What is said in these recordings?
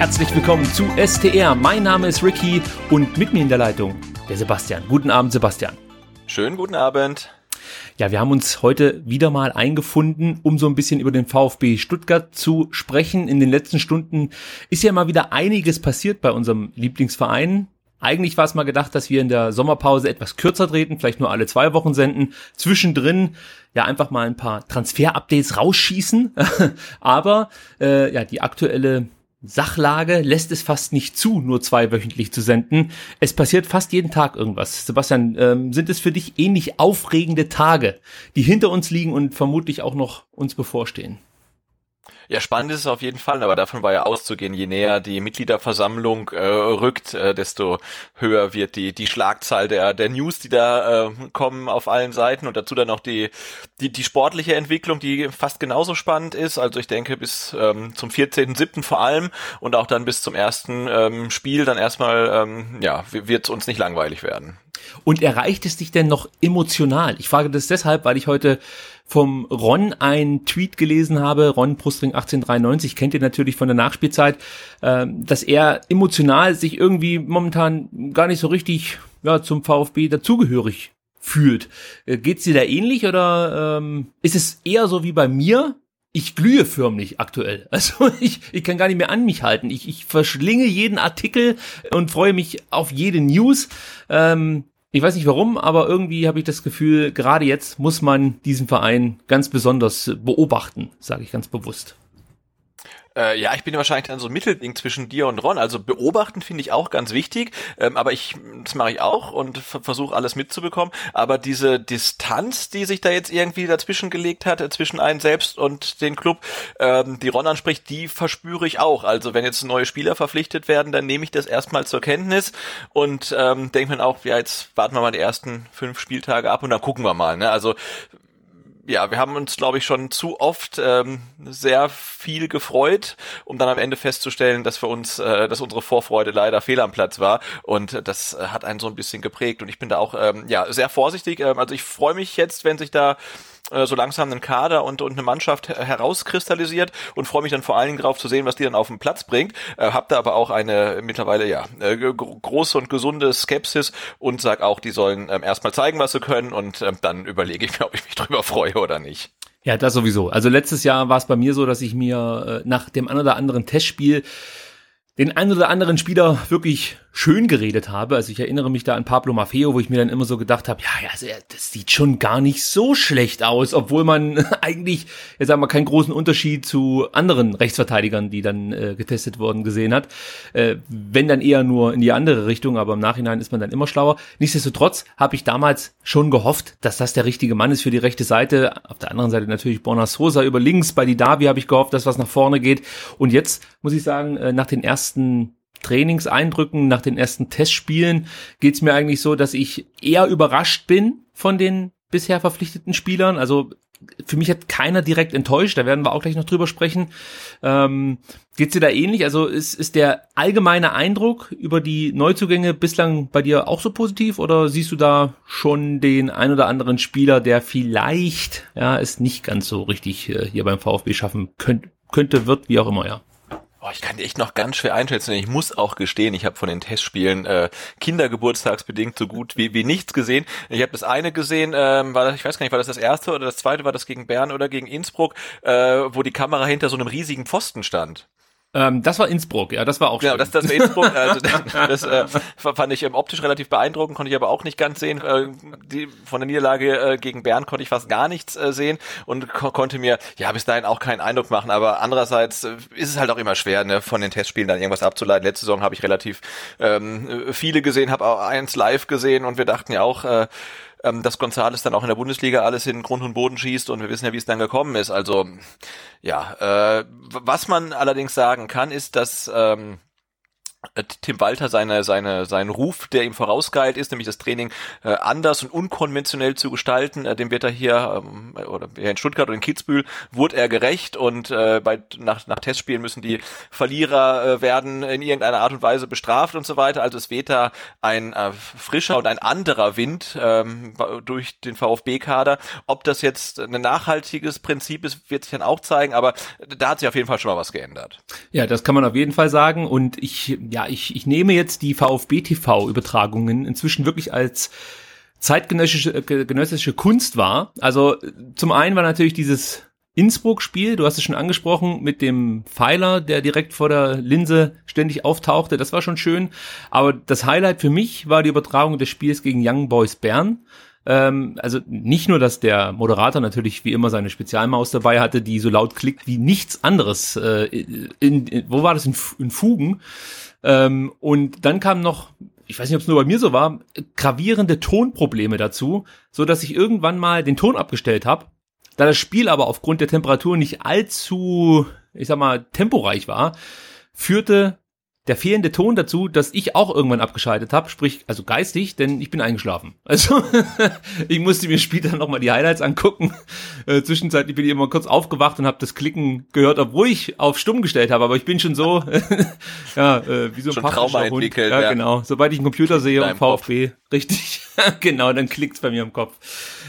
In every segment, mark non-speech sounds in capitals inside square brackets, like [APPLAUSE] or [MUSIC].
Herzlich willkommen zu STR. Mein Name ist Ricky und mit mir in der Leitung der Sebastian. Guten Abend, Sebastian. Schönen guten Abend. Ja, wir haben uns heute wieder mal eingefunden, um so ein bisschen über den VfB Stuttgart zu sprechen. In den letzten Stunden ist ja mal wieder einiges passiert bei unserem Lieblingsverein. Eigentlich war es mal gedacht, dass wir in der Sommerpause etwas kürzer treten, vielleicht nur alle zwei Wochen senden. Zwischendrin ja einfach mal ein paar Transfer-Updates rausschießen. [LAUGHS] Aber äh, ja, die aktuelle Sachlage lässt es fast nicht zu, nur zweiwöchentlich zu senden. Es passiert fast jeden Tag irgendwas. Sebastian, ähm, sind es für dich ähnlich aufregende Tage, die hinter uns liegen und vermutlich auch noch uns bevorstehen? Ja, spannend ist es auf jeden Fall, aber davon war ja auszugehen, je näher die Mitgliederversammlung äh, rückt, äh, desto höher wird die die Schlagzahl der der News, die da äh, kommen auf allen Seiten und dazu dann noch die die die sportliche Entwicklung, die fast genauso spannend ist. Also ich denke bis ähm, zum 14.7. vor allem und auch dann bis zum ersten ähm, Spiel dann erstmal ähm, ja wird es uns nicht langweilig werden. Und erreicht es dich denn noch emotional? Ich frage das deshalb, weil ich heute vom Ron einen Tweet gelesen habe, Ron Brustring 1893, kennt ihr natürlich von der Nachspielzeit, äh, dass er emotional sich irgendwie momentan gar nicht so richtig ja, zum VfB dazugehörig fühlt. Äh, geht's dir da ähnlich oder ähm, ist es eher so wie bei mir? Ich glühe förmlich aktuell. [LAUGHS] Also ich, ich kann gar nicht mehr an mich halten. Ich, ich verschlinge jeden Artikel und freue mich auf jede News. Ähm, ich weiß nicht warum, aber irgendwie habe ich das Gefühl, gerade jetzt muss man diesen Verein ganz besonders beobachten, sage ich ganz bewusst. Äh, ja, ich bin wahrscheinlich dann so ein Mittelding zwischen dir und Ron. Also beobachten finde ich auch ganz wichtig, ähm, aber ich, das mache ich auch und versuche alles mitzubekommen. Aber diese Distanz, die sich da jetzt irgendwie dazwischen gelegt hat, äh, zwischen einen selbst und den Club, ähm, die Ron anspricht, die verspüre ich auch. Also wenn jetzt neue Spieler verpflichtet werden, dann nehme ich das erstmal zur Kenntnis und ähm, denke mir auch, ja, jetzt warten wir mal die ersten fünf Spieltage ab und dann gucken wir mal. Ne? Also ja, wir haben uns, glaube ich, schon zu oft ähm, sehr viel gefreut, um dann am Ende festzustellen, dass für uns, äh, dass unsere Vorfreude leider fehl am Platz war. Und das äh, hat einen so ein bisschen geprägt. Und ich bin da auch ähm, ja sehr vorsichtig. Ähm, also ich freue mich jetzt, wenn sich da äh, so langsam einen Kader und, und eine Mannschaft herauskristallisiert und freue mich dann vor allen Dingen darauf zu sehen, was die dann auf den Platz bringt. Äh, hab da aber auch eine mittlerweile ja äh, große und gesunde Skepsis und sag auch, die sollen ähm, erstmal zeigen, was sie können und ähm, dann überlege ich mir, ob ich mich [LAUGHS] drüber freue oder nicht. Ja, das sowieso. Also letztes Jahr war es bei mir so, dass ich mir äh, nach dem ein oder anderen Testspiel den ein oder anderen Spieler wirklich schön geredet habe. Also ich erinnere mich da an Pablo Maffeo, wo ich mir dann immer so gedacht habe, ja, ja, also das sieht schon gar nicht so schlecht aus, obwohl man [LAUGHS] eigentlich, jetzt sagen wir, keinen großen Unterschied zu anderen Rechtsverteidigern, die dann äh, getestet wurden, gesehen hat. Äh, wenn dann eher nur in die andere Richtung, aber im Nachhinein ist man dann immer schlauer. Nichtsdestotrotz habe ich damals schon gehofft, dass das der richtige Mann ist für die rechte Seite. Auf der anderen Seite natürlich Borna Sosa über links. Bei Didavi habe ich gehofft, dass was nach vorne geht. Und jetzt muss ich sagen, äh, nach den ersten Trainingseindrücken, nach den ersten Testspielen geht's mir eigentlich so, dass ich eher überrascht bin von den bisher verpflichteten Spielern. Also für mich hat keiner direkt enttäuscht, da werden wir auch gleich noch drüber sprechen. Ähm, geht's dir da ähnlich? Also ist, ist der allgemeine Eindruck über die Neuzugänge bislang bei dir auch so positiv oder siehst du da schon den ein oder anderen Spieler, der vielleicht ja es nicht ganz so richtig äh, hier beim VfB schaffen könnt, könnte, wird, wie auch immer, ja? Oh, ich kann die echt noch ganz schwer einschätzen. Ich muss auch gestehen, ich habe von den Testspielen äh, kindergeburtstagsbedingt so gut wie, wie nichts gesehen. Ich habe das eine gesehen, ähm, war das, ich weiß gar nicht, war das das erste oder das zweite, war das gegen Bern oder gegen Innsbruck, äh, wo die Kamera hinter so einem riesigen Pfosten stand. Ähm, das war Innsbruck, ja, das war auch Genau, das, das war Innsbruck. Also, [LAUGHS] das äh, fand ich ähm, optisch relativ beeindruckend, konnte ich aber auch nicht ganz sehen. Äh, die, von der Niederlage äh, gegen Bern konnte ich fast gar nichts äh, sehen und ko konnte mir ja bis dahin auch keinen Eindruck machen. Aber andererseits äh, ist es halt auch immer schwer, ne, von den Testspielen dann irgendwas abzuleiten. Letzte Saison habe ich relativ ähm, viele gesehen, habe auch eins live gesehen und wir dachten ja auch, äh, ähm, dass Gonzales dann auch in der Bundesliga alles in Grund und Boden schießt und wir wissen ja, wie es dann gekommen ist. Also ja, äh, was man allerdings sagen kann, ist, dass ähm, äh, Tim Walter seine, seine, sein Ruf, der ihm vorausgeilt ist, nämlich das Training äh, anders und unkonventionell zu gestalten, äh, dem wird er hier, ähm, oder hier in Stuttgart oder in Kitzbühel, wurde er gerecht und äh, bei, nach, nach Testspielen müssen die Verlierer äh, werden in irgendeiner Art und Weise bestraft und so weiter. Also es weht da ein äh, frischer und ein anderer Wind ähm, durch den VfB-Kader. Ob das jetzt ein nachhaltiges Prinzip ist, wird sich dann auch zeigen, aber da hat sich auf jeden Fall schon mal was geändert. Ja, das kann man auf jeden Fall sagen und ich ja, ich, ich nehme jetzt die VfB-TV-Übertragungen inzwischen wirklich als zeitgenössische äh, genössische Kunst wahr. Also zum einen war natürlich dieses Innsbruck-Spiel, du hast es schon angesprochen, mit dem Pfeiler, der direkt vor der Linse ständig auftauchte, das war schon schön. Aber das Highlight für mich war die Übertragung des Spiels gegen Young Boys Bern. Ähm, also nicht nur, dass der Moderator natürlich wie immer seine Spezialmaus dabei hatte, die so laut klickt wie nichts anderes. Äh, in, in, wo war das? In, in Fugen. Ähm, und dann kam noch, ich weiß nicht, ob es nur bei mir so war, gravierende Tonprobleme dazu, so dass ich irgendwann mal den Ton abgestellt habe. Da das Spiel aber aufgrund der Temperatur nicht allzu, ich sag mal, temporeich war, führte der fehlende Ton dazu, dass ich auch irgendwann abgeschaltet habe, sprich, also geistig, denn ich bin eingeschlafen. [LAUGHS] Also ich musste mir später nochmal die Highlights angucken. Äh, zwischenzeitlich bin ich immer kurz aufgewacht und habe das Klicken gehört, obwohl ich auf stumm gestellt habe, aber ich bin schon so, [LAUGHS] ja, äh, wie so ein schon Trauma entwickelt. Ja, ja, genau. Sobald ich einen Computer sehe und VfB. Richtig, [LAUGHS] genau, dann klickt's bei mir im Kopf.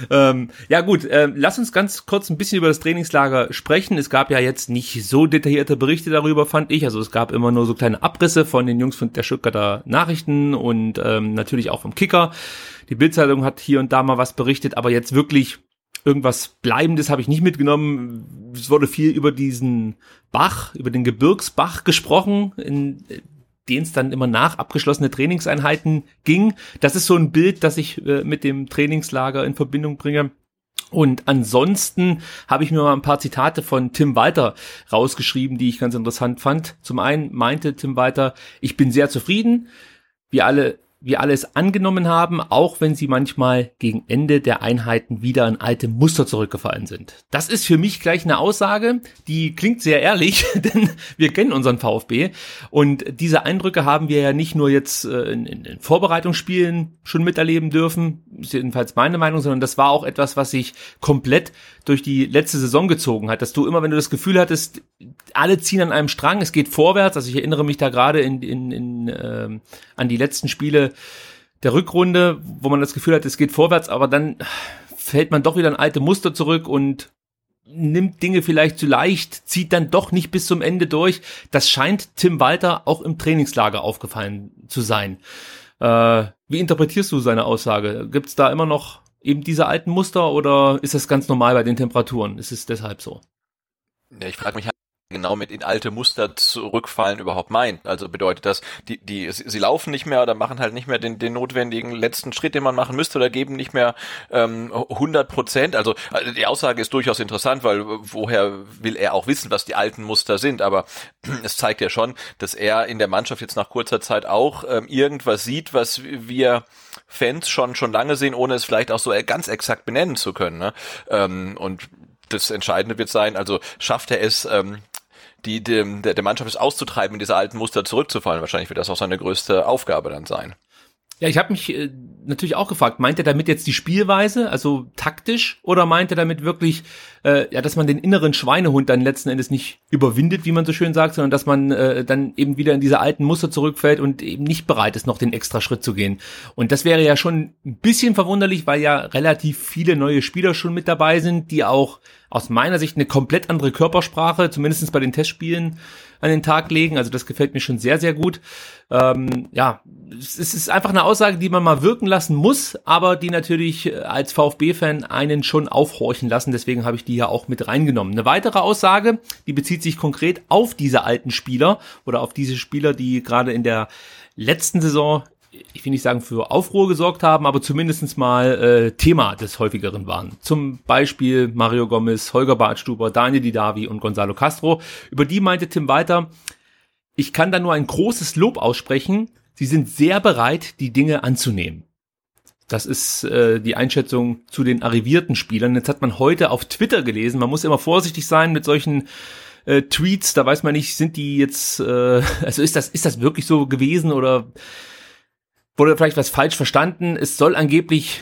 Ähm, ja gut, äh, lass uns ganz kurz ein bisschen über das Trainingslager sprechen. Es gab ja jetzt nicht so detaillierte Berichte darüber, fand ich. Also es gab immer nur so kleine Abrisse von den Jungs von der Stuttgarter Nachrichten und ähm, natürlich auch vom Kicker. Die Bildzeitung hat hier und da mal was berichtet, aber jetzt wirklich irgendwas Bleibendes habe ich nicht mitgenommen. Es wurde viel über diesen Bach, über den Gebirgsbach gesprochen, in den es dann immer nach abgeschlossene Trainingseinheiten ging. Das ist so ein Bild, das ich äh, mit dem Trainingslager in Verbindung bringe. Und ansonsten habe ich mir mal ein paar Zitate von Tim Walter rausgeschrieben, die ich ganz interessant fand. Zum einen meinte Tim Walter, ich bin sehr zufrieden. Wir alle wir alles angenommen haben, auch wenn sie manchmal gegen Ende der Einheiten wieder in alte Muster zurückgefallen sind. Das ist für mich gleich eine Aussage, die klingt sehr ehrlich, [LAUGHS] denn wir kennen unseren VfB und diese Eindrücke haben wir ja nicht nur jetzt äh, in, in Vorbereitungsspielen schon miterleben dürfen, ist jedenfalls meine Meinung, sondern das war auch etwas, was sich komplett durch die letzte Saison gezogen hat, dass du immer, wenn du das Gefühl hattest, alle ziehen an einem Strang, es geht vorwärts, also ich erinnere mich da gerade in, in, in, äh, an die letzten Spiele der Rückrunde, wo man das Gefühl hat, es geht vorwärts, aber dann fällt man doch wieder in alte Muster zurück und nimmt Dinge vielleicht zu leicht, zieht dann doch nicht bis zum Ende durch. Das scheint Tim Walter auch im Trainingslager aufgefallen zu sein. Äh, wie interpretierst du seine Aussage? Gibt es da immer noch eben diese alten Muster oder ist das ganz normal bei den Temperaturen? Ist es deshalb so? Ja, ich frage mich genau mit in alte Muster zurückfallen überhaupt meint. Also bedeutet das, die, die, sie, sie laufen nicht mehr oder machen halt nicht mehr den, den notwendigen letzten Schritt, den man machen müsste oder geben nicht mehr ähm, 100 Prozent. Also äh, die Aussage ist durchaus interessant, weil woher will er auch wissen, was die alten Muster sind? Aber [CLEARS THROAT] es zeigt ja schon, dass er in der Mannschaft jetzt nach kurzer Zeit auch ähm, irgendwas sieht, was wir Fans schon schon lange sehen, ohne es vielleicht auch so ganz exakt benennen zu können. Ne? Ähm, und das Entscheidende wird sein, also schafft er es, ähm, die, die der, der Mannschaft ist auszutreiben, in diese alten Muster zurückzufallen. Wahrscheinlich wird das auch seine größte Aufgabe dann sein. Ja, ich habe mich äh, natürlich auch gefragt, meint er damit jetzt die Spielweise, also taktisch, oder meint er damit wirklich, äh, ja, dass man den inneren Schweinehund dann letzten Endes nicht überwindet, wie man so schön sagt, sondern dass man äh, dann eben wieder in diese alten Muster zurückfällt und eben nicht bereit ist, noch den extra Schritt zu gehen. Und das wäre ja schon ein bisschen verwunderlich, weil ja relativ viele neue Spieler schon mit dabei sind, die auch aus meiner Sicht eine komplett andere Körpersprache, zumindest bei den Testspielen an den Tag legen. Also das gefällt mir schon sehr, sehr gut. Ähm, ja, es ist einfach eine Aussage, die man mal wirken lassen muss, aber die natürlich äh, als VfB-Fan einen schon aufhorchen lassen. Deswegen habe ich die hier auch mit reingenommen. Eine weitere Aussage, die bezieht sich konkret auf diese alten Spieler oder auf diese Spieler, die gerade in der letzten Saison ich will nicht sagen für Aufruhr gesorgt haben, aber zumindestens mal äh, Thema des häufigeren waren. Zum Beispiel Mario Gomez, Holger Bartstuber, Daniel Didavi und Gonzalo Castro. Über die meinte Tim weiter, ich kann da nur ein großes Lob aussprechen. Sie sind sehr bereit, die Dinge anzunehmen. Das ist äh, die Einschätzung zu den arrivierten Spielern. Jetzt hat man heute auf Twitter gelesen, man muss immer vorsichtig sein mit solchen äh, Tweets, da weiß man nicht, sind die jetzt, äh, [LAUGHS] also ist das, ist das wirklich so gewesen oder wurde vielleicht was falsch verstanden. Es soll angeblich,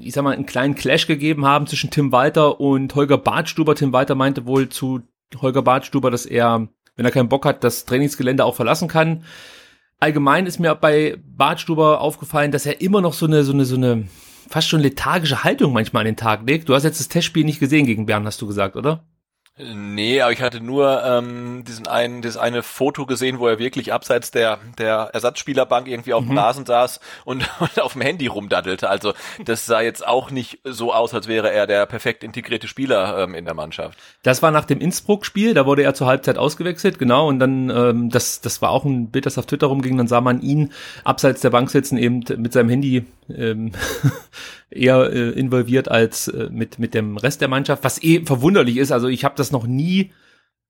ich sag mal, einen kleinen Clash gegeben haben zwischen Tim Walter und Holger Bartstuber. Tim Walter meinte wohl zu Holger Bartstuber, dass er, wenn er keinen Bock hat, das Trainingsgelände auch verlassen kann. Allgemein ist mir bei Bartstuber aufgefallen, dass er immer noch so eine, so eine, so eine fast schon lethargische Haltung manchmal an den Tag legt. Du hast jetzt das Testspiel nicht gesehen gegen Bern, hast du gesagt, oder? Nee, aber ich hatte nur ähm, diesen einen, das eine Foto gesehen, wo er wirklich abseits der der Ersatzspielerbank irgendwie auf dem mhm. Rasen saß und, [LAUGHS] und auf dem Handy rumdaddelte. Also das sah jetzt auch nicht so aus, als wäre er der perfekt integrierte Spieler ähm, in der Mannschaft. Das war nach dem Innsbruck-Spiel, da wurde er zur Halbzeit ausgewechselt, genau. Und dann ähm, das das war auch ein Bild, das auf Twitter rumging. Dann sah man ihn abseits der Bank sitzen, eben mit seinem Handy ähm, [LAUGHS] eher äh, involviert als äh, mit, mit dem Rest der Mannschaft, was eh verwunderlich ist. Also ich habe das noch nie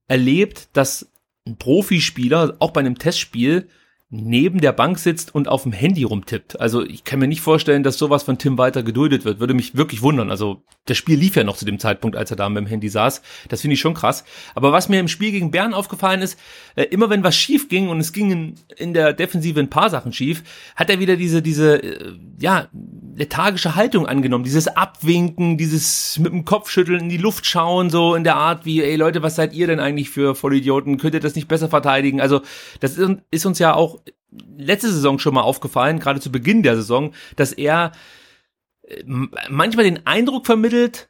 erlebt, dass ein Profispieler auch bei einem Testspiel neben der Bank sitzt und auf dem Handy rumtippt. Also ich kann mir nicht vorstellen, dass sowas von Tim weiter geduldet wird. Würde mich wirklich wundern. Also das Spiel lief ja noch zu dem Zeitpunkt, als er da mit dem Handy saß. Das finde ich schon krass. Aber was mir im Spiel gegen Bern aufgefallen ist, äh, immer wenn was schief ging und es gingen in der Defensive ein paar Sachen schief, hat er wieder diese, diese, äh, ja, lethargische Haltung angenommen. Dieses Abwinken, dieses mit dem Kopfschütteln in die Luft schauen, so in der Art wie, ey Leute, was seid ihr denn eigentlich für Vollidioten? Könnt ihr das nicht besser verteidigen? Also das ist uns ja auch letzte Saison schon mal aufgefallen, gerade zu Beginn der Saison, dass er äh, manchmal den Eindruck vermittelt,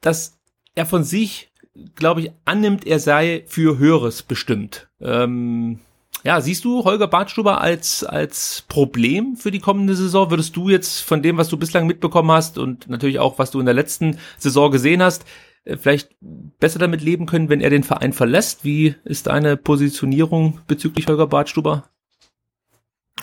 dass er von sich, glaube ich, annimmt, er sei für Höheres bestimmt. Ähm, ja, siehst du Holger Bartstuber als, als Problem für die kommende Saison? Würdest du jetzt von dem, was du bislang mitbekommen hast und natürlich auch, was du in der letzten Saison gesehen hast, äh, vielleicht besser damit leben können, wenn er den Verein verlässt? Wie ist deine Positionierung bezüglich Holger Bartstuber?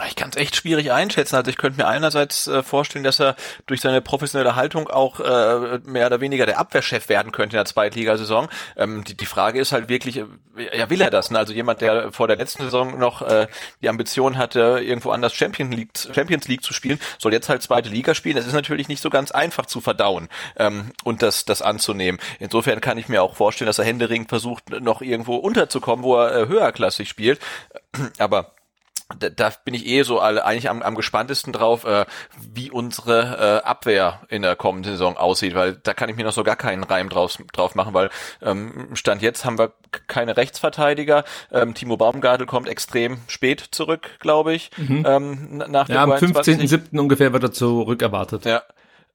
Ich kann es echt schwierig einschätzen. Also ich könnte mir einerseits äh, vorstellen, dass er durch seine professionelle Haltung auch äh, mehr oder weniger der Abwehrchef werden könnte in der Zweitligasaison. Ähm, die, die Frage ist halt wirklich, äh, ja will er das? Ne? Also jemand, der vor der letzten Saison noch äh, die Ambition hatte, irgendwo anders Champions League, Champions League zu spielen, soll jetzt halt zweite Liga spielen. Das ist natürlich nicht so ganz einfach zu verdauen ähm, und das, das anzunehmen. Insofern kann ich mir auch vorstellen, dass er Händering versucht, noch irgendwo unterzukommen, wo er äh, höherklassig spielt. Aber da, da bin ich eh so alle, eigentlich am, am gespanntesten drauf, äh, wie unsere äh, Abwehr in der kommenden Saison aussieht, weil da kann ich mir noch so gar keinen Reim drauf, drauf machen, weil ähm, Stand jetzt haben wir keine Rechtsverteidiger. Ähm, Timo Baumgartel kommt extrem spät zurück, glaube ich. Mhm. Ähm, nach ja, am 15.07. ungefähr wird er zurück erwartet. Ja.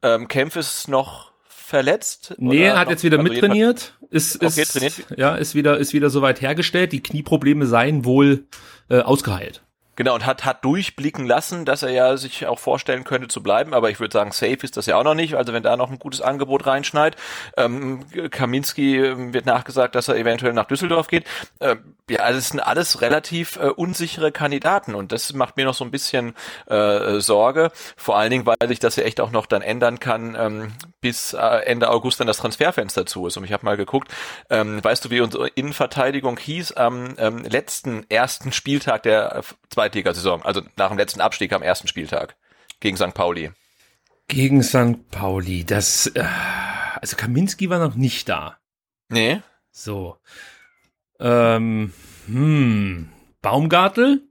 Ähm, Kempf ist noch verletzt? Nee, hat jetzt wieder also mittrainiert. Ist, ist, okay, trainiert. Ja, ist wieder, ist wieder soweit hergestellt. Die Knieprobleme seien wohl äh, ausgeheilt. Genau, und hat, hat durchblicken lassen, dass er ja sich auch vorstellen könnte zu bleiben, aber ich würde sagen, safe ist das ja auch noch nicht, also wenn da noch ein gutes Angebot reinschneit. Ähm, Kaminski ähm, wird nachgesagt, dass er eventuell nach Düsseldorf geht. Ähm, ja, also es sind alles relativ äh, unsichere Kandidaten und das macht mir noch so ein bisschen äh, Sorge, vor allen Dingen, weil sich das ja echt auch noch dann ändern kann, ähm, bis äh, Ende August dann das Transferfenster zu ist. Und ich habe mal geguckt, ähm, weißt du, wie unsere Innenverteidigung hieß am ähm, letzten ersten Spieltag der äh, Zweitligasaison, also nach dem letzten Abstieg am ersten Spieltag gegen St. Pauli. Gegen St. Pauli, das, äh, also Kaminski war noch nicht da. Nee. So. Ähm, hm, Baumgartel?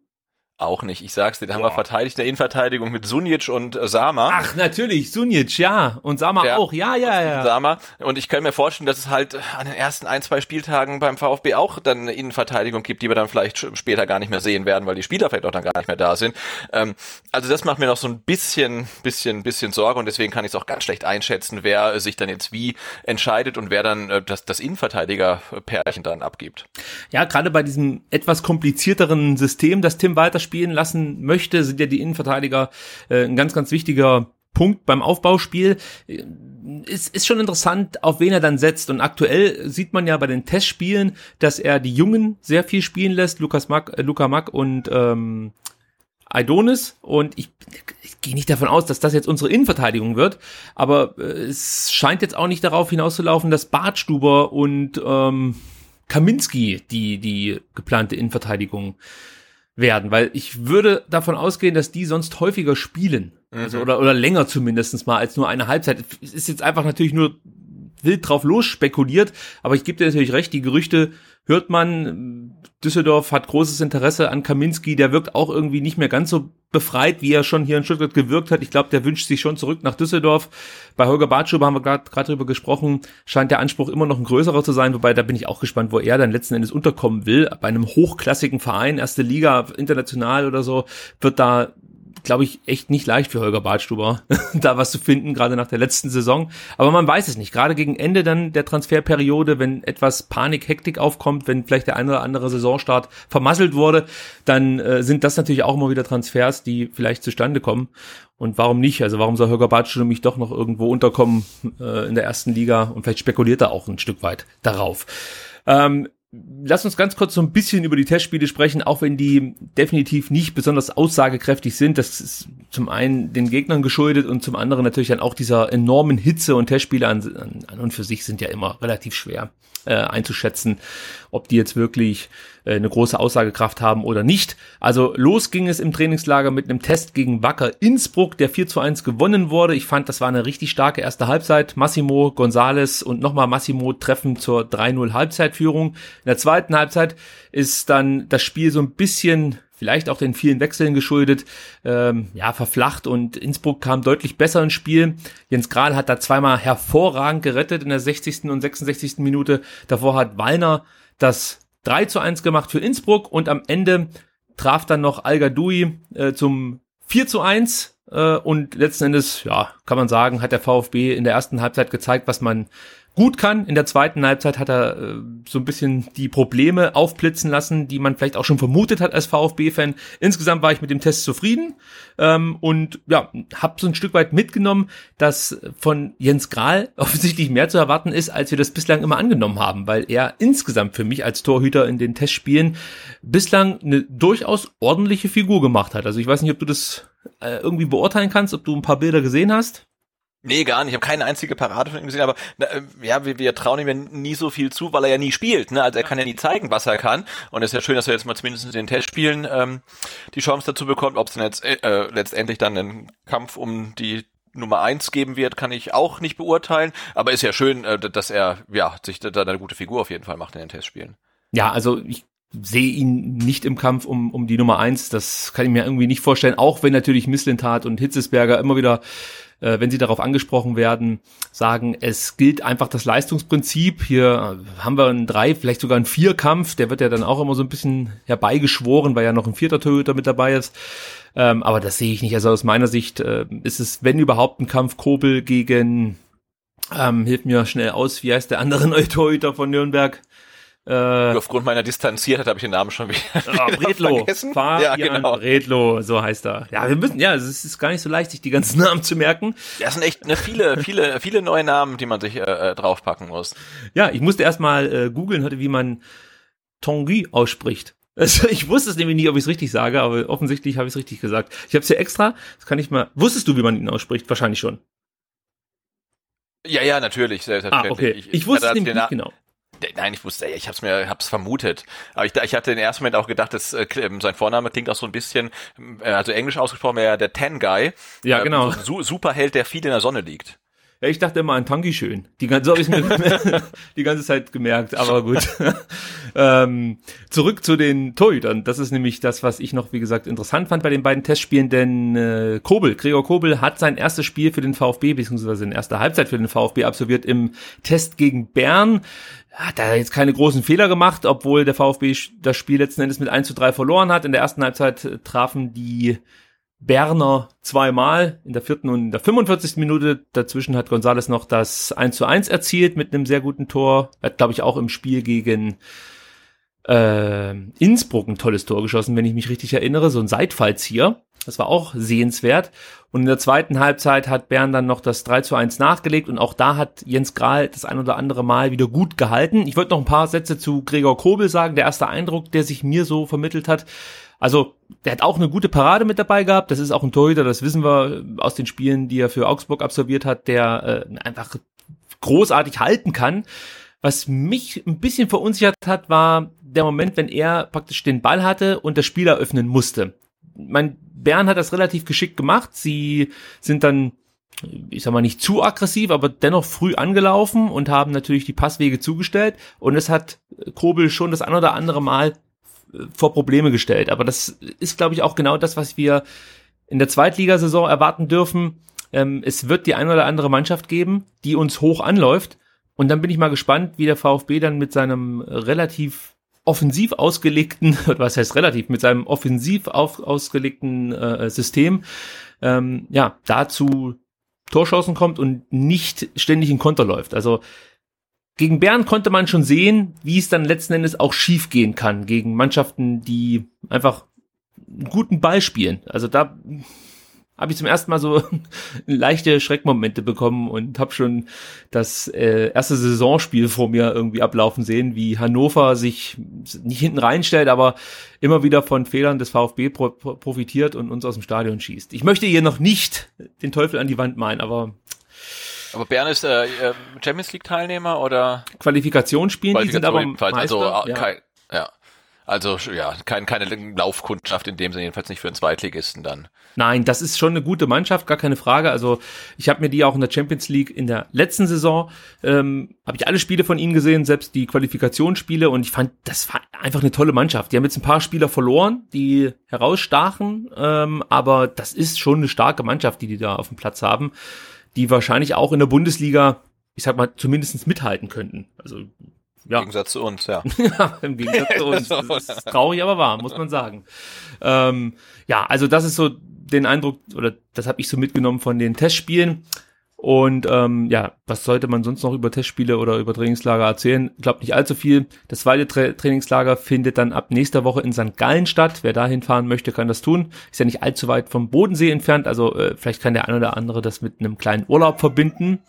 Auch nicht. Ich sag's dir, da haben wir verteidigt in der Innenverteidigung mit Sunic und äh, Sama. Ach, natürlich, Sunic, ja. Und Sama Ja. auch, ja, ja, ja. Sama. Und ich kann mir vorstellen, dass es halt an den ersten ein, zwei Spieltagen beim VfB auch dann eine Innenverteidigung gibt, die wir dann vielleicht später gar nicht mehr sehen werden, weil die Spieler vielleicht auch dann gar nicht mehr da sind. Ähm, also das macht mir noch so ein bisschen, bisschen, bisschen Sorge und deswegen kann ich es auch ganz schlecht einschätzen, wer äh, sich dann jetzt wie entscheidet und wer dann äh, das, das Innenverteidiger-Pärchen dann abgibt. Ja, gerade bei diesem etwas komplizierteren System, das Tim Walter spielen lassen möchte, sind ja die Innenverteidiger äh, ein ganz, ganz wichtiger Punkt beim Aufbauspiel. Äh, Ist, ist schon interessant, auf wen er dann setzt. Und aktuell sieht man ja bei den Testspielen, dass er die Jungen sehr viel spielen lässt, Lukas Mack, äh, Luca Mack und ähm, Aidonis und ich, ich gehe nicht davon aus, dass das jetzt unsere Innenverteidigung wird, aber äh, es scheint jetzt auch nicht darauf hinauszulaufen, dass Bartstuber und ähm, Kaminski die die geplante Innenverteidigung werden, weil ich würde davon ausgehen, dass die sonst häufiger spielen, also oder oder länger zumindestens mal als nur eine Halbzeit. Es ist jetzt einfach natürlich nur wild drauf los spekuliert, aber ich gebe dir natürlich recht, die Gerüchte hört man, Düsseldorf hat großes Interesse an Kaminski, der wirkt auch irgendwie nicht mehr ganz so befreit, wie er schon hier in Stuttgart gewirkt hat. Ich glaube, der wünscht sich schon zurück nach Düsseldorf. Bei Holger Bartschuber haben wir gerade drüber gesprochen, scheint der Anspruch immer noch ein größerer zu sein, wobei da bin ich auch gespannt, wo er dann letzten Endes unterkommen will. Bei einem hochklassigen Verein, erste Liga, international oder so, wird da glaube ich, echt nicht leicht für Holger Badstuber, [LAUGHS] da was zu finden, gerade nach der letzten Saison. Aber man weiß es nicht. Gerade gegen Ende dann der Transferperiode, wenn etwas Panik, Hektik aufkommt, wenn vielleicht der eine oder andere Saisonstart vermasselt wurde, dann äh, sind das natürlich auch immer wieder Transfers, die vielleicht zustande kommen. Und warum nicht? Also warum soll Holger Badstuber mich doch noch irgendwo unterkommen äh, in der ersten Liga? Und vielleicht spekuliert er auch ein Stück weit darauf. Ähm, Lass uns ganz kurz so ein bisschen über die Testspiele sprechen, auch wenn die definitiv nicht besonders aussagekräftig sind. Das ist zum einen den Gegnern geschuldet und zum anderen natürlich dann auch dieser enormen Hitze und Testspiele an, an, und für sich sind ja immer relativ schwer äh, einzuschätzen, ob die jetzt wirklich äh, eine große Aussagekraft haben oder nicht. Also los ging es im Trainingslager mit einem Test gegen Wacker Innsbruck, der 4 zu 1 gewonnen wurde. Ich fand, das war eine richtig starke erste Halbzeit. Massimo Gonzales und nochmal Massimo treffen zur 3-0 Halbzeitführung. In der zweiten Halbzeit ist dann das Spiel so ein bisschen vielleicht auch den vielen Wechseln geschuldet, ähm, ja, verflacht und Innsbruck kam deutlich besser ins Spiel. Jens Grahl hat da zweimal hervorragend gerettet in der 60. und 66. Minute. Davor hat Wallner das 3 zu 1 gemacht für Innsbruck und am Ende traf dann noch Al äh, zum 4 zu 1 äh, und letzten Endes, ja, kann man sagen, hat der VfB in der ersten Halbzeit gezeigt, was man gut kann. In der zweiten Halbzeit hat er äh, so ein bisschen die Probleme aufblitzen lassen, die man vielleicht auch schon vermutet hat als VfB-Fan. Insgesamt war ich mit dem Test zufrieden ähm, und ja, habe so ein Stück weit mitgenommen, dass von Jens Grahl [LAUGHS] offensichtlich mehr zu erwarten ist, als wir das bislang immer angenommen haben, weil er insgesamt für mich als Torhüter in den Testspielen bislang eine durchaus ordentliche Figur gemacht hat. Also ich weiß nicht, ob du das äh, irgendwie beurteilen kannst, ob du ein paar Bilder gesehen hast. Nee, gar nicht. Ich habe keine einzige Parade von ihm gesehen, aber na, äh, ja, wir, wir trauen ihm ja nie so viel zu, weil er ja nie spielt. Ne? Also er kann ja nie zeigen, was er kann. Und es ist ja schön, dass er jetzt mal zumindest in den Testspielen ähm, die Chance dazu bekommt. Ob es dann jetzt äh, letztendlich dann einen Kampf um die Nummer eins geben wird, kann ich auch nicht beurteilen. Aber ist ja schön, äh, dass er ja sich da eine gute Figur auf jeden Fall macht in den Testspielen. Ja, also ich sehe ihn nicht im Kampf um, um die Nummer eins. Das kann ich mir irgendwie nicht vorstellen. Auch wenn natürlich Misslintat und Hitzesberger immer wieder äh, wenn sie darauf angesprochen werden, sagen, es gilt einfach das Leistungsprinzip. Hier haben wir einen drei, vielleicht sogar einen Vierkampf. Der wird ja dann auch immer so ein bisschen herbeigeschworen, weil ja noch ein vierter Torhüter mit dabei ist. Ähm, aber das sehe ich nicht. Also aus meiner Sicht äh, ist es, wenn überhaupt, ein Kampf Kobel gegen, ähm, hilft mir schnell aus, wie heißt der andere neue Torhüter von Nürnberg? Äh, Aufgrund meiner Distanziertheit habe ich den Namen schon wieder, ah, [LAUGHS] wieder Bredlo. vergessen. Fabian ja, genau. Bredlo, so heißt er. Ja, wir müssen, ja, es ist gar nicht so leicht, sich die ganzen [LAUGHS] Namen zu merken. Ja, es sind echt ne, viele, viele, viele neue Namen, die man sich äh, draufpacken muss. Ja, ich musste erstmal äh, googeln, wie man Tanguy ausspricht. [LAUGHS] Also ich wusste es nämlich nicht, ob ich es richtig sage, aber offensichtlich habe ich es richtig gesagt. Ich habe es hier extra, das kann ich mal. Wusstest du, wie man ihn ausspricht? Wahrscheinlich schon. Ja, ja, natürlich. Ah, okay. Ich, ich wusste es nämlich nicht genau. Nein, ich wusste, ich hab's mir, hab's vermutet. Aber ich, ich hatte im ersten Moment auch gedacht, dass äh, sein Vorname klingt auch so ein bisschen, äh, also englisch ausgesprochen wäre der Ten Guy. Ja, genau. So, Superheld, der viel in der Sonne liegt. Ja, ich dachte immer an Tangi schön. Die ganze, so hab ich's mir [LAUGHS] [LAUGHS] die ganze Zeit gemerkt, aber gut. [LAUGHS] ähm, zurück zu den Torhütern. Das ist nämlich das, was ich noch, wie gesagt, interessant fand bei den beiden Testspielen, denn äh, Kobel, Gregor Kobel hat sein erstes Spiel für den VfB, beziehungsweise in erster Halbzeit für den VfB absolviert im Test gegen Bern hat er jetzt keine großen Fehler gemacht, obwohl der VfB das Spiel letzten Endes mit 1 zu 3 verloren hat. In der ersten Halbzeit trafen die Berner zweimal in der vierten und in der 45. Minute. Dazwischen hat Gonzales noch das 1 zu 1 erzielt mit einem sehr guten Tor. Er hat, glaube ich, auch im Spiel gegen äh, Innsbruck ein tolles Tor geschossen, wenn ich mich richtig erinnere. So ein Seitfallzieher. Das war auch sehenswert. Und in der zweiten Halbzeit hat Bern dann noch das 3 zu 1 nachgelegt und auch da hat Jens Grahl das ein oder andere Mal wieder gut gehalten. Ich wollte noch ein paar Sätze zu Gregor Kobel sagen. Der erste Eindruck, der sich mir so vermittelt hat, also, der hat auch eine gute Parade mit dabei gehabt. Das ist auch ein Torhüter, das wissen wir aus den Spielen, die er für Augsburg absolviert hat, der äh, einfach großartig halten kann. Was mich ein bisschen verunsichert hat, war der Moment, wenn er praktisch den Ball hatte und das Spiel eröffnen musste. Mein Bern hat das relativ geschickt gemacht. Sie sind dann ich sag mal nicht zu aggressiv, aber dennoch früh angelaufen und haben natürlich die Passwege zugestellt und es hat Kobel schon das ein oder andere Mal vor Probleme gestellt. Aber das ist, glaube ich, auch genau das, was wir in der Zweitligasaison erwarten dürfen. Ähm, es wird die eine oder andere Mannschaft geben, die uns hoch anläuft. Und dann bin ich mal gespannt, wie der VfB dann mit seinem relativ offensiv ausgelegten, [LAUGHS] was heißt relativ, mit seinem offensiv auf, ausgelegten äh, System, ähm, ja, dazu Torschancen kommt und nicht ständig in Konter läuft. Also gegen Bern konnte man schon sehen, wie es dann letzten Endes auch schief gehen kann gegen Mannschaften, die einfach einen guten Ball spielen. Also da habe ich zum ersten Mal so [LAUGHS] leichte Schreckmomente bekommen und habe schon das äh, erste Saisonspiel vor mir irgendwie ablaufen sehen, wie Hannover sich nicht hinten reinstellt, aber immer wieder von Fehlern des VfB pro profitiert und uns aus dem Stadion schießt. Ich möchte hier noch nicht den Teufel an die Wand malen, aber aber Bern ist äh, äh Champions League Teilnehmer oder Qualifikationsspielen, die sind aber Meister, also ja. Kein, ja. Also ja, kein, keine Laufkundschaft in dem Sinne, jedenfalls nicht für einen Zweitligisten dann. Nein, das ist schon eine gute Mannschaft, gar keine Frage. Also ich habe mir die auch in der Champions League in der letzten Saison, ähm, habe ich alle Spiele von ihnen gesehen, selbst die Qualifikationsspiele und ich fand, das war einfach eine tolle Mannschaft. Die haben jetzt ein paar Spieler verloren, die herausstachen, ähm, aber das ist schon eine starke Mannschaft, die die da auf dem Platz haben die wahrscheinlich auch in der Bundesliga, ich sag mal, zumindest mithalten könnten. Also ja. Im Gegensatz zu uns, ja. [LAUGHS] ja, im Gegensatz zu uns. [LAUGHS] Das ist traurig, aber wahr, muss man sagen. Ähm, ja, also das ist so den Eindruck, oder das habe ich so mitgenommen von den Testspielen. Und ähm, ja, was sollte man sonst noch über Testspiele oder über Trainingslager erzählen? Ich glaube nicht allzu viel. Das zweite Tra Trainingslager findet dann ab nächster Woche in St. Gallen statt. Wer dahin fahren möchte, kann das tun. Ist ja nicht allzu weit vom Bodensee entfernt, also äh, vielleicht kann der ein oder andere das mit einem kleinen Urlaub verbinden.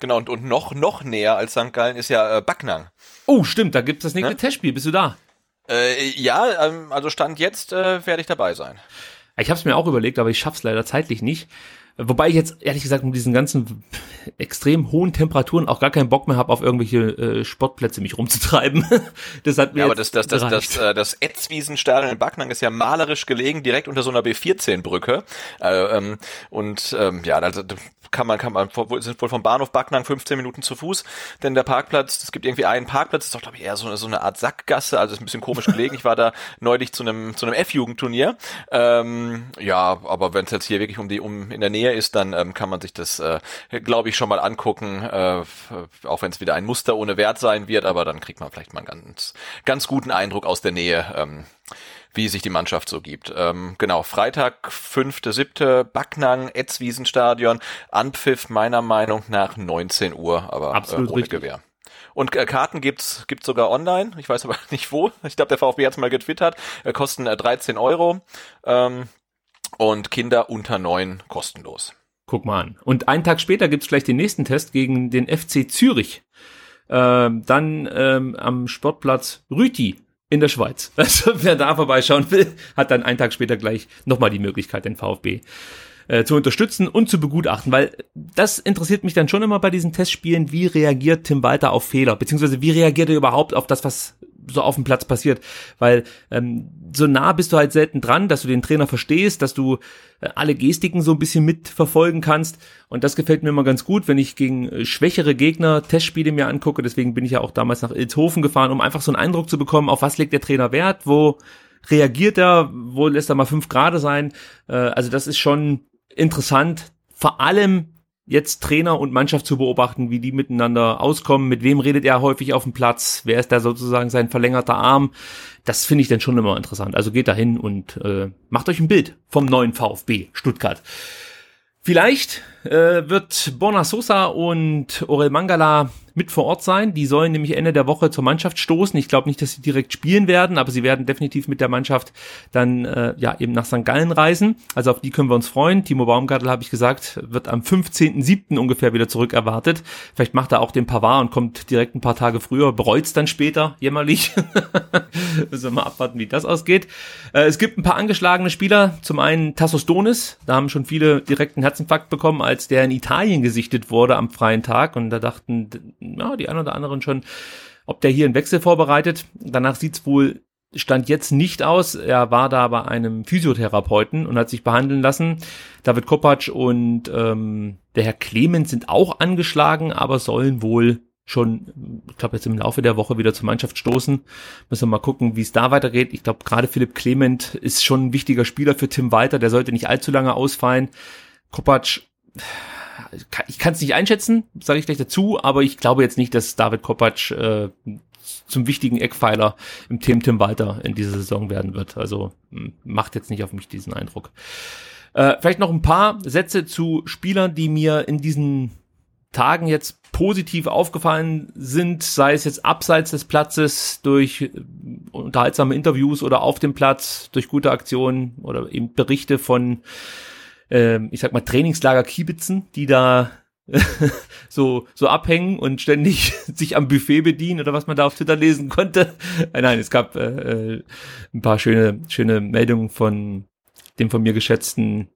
Genau, und, und noch, noch näher als St. Gallen ist ja äh, Backnang. Oh, stimmt, da gibt's das nächste ne? Testspiel. Bist du da? Äh, ja, ähm, also Stand jetzt äh, werde ich dabei sein. Ich habe es mir auch überlegt, aber ich schaff's leider zeitlich nicht. Wobei ich jetzt ehrlich gesagt mit diesen ganzen extrem hohen Temperaturen auch gar keinen Bock mehr habe, auf irgendwelche äh, Sportplätze mich rumzutreiben. [LAUGHS] das hat mir ja, aber das, das, das, das, das, äh, das Etzwiesenstadion in Backnang ist ja malerisch gelegen, direkt unter so einer B14-Brücke. Äh, ähm, und ähm, ja, also kann man, kann man, sind wohl vom Bahnhof Backnang 15 Minuten zu Fuß, denn der Parkplatz, es gibt irgendwie einen Parkplatz, ist doch, glaube ich, eher so, so eine Art Sackgasse, also ist ein bisschen komisch gelegen. Ich war da [LAUGHS] neulich zu einem, zu einem F-Jugendturnier. Ähm, ja, aber wenn es jetzt hier wirklich um die, um in der Nähe ist, dann ähm, kann man sich das, äh, glaube ich, schon mal angucken, äh, auch wenn es wieder ein Muster ohne Wert sein wird, aber dann kriegt man vielleicht mal einen ganz, ganz guten Eindruck aus der Nähe. Ähm, wie sich die Mannschaft so gibt. Ähm, genau, Freitag, fünfte, siebte, Backnang, Etzwiesenstadion, Anpfiff meiner Meinung nach 19 Uhr, aber äh, Absolut äh, ohne richtig. Gewehr. Und äh, Karten gibt's gibt's sogar online. Ich weiß aber [LAUGHS] nicht wo. Ich glaube, der VfB hat's mal getwittert. Äh, kosten äh, 13 Euro. Ähm, und Kinder unter neun kostenlos. Guck mal an. Und einen Tag später gibt's gleich den nächsten Test gegen den FC Zürich. Ähm, dann ähm, am Sportplatz Rüti in der Schweiz. [LAUGHS] Also wer da vorbeischauen will, hat dann einen Tag später gleich nochmal die Möglichkeit, den VfB äh, zu unterstützen und zu begutachten, weil das interessiert mich dann schon immer bei diesen Testspielen, wie reagiert Tim Walter auf Fehler, beziehungsweise wie reagiert er überhaupt auf das, was so auf dem Platz passiert, weil ähm, so nah bist du halt selten dran, dass du den Trainer verstehst, dass du äh, alle Gestiken so ein bisschen mitverfolgen kannst. Und das gefällt mir immer ganz gut, wenn ich gegen äh, schwächere Gegner Testspiele mir angucke, deswegen bin ich ja auch damals nach Ilshofen gefahren, um einfach so einen Eindruck zu bekommen, auf was legt der Trainer Wert, wo reagiert er, wo lässt er mal fünf Grade sein, äh, also das ist schon interessant, vor allem jetzt Trainer und Mannschaft zu beobachten, wie die miteinander auskommen, mit wem redet er häufig auf dem Platz, wer ist da sozusagen sein verlängerter Arm, das finde ich dann schon immer interessant. Also geht da hin und äh, macht euch ein Bild vom neuen VfB Stuttgart. Vielleicht äh, wird Borna Sosa und Orel Mangala mit vor Ort sein. Die sollen nämlich Ende der Woche zur Mannschaft stoßen. Ich glaube nicht, dass sie direkt spielen werden, aber sie werden definitiv mit der Mannschaft dann äh, ja eben nach St. Gallen reisen. Also auf die können wir uns freuen. Timo Baumgartel, habe ich gesagt, wird am 15.07. ungefähr wieder zurück erwartet. Vielleicht macht er auch den Pavard und kommt direkt ein paar Tage früher, bereut's dann später, jämmerlich. [LAUGHS] Müssen wir mal abwarten, wie das ausgeht. Äh, es gibt ein paar angeschlagene Spieler. Zum einen Tassos Donis, da haben schon viele direkten Herzinfarkt bekommen, als der in Italien gesichtet wurde am freien Tag und da dachten ja, die ein oder anderen schon, ob der hier einen Wechsel vorbereitet. Danach sieht's wohl stand jetzt nicht aus. Er war da bei einem Physiotherapeuten und hat sich behandeln lassen. David Kopacz und ähm, der Herr Clemens sind auch angeschlagen, aber sollen wohl schon, ich glaube, jetzt im Laufe der Woche wieder zur Mannschaft stoßen. Müssen wir mal gucken, wie es da weitergeht. Ich glaube, gerade Philipp Clement ist schon ein wichtiger Spieler für Tim Walter. Der sollte nicht allzu lange ausfallen. Kopacz ich kann es nicht einschätzen, sage ich gleich dazu, aber ich glaube jetzt nicht, dass David Kopacz äh, zum wichtigen Eckpfeiler im Team Tim Walter in dieser Saison werden wird. Also macht jetzt nicht auf mich diesen Eindruck. Äh, vielleicht noch ein paar Sätze zu Spielern, die mir in diesen Tagen jetzt positiv aufgefallen sind, sei es jetzt abseits des Platzes durch äh, unterhaltsame Interviews oder auf dem Platz, durch gute Aktionen oder eben Berichte von ähm, ich sag mal, Trainingslager Kiebitzen, die da [LAUGHS] so, so abhängen und ständig [LAUGHS] sich am Buffet bedienen oder was man da auf Twitter lesen konnte. Äh, nein, es gab äh, äh, ein paar schöne, schöne Meldungen von dem von mir geschätzten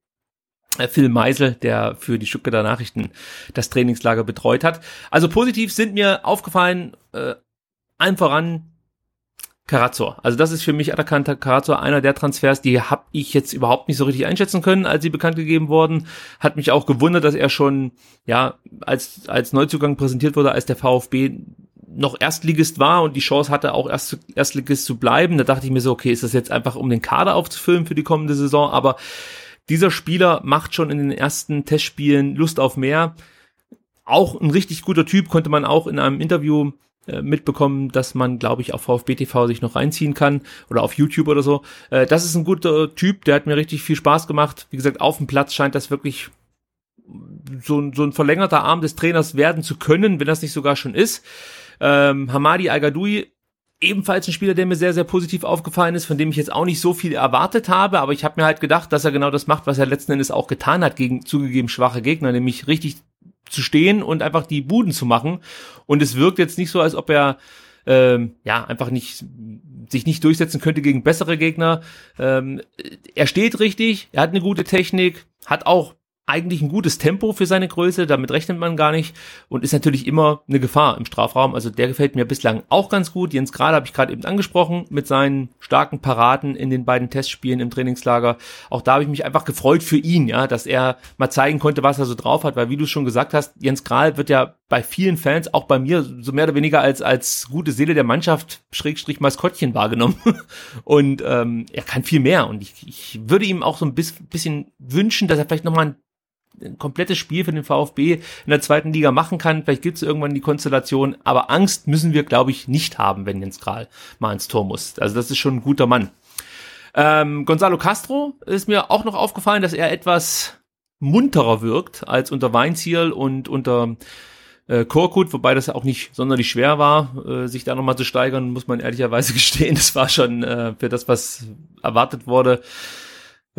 äh, Phil Meisel, der für die Stuttgarter Nachrichten das Trainingslager betreut hat. Also positiv sind mir aufgefallen, äh, allen voran Karazor. Also das ist für mich anerkannter Karazor, einer der Transfers, die habe ich jetzt überhaupt nicht so richtig einschätzen können, als sie bekannt gegeben wurden. Hat mich auch gewundert, dass er schon, ja, als, als Neuzugang präsentiert wurde, als der VfB noch Erstligist war und die Chance hatte, auch Erst, Erstligist zu bleiben. Da dachte ich mir so, okay, ist das jetzt einfach, um den Kader aufzufüllen für die kommende Saison? Aber dieser Spieler macht schon in den ersten Testspielen Lust auf mehr. Auch ein richtig guter Typ, konnte man auch in einem Interview mitbekommen, dass man, glaube ich, auf VfB TV sich noch reinziehen kann oder auf YouTube oder so. Äh, das ist ein guter Typ, der hat mir richtig viel Spaß gemacht. Wie gesagt, auf dem Platz scheint das wirklich so, so ein verlängerter Arm des Trainers werden zu können, wenn das nicht sogar schon ist. Ähm, Hamadi al ebenfalls ein Spieler, der mir sehr, sehr positiv aufgefallen ist, von dem ich jetzt auch nicht so viel erwartet habe, aber ich habe mir halt gedacht, dass er genau das macht, was er letzten Endes auch getan hat gegen zugegeben schwache Gegner, nämlich richtig zu stehen und einfach die Buden zu machen. Und es wirkt jetzt nicht so, als ob er ähm, ja einfach nicht sich nicht durchsetzen könnte gegen bessere Gegner. Ähm, er steht richtig, er hat eine gute Technik, hat auch eigentlich ein gutes Tempo für seine Größe, damit rechnet man gar nicht und ist natürlich immer eine Gefahr im Strafraum. Also der gefällt mir bislang auch ganz gut. Jens Gerade habe ich gerade eben angesprochen mit seinen starken Paraden in den beiden Testspielen im Trainingslager. Auch da habe ich mich einfach gefreut für ihn, ja, dass er mal zeigen konnte, was er so drauf hat, weil wie du schon gesagt hast, Jens Grahl wird ja bei vielen Fans, auch bei mir, so mehr oder weniger als als gute Seele der Mannschaft Schrägstrich Maskottchen wahrgenommen [LAUGHS] und ähm, er kann viel mehr und ich, ich würde ihm auch so ein bisschen wünschen, dass er vielleicht noch mal ein ein komplettes Spiel für den VfB in der zweiten Liga machen kann. Vielleicht gibt es irgendwann die Konstellation, aber Angst müssen wir, glaube ich, nicht haben, wenn Jens Kral mal ins Tor muss. Also das ist schon ein guter Mann. Ähm, Gonzalo Castro ist mir auch noch aufgefallen, dass er etwas munterer wirkt als unter Weinziel und unter äh, Korkut, wobei das ja auch nicht sonderlich schwer war, äh, sich da nochmal zu steigern, muss man ehrlicherweise [LAUGHS] gestehen. Das war schon äh, für das, was erwartet wurde,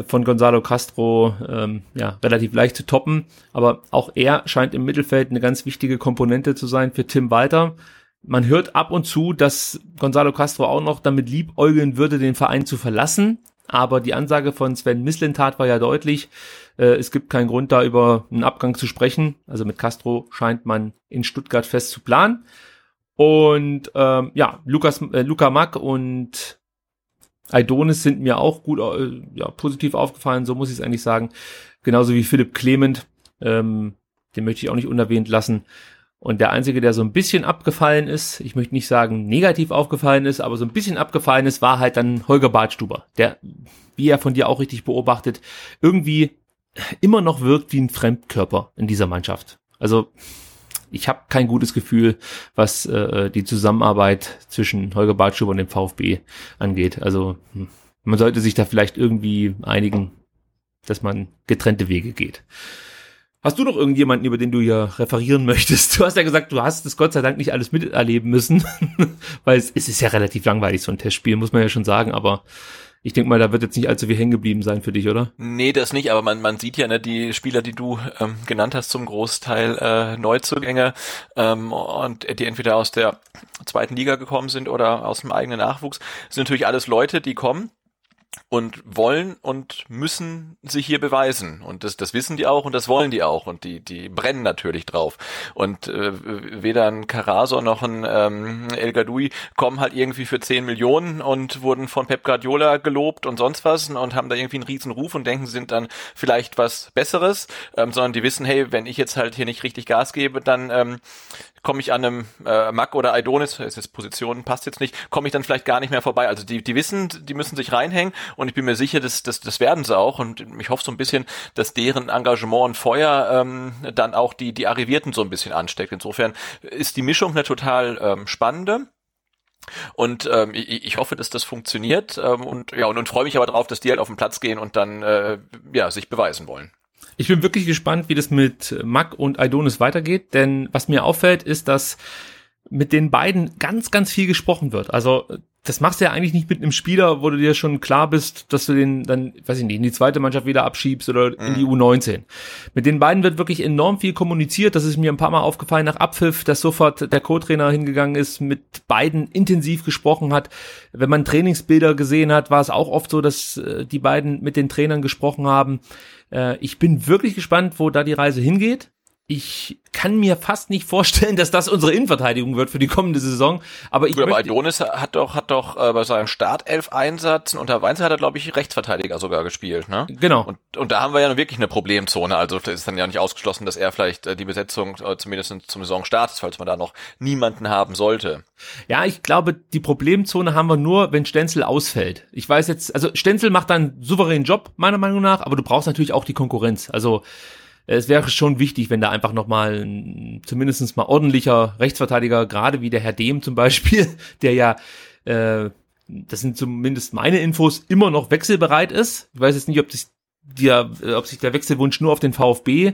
von Gonzalo Castro ähm, ja, relativ leicht zu toppen. Aber auch er scheint im Mittelfeld eine ganz wichtige Komponente zu sein für Tim Walter. Man hört ab und zu, dass Gonzalo Castro auch noch damit liebäugeln würde, den Verein zu verlassen. Aber die Ansage von Sven Mislintat war ja deutlich, äh, es gibt keinen Grund, da über einen Abgang zu sprechen. Also mit Castro scheint man in Stuttgart fest zu planen. Und ähm, ja, Lukas, äh, Luca Mack und Aidonis sind mir auch gut, äh, ja, positiv aufgefallen, so muss ich es eigentlich sagen. Genauso wie Philipp Clement, ähm, den möchte ich auch nicht unerwähnt lassen. Und der einzige, der so ein bisschen abgefallen ist, ich möchte nicht sagen negativ aufgefallen ist, aber so ein bisschen abgefallen ist, war halt dann Holger Badstuber, der, wie er von dir auch richtig beobachtet, irgendwie immer noch wirkt wie ein Fremdkörper in dieser Mannschaft. Also ich habe kein gutes Gefühl, was äh, die Zusammenarbeit zwischen Holger Badstuber und dem VfB angeht. Also hm, man sollte sich da vielleicht irgendwie einigen, dass man getrennte Wege geht. Hast du noch irgendjemanden, über den du hier referieren möchtest? Du hast ja gesagt, du hast es Gott sei Dank nicht alles miterleben müssen, [LAUGHS] weil es, es ist ja relativ langweilig, so ein Testspiel, muss man ja schon sagen, aber ich denke mal, da wird jetzt nicht allzu viel hängen geblieben sein für dich, oder? Nee, das nicht, aber man, man sieht ja, ne, die Spieler, die du ähm, genannt hast, zum Großteil äh, Neuzugänge ähm, und die entweder aus der zweiten Liga gekommen sind oder aus dem eigenen Nachwuchs, sind natürlich alles Leute, die kommen und wollen und müssen sich hier beweisen. Und das, das wissen die auch und das wollen die auch. Und die, die brennen natürlich drauf. Und äh, weder ein Caraso noch ein ähm, El Gadoui kommen halt irgendwie für 10 Millionen und wurden von Pep Guardiola gelobt und sonst was und haben da irgendwie einen riesen Ruf und denken, sind dann vielleicht was Besseres, ähm, sondern die wissen, hey, wenn ich jetzt halt hier nicht richtig Gas gebe, dann ähm, komme ich an einem äh, Mack oder Aidonis, ist jetzt Position, passt jetzt nicht, komme ich dann vielleicht gar nicht mehr vorbei. Also die, die wissen, die müssen sich reinhängen und ich bin mir sicher, dass das, das werden sie auch und ich hoffe so ein bisschen, dass deren Engagement und Feuer ähm, dann auch die, die Arrivierten so ein bisschen ansteckt. Insofern ist die Mischung eine total ähm, spannende. Und ähm, ich, ich hoffe, dass das funktioniert ähm, und ja und, und freue mich aber drauf, dass die halt auf den Platz gehen und dann äh, ja sich beweisen wollen. Ich bin wirklich gespannt, wie das mit Mack und Aidonis weitergeht, denn was mir auffällt, ist, dass mit den beiden ganz, ganz viel gesprochen wird. Also das machst du ja eigentlich nicht mit einem Spieler, wo du dir schon klar bist, dass du den dann, weiß ich nicht, in die zweite Mannschaft wieder abschiebst oder in die mhm. U19. Mit den beiden wird wirklich enorm viel kommuniziert. Das ist mir ein paar Mal aufgefallen nach Abpfiff, dass sofort der Co-Trainer hingegangen ist, mit beiden intensiv gesprochen hat. Wenn man Trainingsbilder gesehen hat, war es auch oft so, dass äh, die beiden mit den Trainern gesprochen haben. Äh, ich bin wirklich gespannt, wo da die Reise hingeht ich kann mir fast nicht vorstellen, dass das unsere Innenverteidigung wird für die kommende Saison. Aber ich Gut, aber Adonis hat doch, hat doch äh, bei seinem Startelf-Einsatz unter Weinzer hat er, glaube ich, Rechtsverteidiger sogar gespielt, ne? Genau. Und, und da haben wir ja wirklich eine Problemzone. Also das ist dann ja nicht ausgeschlossen, dass er vielleicht äh, die Besetzung äh, zumindest zum Saisonstart ist, falls man da noch niemanden haben sollte. Ja, ich glaube, die Problemzone haben wir nur, wenn Stenzel ausfällt. Ich weiß jetzt, also Stenzel macht dann einen souveränen Job, meiner Meinung nach, aber du brauchst natürlich auch die Konkurrenz. Also es wäre schon wichtig, wenn da einfach nochmal zumindestens mal ordentlicher Rechtsverteidiger, gerade wie der Herr Dehm zum Beispiel, [LAUGHS] der ja, äh, das sind zumindest meine Infos, immer noch wechselbereit ist. Ich weiß jetzt nicht, ob, das, der, ob sich der Wechselwunsch nur auf den VfB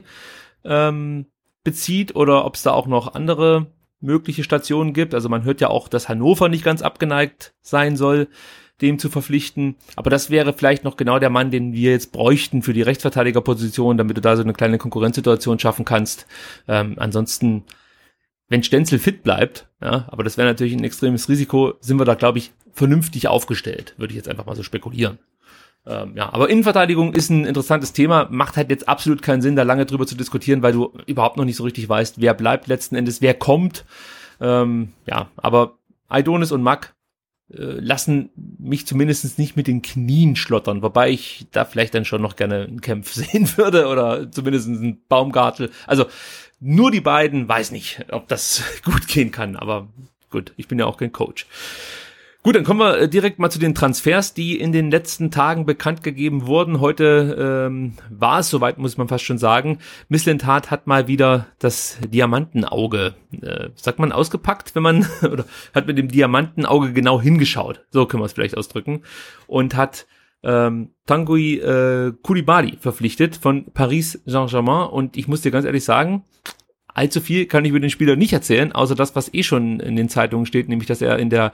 ähm, bezieht oder ob es da auch noch andere mögliche Stationen gibt. Also man hört ja auch, dass Hannover nicht ganz abgeneigt sein soll dem zu verpflichten. Aber das wäre vielleicht noch genau der Mann, den wir jetzt bräuchten für die Rechtsverteidigerposition, damit du da so eine kleine Konkurrenzsituation schaffen kannst. Ähm, ansonsten, wenn Stenzel fit bleibt, ja, aber das wäre natürlich ein extremes Risiko, sind wir da, glaube ich, vernünftig aufgestellt, würde ich jetzt einfach mal so spekulieren. Ähm, ja, aber Innenverteidigung ist ein interessantes Thema, macht halt jetzt absolut keinen Sinn, da lange drüber zu diskutieren, weil du überhaupt noch nicht so richtig weißt, wer bleibt letzten Endes, wer kommt. Ähm, ja, aber Aidonis und Mack lassen mich zumindest nicht mit den Knien schlottern, wobei ich da vielleicht dann schon noch gerne einen Kämpf [LAUGHS] sehen würde oder zumindest einen Baumgartel. Also nur die beiden, weiß nicht, ob das [LAUGHS] gut gehen kann, aber gut, ich bin ja auch kein Coach. Gut, dann kommen wir äh, direkt mal zu den Transfers, die in den letzten Tagen bekannt gegeben wurden. Heute ähm, war es, soweit muss man fast schon sagen, Misslintat hat mal wieder das Diamantenauge, äh, sagt man, ausgepackt, wenn man, [LAUGHS] oder hat mit dem Diamantenauge genau hingeschaut, so können wir es vielleicht ausdrücken, und hat ähm, Tanguy äh, Koulibaly verpflichtet von Paris Saint-Germain. Und ich muss dir ganz ehrlich sagen, allzu viel kann ich über den Spieler nicht erzählen, außer das, was eh schon in den Zeitungen steht, nämlich dass er in der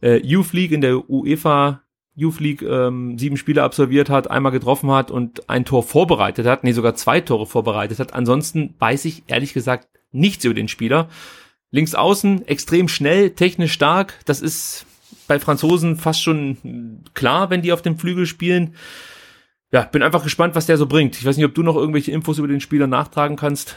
äh, Youth League, in der UEFA Youth League ähm, sieben Spiele absolviert hat, einmal getroffen hat und ein Tor vorbereitet hat, nee, sogar zwei Tore vorbereitet hat. Ansonsten weiß ich ehrlich gesagt nichts über den Spieler. Links außen, extrem schnell, technisch stark. Das ist bei Franzosen fast schon klar, wenn die auf dem Flügel spielen. Ja, bin einfach gespannt, was der so bringt. Ich weiß nicht, ob du noch irgendwelche Infos über den Spieler nachtragen kannst.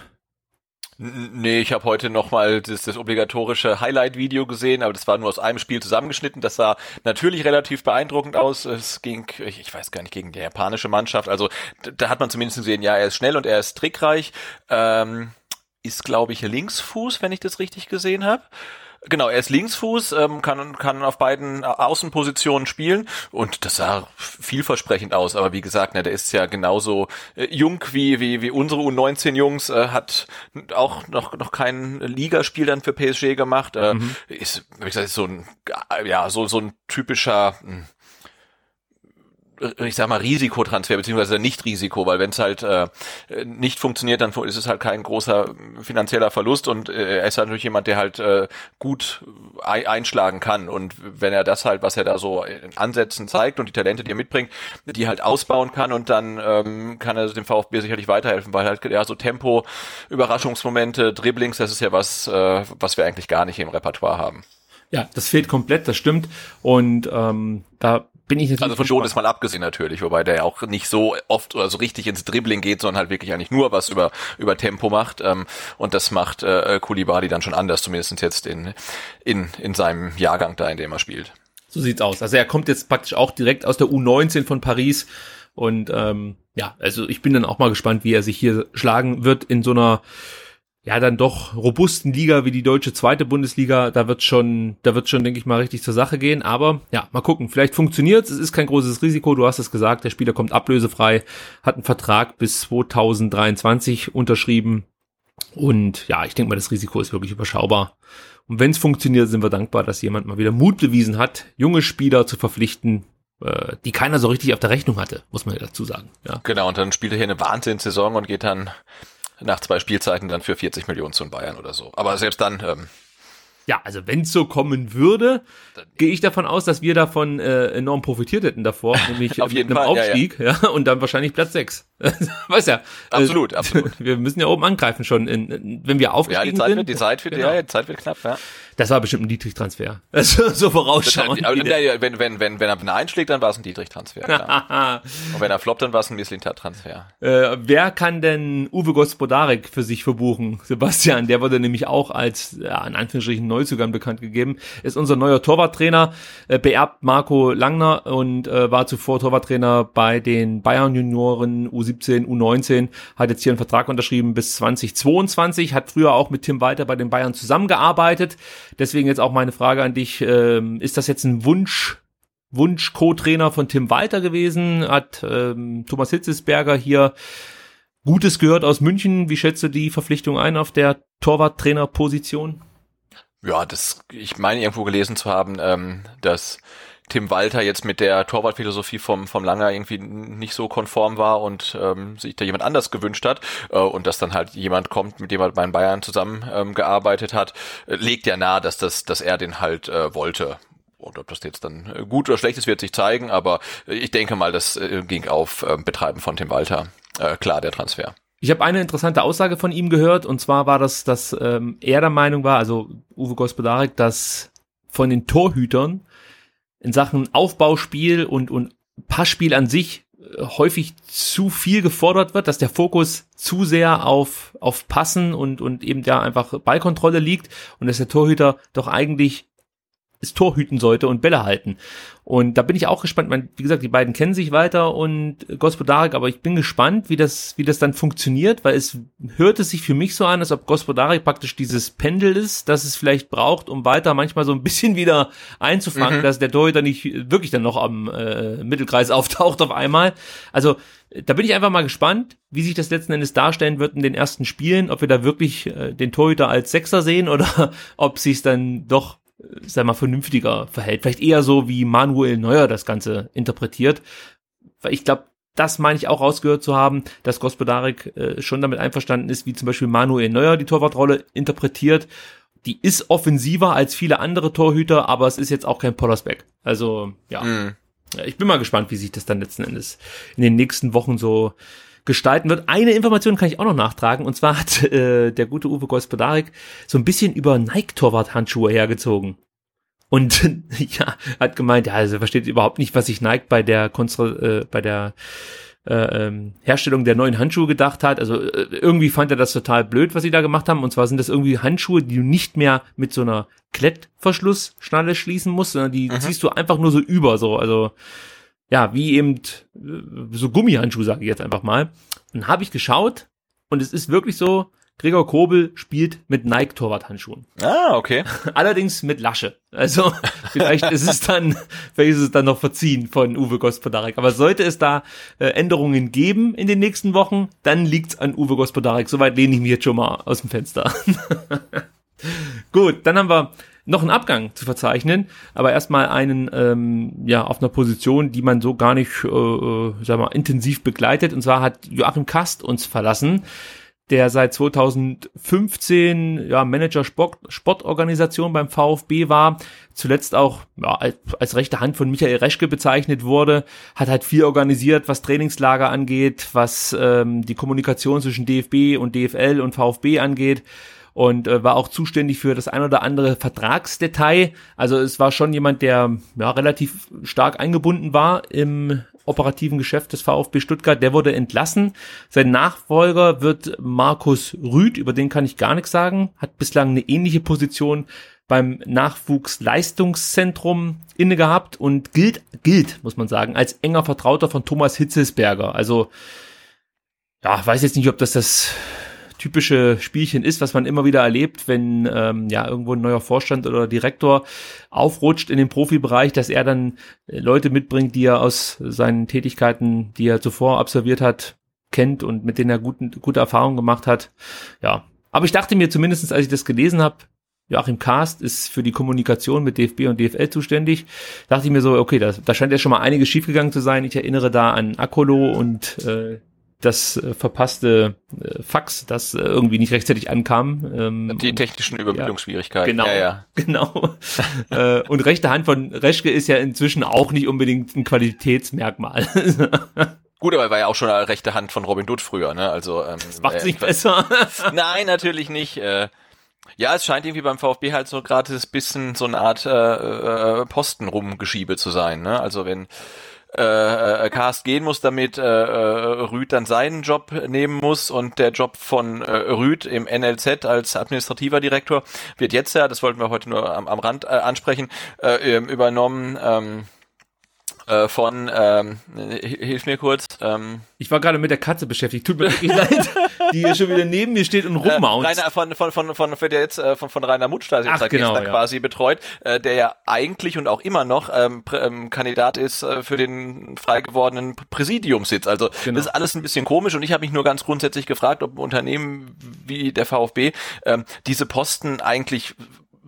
Nee, ich habe heute nochmal das, das obligatorische Highlight-Video gesehen, aber das war nur aus einem Spiel zusammengeschnitten. Das sah natürlich relativ beeindruckend aus. Es ging, ich, ich weiß gar nicht, gegen die japanische Mannschaft. Also da hat man zumindest gesehen, ja, er ist schnell und er ist trickreich. Ähm, ist, glaube ich, Linksfuß, wenn ich das richtig gesehen habe. Genau, er ist Linksfuß, ähm, kann, kann auf beiden Außenpositionen spielen und das sah vielversprechend aus. Aber wie gesagt, ne, der ist ja genauso äh, jung wie, wie, wie unsere U19-Jungs, äh, hat auch noch, noch kein Ligaspiel dann für PSG gemacht. Äh, mhm. Ist, wie gesagt, ist so ein, ja, so, so ein typischer, mh, hm, ich sag mal, Risikotransfer, beziehungsweise nicht Risiko, weil wenn es halt äh, nicht funktioniert, dann ist es halt kein großer finanzieller Verlust und äh, er ist natürlich jemand, der halt äh, gut einschlagen kann. Und wenn er das halt, was er da so in Ansätzen zeigt und die Talente, die er mitbringt, die halt ausbauen kann und dann ähm, kann er dem VfB sicherlich weiterhelfen, weil halt ja so Tempo, Überraschungsmomente, Dribblings, das ist ja was, äh, was wir eigentlich gar nicht im Repertoire haben. Ja, das fehlt komplett, das stimmt. Und ähm, da bin ich natürlich. Also von Jonas mal abgesehen natürlich, wobei der ja auch nicht so oft oder so richtig ins Dribbling geht, sondern halt wirklich eigentlich nur was über, über Tempo macht. Ähm, und das macht äh, Kulibali dann schon anders, zumindest jetzt in, in, in seinem Jahrgang da, in dem er spielt. So sieht's aus. Also er kommt jetzt praktisch auch direkt aus der U19 von Paris. Und ähm, ja, also ich bin dann auch mal gespannt, wie er sich hier schlagen wird in so einer ja dann doch robusten Liga wie die deutsche zweite Bundesliga, da wird schon, da wird schon, denke ich mal, richtig zur Sache gehen. Aber ja, mal gucken. Vielleicht funktioniert es. ist kein großes Risiko. Du hast es gesagt. Der Spieler kommt ablösefrei, hat einen Vertrag bis 2023 unterschrieben. Und ja, ich denke mal, das Risiko ist wirklich überschaubar. Und wenn es funktioniert, sind wir dankbar, dass jemand mal wieder Mut bewiesen hat, junge Spieler zu verpflichten, äh, die keiner so richtig auf der Rechnung hatte, muss man ja dazu sagen. Ja. Genau, und dann spielt er hier eine Wahnsinnssaison und geht dann nach zwei Spielzeiten dann für 40 Millionen zu Bayern oder so. Aber selbst dann. Ähm, ja, also wenn es so kommen würde, gehe ich davon aus, dass wir davon äh, enorm profitiert hätten davor, [LAUGHS] nämlich Auf jeden mit einem Fall, Aufstieg, ja, ja. und dann wahrscheinlich Platz sechs. [LAUGHS] Weiß ja. Absolut, äh, absolut. Wir müssen ja oben angreifen schon, in, wenn wir aufgestiegen ja, die Zeit sind. Wird, die Zeit wird, genau. ja, die Zeit wird knapp, ja. Das war bestimmt ein Dietrich-Transfer. [LAUGHS] so vorausschauen. Halt, wenn, wenn, wenn, wenn er einschlägt, dann war es ein Dietrich-Transfer. [LAUGHS] Und wenn er floppt, dann war es ein Mislintat-Transfer. Äh, wer kann denn Uwe Gospodarek für sich verbuchen? [LAUGHS] Sebastian, der wurde nämlich auch als, ja, in Anführungsstrichen, Neuzugang bekannt gegeben. Ist unser neuer Torwarttrainer, äh, beerbt Marco Langner und äh, war zuvor Torwarttrainer bei den Bayern Junioren U17, U19, hat jetzt hier einen Vertrag unterschrieben bis 2022, hat früher auch mit Tim Walter bei den Bayern zusammengearbeitet Deswegen jetzt auch meine Frage an dich, ähm, ist das jetzt ein Wunsch, Wunsch Co-Trainer von Tim Walter gewesen? Hat ähm, Thomas Hitzesberger hier Gutes gehört aus München? Wie schätzt du die Verpflichtung ein auf der Torwarttrainerposition? Ja, das, ich meine irgendwo gelesen zu haben, ähm, dass Tim Walter jetzt mit der Torwartphilosophie vom, vom Langer irgendwie nicht so konform war und ähm, sich da jemand anders gewünscht hat äh, und dass dann halt jemand kommt, mit dem er bei Bayern zusammen ähm, hat, äh, legt ja nahe, dass das, dass er den halt äh, wollte. Und ob das jetzt dann äh, gut oder schlecht ist, wird sich zeigen, aber ich denke mal, das äh, ging auf äh, Betreiben von Tim Walter. Äh, klar, der Transfer. Ich habe eine interessante Aussage von ihm gehört, und zwar war das, dass ähm, er der Meinung war, also Uwe Gospodarek, dass von den Torhütern in Sachen Aufbauspiel und, und Passspiel an sich äh, häufig zu viel gefordert wird, dass der Fokus zu sehr auf, auf Passen und, und eben ja einfach Ballkontrolle liegt und dass der Torhüter doch eigentlich das Tor hüten sollte und Bälle halten. Und da bin ich auch gespannt. Man, wie gesagt, die beiden kennen sich weiter und Gospodarik, aber ich bin gespannt, wie das, wie das dann funktioniert, weil es hört es sich für mich so an, als ob Gospodarik praktisch dieses Pendel ist, das es vielleicht braucht, um weiter manchmal so ein bisschen wieder einzufangen, mhm. dass der Torhüter nicht wirklich dann noch am äh, Mittelkreis [LAUGHS] auftaucht auf einmal. Also da bin ich einfach mal gespannt, wie sich das letzten Endes darstellen wird in den ersten Spielen, ob wir da wirklich äh, den Torhüter als Sechser sehen oder [LAUGHS] ob sich dann doch sag mal, vernünftiger verhält. Vielleicht eher so, wie Manuel Neuer das Ganze interpretiert. Weil ich glaube, das meine ich auch rausgehört zu haben, dass Gospodarik äh, schon damit einverstanden ist, wie zum Beispiel Manuel Neuer die Torwartrolle interpretiert. Die ist offensiver als viele andere Torhüter, aber es ist jetzt auch kein Pollersbeck. Also, ja. Mm. Ich bin mal gespannt, wie sich das dann letzten Endes in den nächsten Wochen so gestalten wird. Eine Information kann ich auch noch nachtragen und zwar hat äh, der gute Uwe Gospodarik so ein bisschen über Nike-Torwart-Handschuhe hergezogen. Und [LAUGHS] ja, hat gemeint, ja, also versteht überhaupt nicht, was sich Nike bei der Konstru äh, bei der äh, ähm, Herstellung der neuen Handschuhe gedacht hat. Also äh, irgendwie fand er das total blöd, was sie da gemacht haben. Und zwar sind das irgendwie Handschuhe, die du nicht mehr mit so einer Klettverschlussschnalle schließen musst, sondern die mhm. ziehst du einfach nur so über, so also ja wie eben äh, so Gummihandschuhe, sage ich jetzt einfach mal. Dann habe ich geschaut und es ist wirklich so, Gregor Kobel spielt mit Nike Torwarthandschuhen. Ah, okay. [LAUGHS] Allerdings mit Lasche. Also [LAUGHS] vielleicht ist es dann, vielleicht ist es dann noch verziehen von Uwe Gospodarek. Aber sollte es da äh, Änderungen geben in den nächsten Wochen, dann liegt's an Uwe Gospodarek. Soweit lehne ich mich jetzt schon mal aus dem Fenster. [LAUGHS] Gut, dann haben wir noch einen Abgang zu verzeichnen, aber erstmal einen ähm, ja auf einer Position, die man so gar nicht, äh, äh sag mal, intensiv begleitet. Und zwar hat Joachim Kast uns verlassen der seit 2015 ja, Manager Sport, Sportorganisation beim VfB war, zuletzt auch ja, als, als rechte Hand von Michael Reschke bezeichnet wurde, hat halt viel organisiert, was Trainingslager angeht, was ähm, die Kommunikation zwischen DFB und DFL und VfB angeht und äh, war auch zuständig für das ein oder andere Vertragsdetail. Also es war schon jemand, der ja, relativ stark eingebunden war im operativen Geschäft des VfB Stuttgart. Der wurde entlassen. Sein Nachfolger wird Markus Rüth, über den kann ich gar nichts sagen, hat bislang eine ähnliche Position beim Nachwuchsleistungszentrum inne gehabt und gilt, gilt, muss man sagen, als enger Vertrauter von Thomas Hitzesberger. Also, ja, weiß jetzt nicht, ob das das typische Spielchen ist, was man immer wieder erlebt, wenn ähm, ja irgendwo ein neuer Vorstand oder Direktor aufrutscht in den Profibereich, dass er dann äh, Leute mitbringt, die er aus seinen Tätigkeiten, die er zuvor absolviert hat, kennt und mit denen er guten, gute Erfahrungen gemacht hat. Ja, aber ich dachte mir zumindestens, als ich das gelesen habe, Joachim Kast ist für die Kommunikation mit DFB und DFL zuständig. dachte ich mir so, okay, da, da scheint ja schon mal einiges schiefgegangen zu sein. Ich erinnere da an Akolo und äh, das äh, verpasste äh, Fax, das äh, irgendwie nicht rechtzeitig ankam. Ähm, die technischen Übermittlungsschwierigkeiten. Ja, genau, ja, ja. [LAUGHS] genau. äh, und rechte Hand von Reschke ist ja inzwischen auch nicht unbedingt ein Qualitätsmerkmal. [LAUGHS] Gut, aber er war ja auch schon eine rechte Hand von Robin Dutt früher, ne? Also ähm, das nicht äh, [LAUGHS] besser. Nein, natürlich nicht. Äh, ja, es scheint irgendwie beim VfB halt so gerade ein bisschen so eine Art äh, äh, Postenrumgeschiebe zu sein, ne? Also wenn äh, äh, Cast gehen muss, damit äh, äh, Rüd dann seinen Job nehmen muss und der Job von äh, Rüd im NLZ als administrativer Direktor wird jetzt ja, das wollten wir heute nur am, am Rand äh, ansprechen, äh, übernommen. Ähm, äh, von, ähm, hilf mir kurz. Ähm, ich war gerade mit der Katze beschäftigt, tut mir wirklich leid, [LAUGHS] die hier schon wieder neben mir steht und äh, rummaut. Äh, Rainer, von, von, von, von, von, der jetzt, äh, von, von Rainer Mutstahl Ach, seit genau, ja. quasi betreut, äh, der ja eigentlich und auch immer noch ähm, ähm, Kandidat ist äh, für den frei gewordenen Präsidiumssitz. Also genau. das ist alles ein bisschen komisch und ich habe mich nur ganz grundsätzlich gefragt, ob Unternehmen wie der VfB ähm, diese Posten eigentlich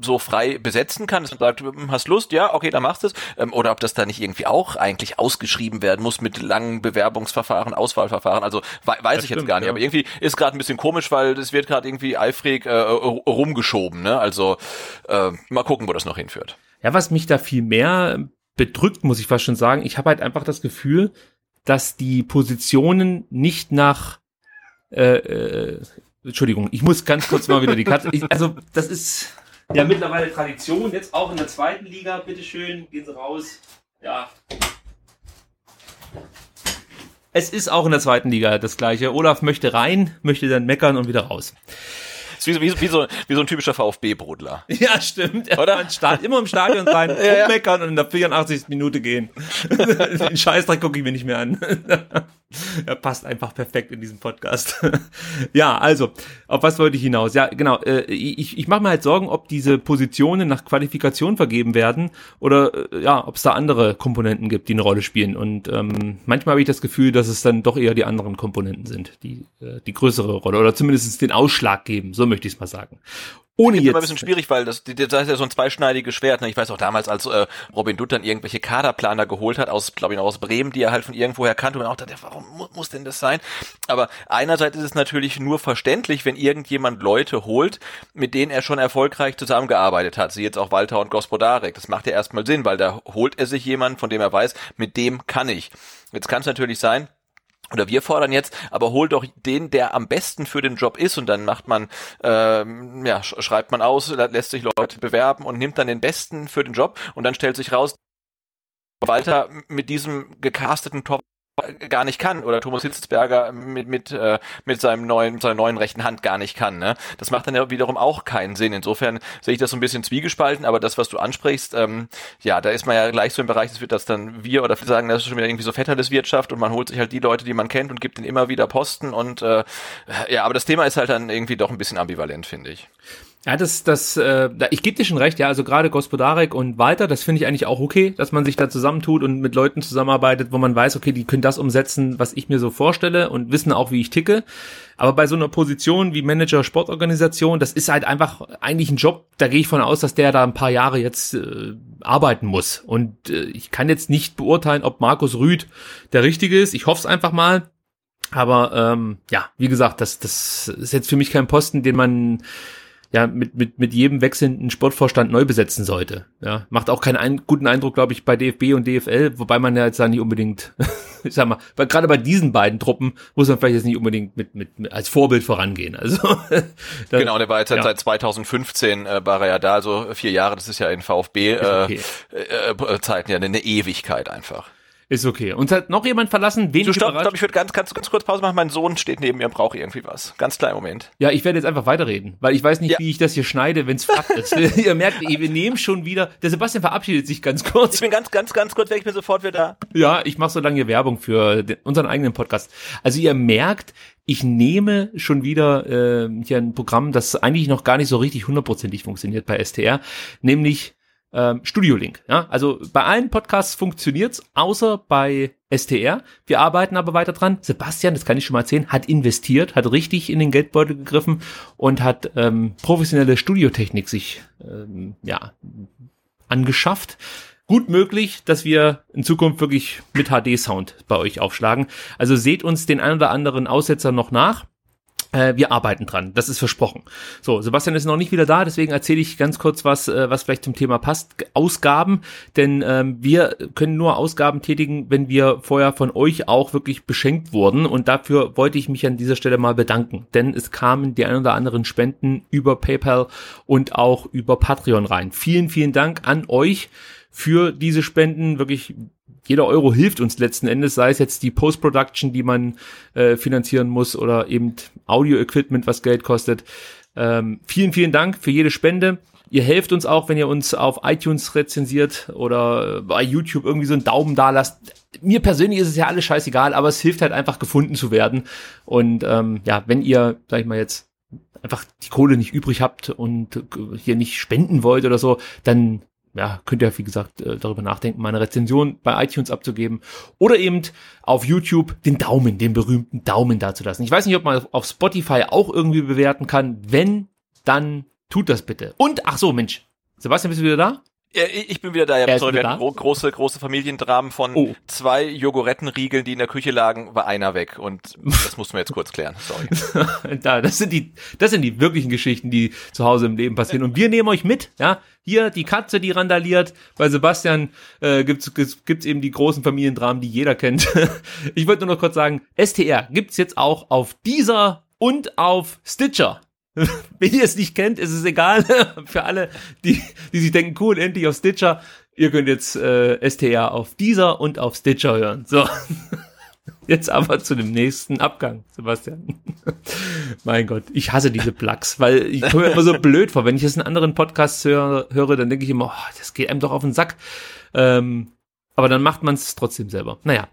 so frei besetzen kann, dass man sagt, hm, hast Lust, ja, okay, dann machst du es. Ähm, oder ob das da nicht irgendwie auch eigentlich ausgeschrieben werden muss mit langen Bewerbungsverfahren, Auswahlverfahren. Also we weiß das ich stimmt, jetzt gar nicht. Ja. Aber irgendwie ist gerade ein bisschen komisch, weil es wird gerade irgendwie eifrig äh, rumgeschoben. Ne? Also äh, mal gucken, wo das noch hinführt. Ja, was mich da viel mehr bedrückt, muss ich fast schon sagen, ich habe halt einfach das Gefühl, dass die Positionen nicht nach äh, äh, Entschuldigung, ich muss ganz kurz mal wieder die Karte. Ich, also das ist ja mittlerweile Tradition, jetzt auch in der zweiten Liga. Bitteschön, gehen Sie raus. Ja. Es ist auch in der zweiten Liga das gleiche. Olaf möchte rein, möchte dann meckern und wieder raus. Wie, wie, wie, so, wie so ein typischer VfB-Brudler. Ja, stimmt. Er Oder? Start, immer im Stadion sein, [LAUGHS] ja, ummeckern und in der 84. Minute gehen. [LAUGHS] Den Scheißdreck gucke ich mir nicht mehr an. [LAUGHS] er passt einfach perfekt in diesen Podcast. ja, also, auf was wollte ich hinaus? Ja, genau. Äh, ich ich mache mir halt Sorgen, ob diese Positionen nach Qualifikation vergeben werden oder äh, ja, ob es da andere Komponenten gibt, die eine Rolle spielen. Und ähm, manchmal habe ich das Gefühl, dass es dann doch eher die anderen Komponenten sind, die äh, die größere Rolle oder zumindest den Ausschlag geben. So möchte ich es mal sagen. Ohne jetzt. immer ein bisschen schwierig, weil das, das ist ja so ein zweischneidiges Schwert. Ne? Ich weiß auch damals, als äh, Robin Dutt dann irgendwelche Kaderplaner geholt hat, aus, glaube ich, noch aus Bremen, die er halt von irgendwoher kannte, und auch dachte, warum muss denn das sein? Aber einerseits ist es natürlich nur verständlich, wenn irgendjemand Leute holt, mit denen er schon erfolgreich zusammengearbeitet hat. Sie jetzt auch Walter und Gospodarek. Das macht ja erstmal Sinn, weil da holt er sich jemanden, von dem er weiß, mit dem kann ich. Jetzt kann es natürlich sein, oder wir fordern jetzt, aber hol doch den, der am besten für den Job ist und dann macht man, ähm, ja, schreibt man aus, lässt sich Leute bewerben und nimmt dann den Besten für den Job und dann stellt sich raus, Walter mit diesem gecasteten Top gar nicht kann oder Thomas Hitzelsberger mit mit äh, mit seinem neuen seiner neuen rechten Hand gar nicht kann. Ne? Das macht dann ja wiederum auch keinen Sinn. Insofern sehe ich das so ein bisschen zwiegespalten, aber das, was du ansprichst, ähm, ja, da ist man ja gleich so im Bereich, das wird das dann wir oder sagen, das ist schon wieder irgendwie so Wirtschaft und man holt sich halt die Leute, die man kennt und gibt ihnen immer wieder Posten und äh, ja, aber das Thema ist halt dann irgendwie doch ein bisschen ambivalent, finde ich. Ja, das, das, äh, ich gebe dir schon recht, ja, also gerade Gospodarek und Walter, das finde ich eigentlich auch okay, dass man sich da zusammentut und mit Leuten zusammenarbeitet, wo man weiß, okay, die können das umsetzen, was ich mir so vorstelle und wissen auch, wie ich ticke. Aber bei so einer Position wie Manager Sportorganisation, das ist halt einfach eigentlich ein Job, da gehe ich von aus, dass der da ein paar Jahre jetzt äh, arbeiten muss. Und äh, ich kann jetzt nicht beurteilen, ob Markus Rüd der Richtige ist. Ich hoffe es einfach mal. Aber ähm, ja, wie gesagt, das, das ist jetzt für mich kein Posten, den man ja mit, mit, mit jedem wechselnden Sportvorstand neu besetzen sollte. Ja, macht auch keinen ein, guten Eindruck, glaube ich, bei DFB und DFL, wobei man ja jetzt da nicht unbedingt, [LAUGHS] ich sag mal, weil gerade bei diesen beiden Truppen muss man vielleicht jetzt nicht unbedingt mit, mit, mit als Vorbild vorangehen. Also [LAUGHS] dann, genau, der war jetzt ja. seit 2015 äh, war er ja da, also vier Jahre, das ist ja in VfB äh, okay. äh, äh, Zeiten ja eine Ewigkeit einfach. Ist okay. Und hat noch jemand verlassen? Wen du stopp, stopp, ich würde ganz, ganz, ganz kurz Pause machen. Mein Sohn steht neben mir und braucht irgendwie was. Ganz kleinen Moment. Ja, ich werde jetzt einfach weiterreden, weil ich weiß nicht, ja. wie ich das hier schneide, wenn es Fakt ist. [LAUGHS] [LAUGHS] Ihr merkt, wir nehmen schon wieder. Der Sebastian verabschiedet sich ganz kurz. Ich bin ganz, ganz, ganz kurz weg. Ich bin sofort wieder da. Ja, ich mache so lange Werbung für den, unseren eigenen Podcast. Also ihr merkt, ich nehme schon wieder äh, hier ein Programm, das eigentlich noch gar nicht so richtig hundertprozentig funktioniert bei STR, nämlich ähm, Studio Link. Ja? Also bei allen Podcasts funktioniert's, außer bei STR. Wir arbeiten aber weiter dran. Sebastian, das kann ich schon mal erzählen, hat investiert, hat richtig in den Geldbeutel gegriffen und hat ähm, professionelle Studiotechnik sich ähm, ja angeschafft. Gut möglich, dass wir in Zukunft wirklich mit HD-Sound bei euch aufschlagen. Also seht uns den ein oder anderen Aussetzer noch nach. Äh, wir arbeiten dran, das ist versprochen. So, Sebastian ist noch nicht wieder da, deswegen erzähle ich ganz kurz was, äh, was vielleicht zum Thema passt. Ausgaben, denn ähm, wir können nur Ausgaben tätigen, wenn wir vorher von euch auch wirklich beschenkt wurden und dafür wollte ich mich an dieser Stelle mal bedanken, denn es kamen die ein oder anderen Spenden über PayPal und auch über Patreon rein. Vielen, vielen Dank an euch für diese Spenden. Wirklich jeder Euro hilft uns letzten Endes, sei es jetzt die Post-Production, die man äh, finanzieren muss oder eben Audio-Equipment, was Geld kostet. Ähm, vielen, vielen Dank für jede Spende. Ihr helft uns auch, wenn ihr uns auf iTunes rezensiert oder bei YouTube irgendwie so einen Daumen da lasst. Mir persönlich ist es ja alles scheißegal, aber es hilft halt einfach gefunden zu werden. Und ähm, ja, wenn ihr, sag ich mal jetzt, einfach die Kohle nicht übrig habt und hier nicht spenden wollt oder so, dann ja, könnt ihr, wie gesagt, äh, darüber nachdenken, meine Rezension bei iTunes abzugeben oder eben auf YouTube den Daumen, den berühmten Daumen dazulassen. Ich weiß nicht, ob man auf Spotify auch irgendwie bewerten kann. Wenn, dann tut das bitte. Und, ach so, Mensch, Sebastian, bist du wieder da? Ja, ich bin wieder da. Ja, sorry, wir hatten gro große, große Familiendramen von oh. zwei Jogorettenriegeln, die in der Küche lagen, war einer weg. Und [LAUGHS] das mussten wir jetzt kurz klären. Sorry. [LAUGHS] da, das sind die, das sind die wirklichen Geschichten, die zu Hause im Leben passieren. Und wir nehmen euch mit, ja. Hier die Katze, die randaliert. Bei Sebastian äh, gibt's, gibt's, gibt's eben die großen Familiendramen, die jeder kennt. [LAUGHS] ich wollte nur noch kurz sagen, STR gibt's jetzt auch auf dieser und auf Stitcher. [LAUGHS] Wenn ihr es nicht kennt, ist es egal. [LAUGHS] Für alle, die, die sich denken, cool, endlich auf Stitcher. Ihr könnt jetzt äh, STR auf dieser und auf Stitcher hören. So. [LAUGHS] Jetzt aber zu dem nächsten Abgang, Sebastian. mein Gott, ich hasse diese Plugs, weil ich komme immer so blöd vor. Wenn ich jetzt einen anderen Podcast höre, höre dann denke ich immer, oh, das geht einem doch auf den Sack. Ähm, aber dann macht man es trotzdem selber. Naja.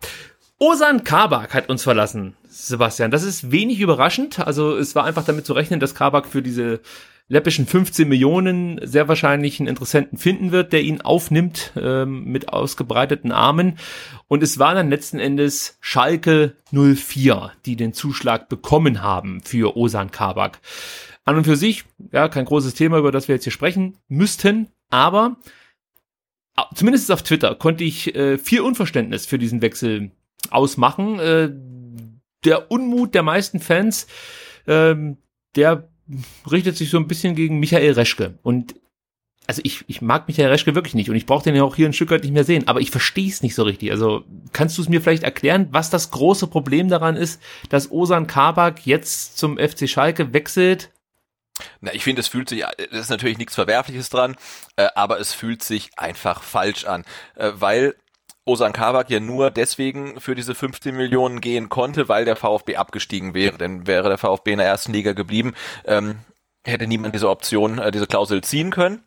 Osan Kabak hat uns verlassen. Sebastian. Das ist wenig überraschend. Also es war einfach damit zu rechnen, dass Kabak für diese läppischen 15 Millionen sehr wahrscheinlich einen Interessenten finden wird, der ihn aufnimmt ähm, mit ausgebreiteten Armen. Und es war dann letzten Endes Schalke 04, die den Zuschlag bekommen haben für Osan Kabak. An und für sich, ja, kein großes Thema, über das wir jetzt hier sprechen müssten, aber zumindest auf Twitter konnte ich äh, viel Unverständnis für diesen Wechsel ausmachen. Äh, der Unmut der meisten Fans, ähm, der richtet sich so ein bisschen gegen Michael Reschke. Und also ich, ich mag Michael Reschke wirklich nicht und ich brauche den ja auch hier ein Stück weit nicht mehr sehen, aber ich verstehe es nicht so richtig. Also kannst du es mir vielleicht erklären, was das große Problem daran ist, dass Osan Kabak jetzt zum FC Schalke wechselt? Na, ich finde, es fühlt sich, es ist natürlich nichts Verwerfliches dran, äh, aber es fühlt sich einfach falsch an, äh, weil Osan Kabak ja nur deswegen für diese 15 Millionen gehen konnte, weil der VfB abgestiegen wäre. Denn wäre der VfB in der ersten Liga geblieben, ähm, hätte niemand diese Option, äh, diese Klausel ziehen können.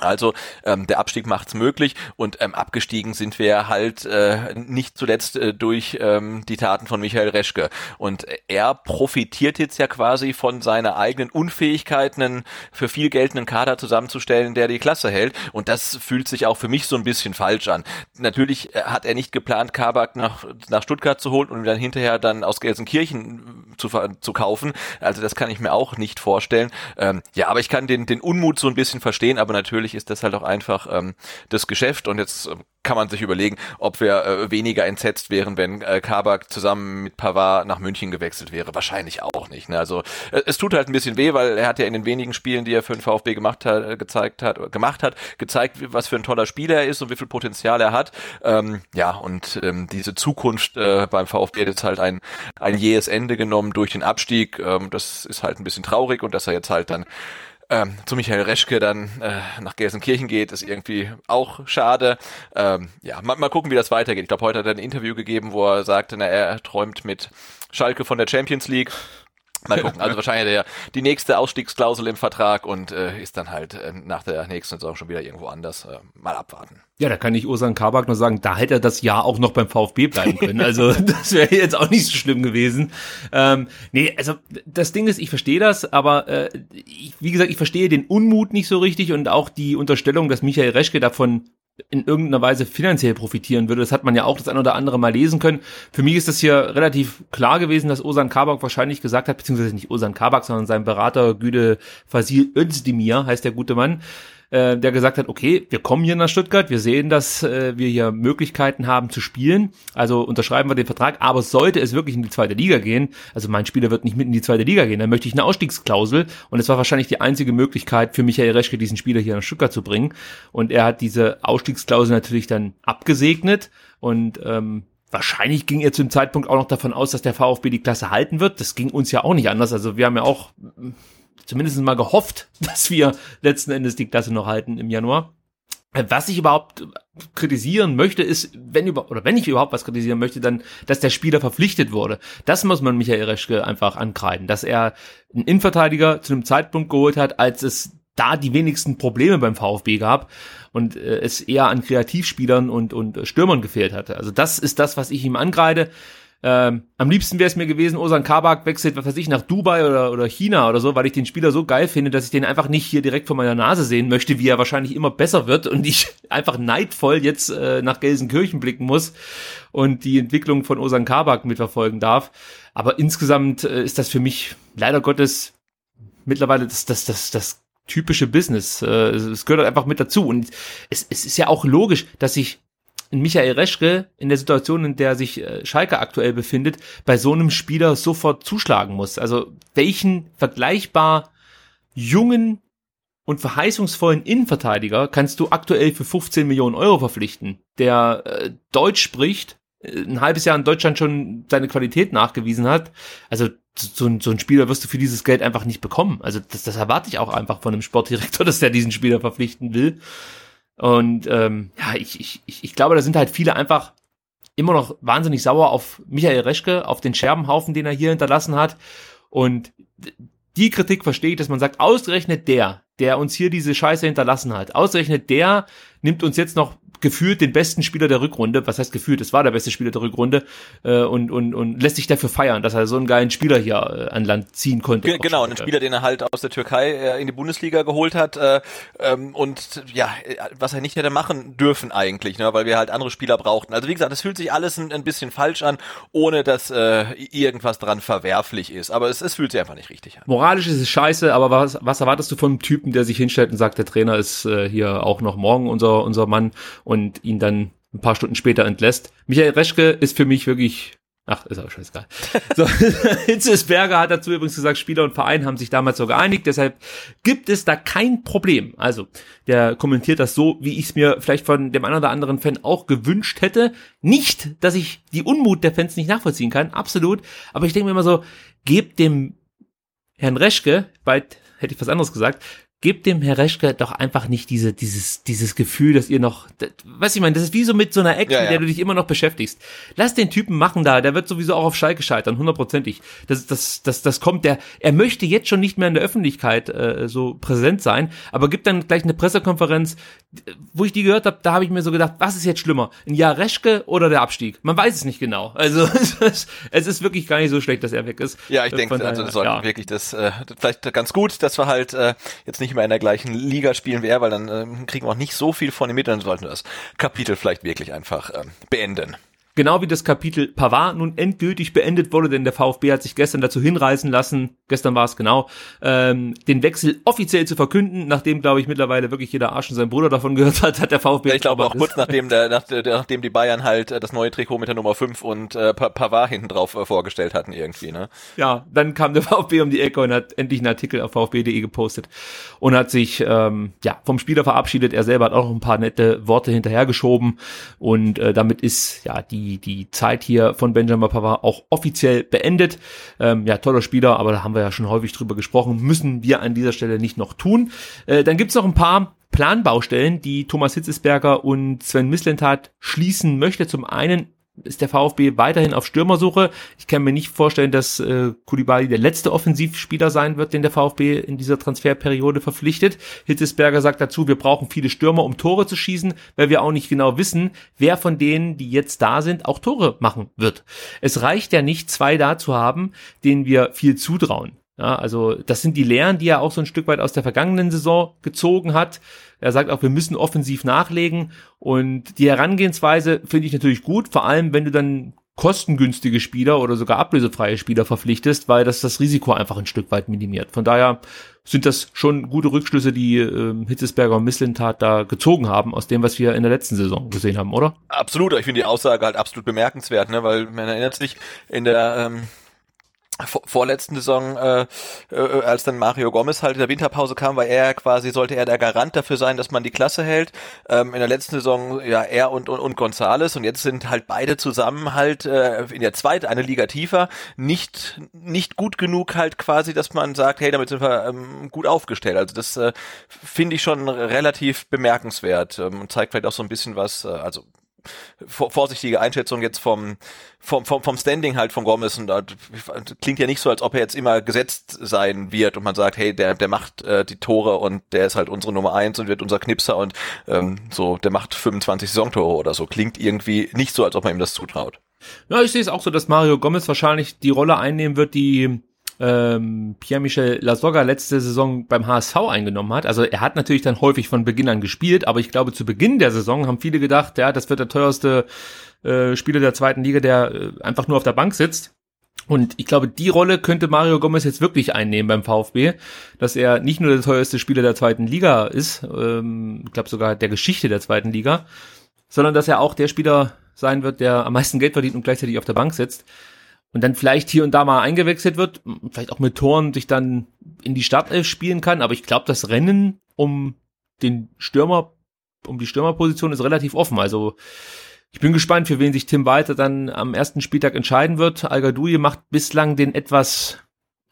Also ähm, der Abstieg macht's möglich und ähm, abgestiegen sind wir halt äh, nicht zuletzt äh, durch ähm, die Taten von Michael Reschke. Und er profitiert jetzt ja quasi von seiner eigenen Unfähigkeit, einen für viel geltenden Kader zusammenzustellen, der die Klasse hält. Und das fühlt sich auch für mich so ein bisschen falsch an. Natürlich äh, hat er nicht geplant, Kabak nach, nach Stuttgart zu holen und dann hinterher dann aus Gelsenkirchen zu, zu kaufen. Also das kann ich mir auch nicht vorstellen. Ähm, ja, aber ich kann den, den Unmut so ein bisschen verstehen, aber natürlich natürlich ist das halt auch einfach ähm, das Geschäft und jetzt äh, kann man sich überlegen, ob wir äh, weniger entsetzt wären, wenn äh, Kabak zusammen mit Pavard nach München gewechselt wäre. Wahrscheinlich auch nicht. Ne? Also äh, es tut halt ein bisschen weh, weil er hat ja in den wenigen Spielen, die er für den VfB gemacht hat, äh, gezeigt hat, gemacht hat, gezeigt, was für ein toller Spieler er ist und wie viel Potenzial er hat. Ähm, ja, und ähm, diese Zukunft äh, beim VfB hat jetzt halt ein, ein jähes Ende genommen durch den Abstieg. Ähm, das ist halt ein bisschen traurig und dass er jetzt halt dann ähm, zu Michael Reschke dann äh, nach Gelsenkirchen geht, ist irgendwie auch schade. Ähm, ja, mal, mal gucken, wie das weitergeht. Ich glaube, heute hat er ein Interview gegeben, wo er sagte, na, er träumt mit Schalke von der Champions League. Mal gucken. Also wahrscheinlich der, die nächste Ausstiegsklausel im Vertrag und äh, ist dann halt äh, nach der nächsten Saison schon wieder irgendwo anders. Äh, mal abwarten. Ja, da kann ich Osan Kabak nur sagen, da hätte er das Jahr auch noch beim VfB bleiben können. Also [LAUGHS] das wäre jetzt auch nicht so schlimm gewesen. Ähm, nee, also das Ding ist, ich verstehe das, aber äh, ich, wie gesagt, ich verstehe den Unmut nicht so richtig und auch die Unterstellung, dass Michael Reschke davon in irgendeiner Weise finanziell profitieren würde. Das hat man ja auch das ein oder andere mal lesen können. Für mich ist das hier relativ klar gewesen, dass Osan Kabak wahrscheinlich gesagt hat, beziehungsweise nicht Osan Kabak, sondern sein Berater Güde Fasil Özdemir, heißt der gute Mann, äh, der gesagt hat, okay, wir kommen hier nach Stuttgart, wir sehen, dass äh, wir hier Möglichkeiten haben zu spielen, also unterschreiben wir den Vertrag, aber sollte es wirklich in die zweite Liga gehen, also mein Spieler wird nicht mit in die zweite Liga gehen, dann möchte ich eine Ausstiegsklausel. Und es war wahrscheinlich die einzige Möglichkeit für Michael Reschke, diesen Spieler hier nach Stuttgart zu bringen. Und er hat diese Ausstiegsklausel natürlich dann abgesegnet. Und ähm, Wahrscheinlich ging er zu dem Zeitpunkt auch noch davon aus, dass der VfB die Klasse halten wird. Das ging uns ja auch nicht anders. Also wir haben ja auch zumindest mal gehofft, [LAUGHS] dass wir letzten Endes die Klasse noch halten im Januar. Was ich überhaupt kritisieren möchte, ist, wenn über, oder wenn ich überhaupt was kritisieren möchte, dann, dass der Spieler verpflichtet wurde. Das muss man Michael Reschke einfach ankreiden, dass er einen Innenverteidiger zu einem Zeitpunkt geholt hat, als es da die wenigsten Probleme beim VfB gab und äh, es eher an Kreativspielern und, und Stürmern gefehlt hatte. Also das ist das, was ich ihm angreide. Ähm, am liebsten wäre es mir gewesen, Osan Kabak wechselt, was weiß ich, nach Dubai oder, oder China oder so, weil ich den Spieler so geil finde, dass ich den einfach nicht hier direkt vor meiner Nase sehen möchte, wie er wahrscheinlich immer besser wird und ich [LAUGHS] einfach neidvoll jetzt äh, nach Gelsenkirchen blicken muss und die Entwicklung von Osan Kabak mitverfolgen darf. Aber insgesamt äh, ist das für mich leider Gottes mittlerweile das, das, das, das typische Business. Äh, es gehört einfach mit dazu. Und es, es ist ja auch logisch, dass sich Michael Reschke in der Situation, in der sich äh, Schalke aktuell befindet, bei so einem Spieler sofort zuschlagen muss. Also welchen vergleichbar jungen und verheißungsvollen Innenverteidiger kannst du aktuell für 15 Millionen Euro verpflichten, der äh, Deutsch spricht, äh, ein halbes Jahr in Deutschland schon seine Qualität nachgewiesen hat. Also so, ein, so ein Spieler wirst du für dieses Geld einfach nicht bekommen. Also das, das erwarte ich auch einfach von einem Sportdirektor, [LAUGHS] dass der diesen Spieler verpflichten will. Und ähm, ja, ich, ich, ich glaube, da sind halt viele einfach immer noch wahnsinnig sauer auf Michael Reschke, auf den Scherbenhaufen, den er hier hinterlassen hat. Und die Kritik verstehe ich, dass man sagt, ausgerechnet der, der uns hier diese Scheiße hinterlassen hat, ausgerechnet der nimmt uns jetzt noch gefühlt den besten Spieler der Rückrunde, was heißt gefühlt, es war der beste Spieler der Rückrunde äh, und, und, und lässt sich dafür feiern, dass er so einen geilen Spieler hier äh, an Land ziehen konnte. Ge genau, einen Spieler, den er halt aus der Türkei äh, in die Bundesliga geholt hat äh, ähm, und ja, was er nicht hätte machen dürfen eigentlich, ne, weil wir halt andere Spieler brauchten. Also wie gesagt, es fühlt sich alles ein, ein bisschen falsch an, ohne dass äh, irgendwas dran verwerflich ist, aber es, es fühlt sich einfach nicht richtig an. Moralisch ist es scheiße, aber was, was erwartest du von einem Typen, der sich hinstellt und sagt, der Trainer ist äh, hier auch noch morgen unser, unser Mann und ihn dann ein paar Stunden später entlässt. Michael Reschke ist für mich wirklich Ach, ist auch scheißegal. So, [LAUGHS] Hitzesberger hat dazu übrigens gesagt, Spieler und Verein haben sich damals so geeinigt, deshalb gibt es da kein Problem. Also, der kommentiert das so, wie ich es mir vielleicht von dem einen oder anderen Fan auch gewünscht hätte. Nicht, dass ich die Unmut der Fans nicht nachvollziehen kann, absolut. Aber ich denke mir immer so, gebt dem Herrn Reschke, bald hätte ich was anderes gesagt, gebt dem Herr Reschke doch einfach nicht diese, dieses, dieses Gefühl, dass ihr noch, das, was ich meine, das ist wie so mit so einer Ecke, Ja, mit der du dich immer noch beschäftigst. Lass den Typen machen da, der wird sowieso auch auf Schalke scheitern, hundertprozentig. Das, das, das, das kommt, der, er möchte jetzt schon nicht mehr in der Öffentlichkeit äh, so präsent sein, aber gibt dann gleich eine Pressekonferenz, wo ich die gehört habe, da habe ich mir so gedacht, was ist jetzt schlimmer, ein Jahr Reschke oder der Abstieg? Man weiß es nicht genau. Also [LAUGHS] es ist, es ist wirklich gar nicht so schlecht, dass er weg ist. Ja, ich Äh, denke, also das ja. wirklich das äh, vielleicht ganz gut, dass wir halt äh, jetzt nicht mehr in der gleichen Liga spielen wie er, weil dann ähm, kriegen wir auch nicht so viel von ihm mit, dann sollten wir das Kapitel vielleicht wirklich einfach ähm, beenden. Genau wie das Kapitel Pavard nun endgültig beendet wurde, denn der VfB hat sich gestern dazu hinreißen lassen, gestern war es genau, ähm, den Wechsel offiziell zu verkünden, nachdem, glaube ich, mittlerweile wirklich jeder Arsch und sein Bruder davon [LAUGHS] gehört hat, hat der VfB... Ja, ich glaube auch kurz nachdem der, nach, der, nachdem die Bayern halt äh, das neue Trikot mit der Nummer 5 und äh, Pa- Pavard hinten drauf äh, vorgestellt hatten irgendwie, ne? Ja, dann kam der [LAUGHS] VfB um die Ecke und hat endlich einen Artikel auf vfb.de gepostet und hat sich ähm, ja vom Spieler verabschiedet. Er selber hat auch noch ein paar nette Worte hinterhergeschoben und äh, damit ist ja die die Zeit hier von Benjamin Pavard auch offiziell beendet. Ähm, ja, toller Spieler, aber da haben wir ja schon häufig drüber gesprochen. Müssen wir an dieser Stelle nicht noch tun. Äh, dann gibt's noch ein paar Planbaustellen, die Thomas Hitzesberger und Sven Mislintat schließen möchte. Zum einen ist der VfB weiterhin auf Stürmersuche. Ich kann mir nicht vorstellen, dass äh, Koulibaly der letzte Offensivspieler sein wird, den der VfB in dieser Transferperiode verpflichtet. Hitzesberger sagt dazu, wir brauchen viele Stürmer, um Tore zu schießen, weil wir auch nicht genau wissen, wer von denen, die jetzt da sind, auch Tore machen wird. Es reicht ja nicht, zwei da zu haben, denen wir viel zutrauen. Ja, also das sind die Lehren, die er auch so ein Stück weit aus der vergangenen Saison gezogen hat. Er sagt auch, wir müssen offensiv nachlegen und die Herangehensweise finde ich natürlich gut, vor allem wenn du dann kostengünstige Spieler oder sogar ablösefreie Spieler verpflichtest, weil das das Risiko einfach ein Stück weit minimiert. Von daher sind das schon gute Rückschlüsse, die ähm, Hitzesberger und Misslintat da gezogen haben aus dem, was wir in der letzten Saison gesehen haben, oder? Absolut, ich finde die Aussage halt absolut bemerkenswert, ne, weil man erinnert sich in der ähm, vorletzten Saison, äh, äh, als dann Mario Gomez halt in der Winterpause kam, war er quasi, sollte er der Garant dafür sein, dass man die Klasse hält. Ähm, in der letzten Saison ja er und, und, und Gonzales und jetzt sind halt beide zusammen halt äh, in der zweiten, eine Liga tiefer, nicht, nicht gut genug halt quasi, dass man sagt, hey, damit sind wir ähm, gut aufgestellt. Also das äh, finde ich schon relativ bemerkenswert ähm, und zeigt vielleicht auch so ein bisschen was, äh, also vorsichtige Einschätzung jetzt vom, vom, vom, vom Standing halt von Gomez und da klingt ja nicht so, als ob er jetzt immer gesetzt sein wird und man sagt, hey, der, der macht äh, die Tore und der ist halt unsere Nummer eins und wird unser Knipser und ähm, so, der macht 25 Saisontore oder so. Klingt irgendwie nicht so, als ob man ihm das zutraut. Ja, ich sehe es auch so, dass Mario Gomez wahrscheinlich die Rolle einnehmen wird, die ähm, Pierre-Michel Lasogga letzte Saison beim HSV eingenommen hat. Also er hat natürlich dann häufig von Beginn an gespielt, aber ich glaube, zu Beginn der Saison haben viele gedacht, ja, das wird der teuerste äh, Spieler der zweiten Liga, der äh, einfach nur auf der Bank sitzt. Und ich glaube, die Rolle könnte Mario Gomez jetzt wirklich einnehmen beim VfB, dass er nicht nur der teuerste Spieler der zweiten Liga ist, ähm, ich glaube sogar der Geschichte der zweiten Liga, sondern dass er auch der Spieler sein wird, der am meisten Geld verdient und gleichzeitig auf der Bank sitzt und dann vielleicht hier und da mal eingewechselt wird, vielleicht auch mit Toren sich dann in die Startelf spielen kann, aber ich glaube, das Rennen um den Stürmer, um die Stürmerposition ist relativ offen. Also ich bin gespannt, für wen sich Tim Walter dann am ersten Spieltag entscheiden wird. al macht bislang den etwas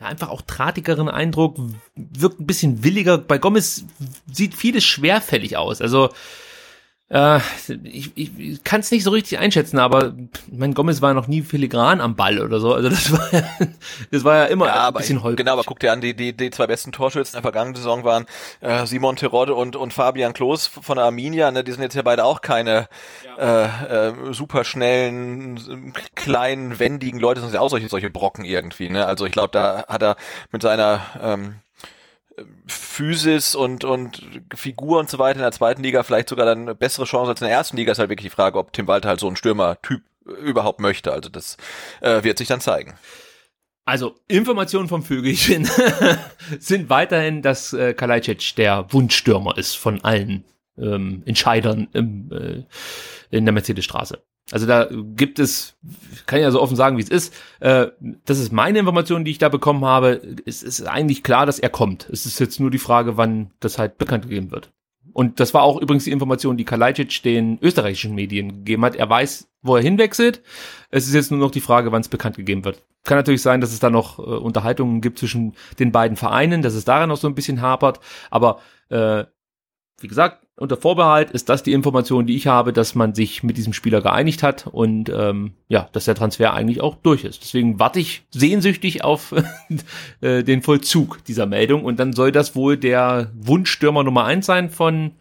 ja, einfach auch drahtigeren Eindruck, wirkt ein bisschen williger. Bei Gomez sieht vieles schwerfällig aus. Also äh, ich, ich, kann es nicht so richtig einschätzen, aber mein Gomez war noch nie filigran am Ball oder so. Also das war ja, [LAUGHS] das war ja immer Ja, ein bisschen holprig. genau, aber guck dir an, die, die, die zwei besten Torschützen der vergangenen Saison waren äh, Simon Terodde und, und Fabian Klos von der Arminia. Ne? Die sind jetzt ja beide auch keine äh, äh, super schnellen, kleinen, wendigen Leute, sind ja auch solche, solche Brocken irgendwie. Ne? Also ich glaube, da hat er mit seiner ähm, Physis und, und Figur und so weiter in der zweiten Liga vielleicht sogar dann eine bessere Chance als in der ersten Liga. Ist halt wirklich die Frage, ob Tim Walter halt so ein Stürmer-Typ überhaupt möchte. Also das äh, wird sich dann zeigen. Also Informationen vom Vögelchen [LAUGHS] sind weiterhin, dass äh, Kalajdzic der Wunschstürmer ist von allen ähm, Entscheidern im, äh, in der Mercedesstraße. Also da gibt es, kann ich ja so offen sagen, wie es ist. Äh, das ist meine Information, die ich da bekommen habe. Es ist eigentlich klar, dass er kommt. Es ist jetzt nur die Frage, wann das halt bekannt gegeben wird. und das war auch übrigens die Information, die Kalajdzic den österreichischen Medien gegeben hat. Er weiß, wo er hinwechselt. Es ist jetzt nur noch die Frage, wann es bekannt gegeben wird. Kann natürlich sein, dass es da noch äh, Unterhaltungen gibt zwischen den beiden Vereinen, dass es daran noch so ein bisschen hapert. Aber äh, wie gesagt, unter Vorbehalt ist das die Information, die ich habe, dass man sich mit diesem Spieler geeinigt hat und ähm, ja, dass der Transfer eigentlich auch durch ist. Deswegen warte ich sehnsüchtig auf [LAUGHS] äh, den Vollzug dieser Meldung und dann soll das wohl der Wunschstürmer Nummer eins sein von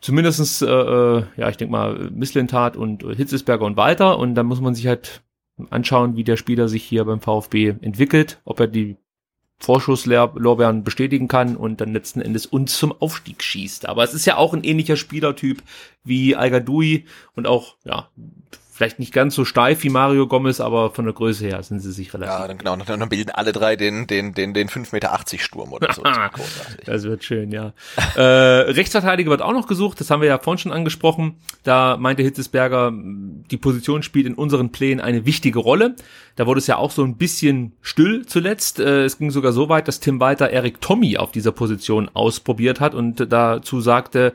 zumindestens äh, äh ja, ich denke mal, Misslintat und Hitzesberger und Walter und dann muss man sich halt anschauen, wie der Spieler sich hier beim VfB entwickelt, ob er die Vorschusslorbeeren bestätigen kann und dann letzten Endes uns zum Aufstieg schießt. Aber es ist ja auch ein ähnlicher Spielertyp wie al und auch, ja, vielleicht nicht ganz so steif wie Mario Gomez, aber von der Größe her sind sie sich relativ. Ja, dann, genau, dann bilden alle drei den, den, den, den 5,80 Meter Sturm oder so. Das, [LAUGHS] das wird schön, ja. [LAUGHS] äh, Rechtsverteidiger wird auch noch gesucht, das haben wir ja vorhin schon angesprochen. Da meinte Hitzesberger, die Position spielt in unseren Plänen eine wichtige Rolle. Da wurde es ja auch so ein bisschen still zuletzt. Äh, es ging sogar so weit, dass Tim Walter Erik Tommy auf dieser Position ausprobiert hat und dazu sagte,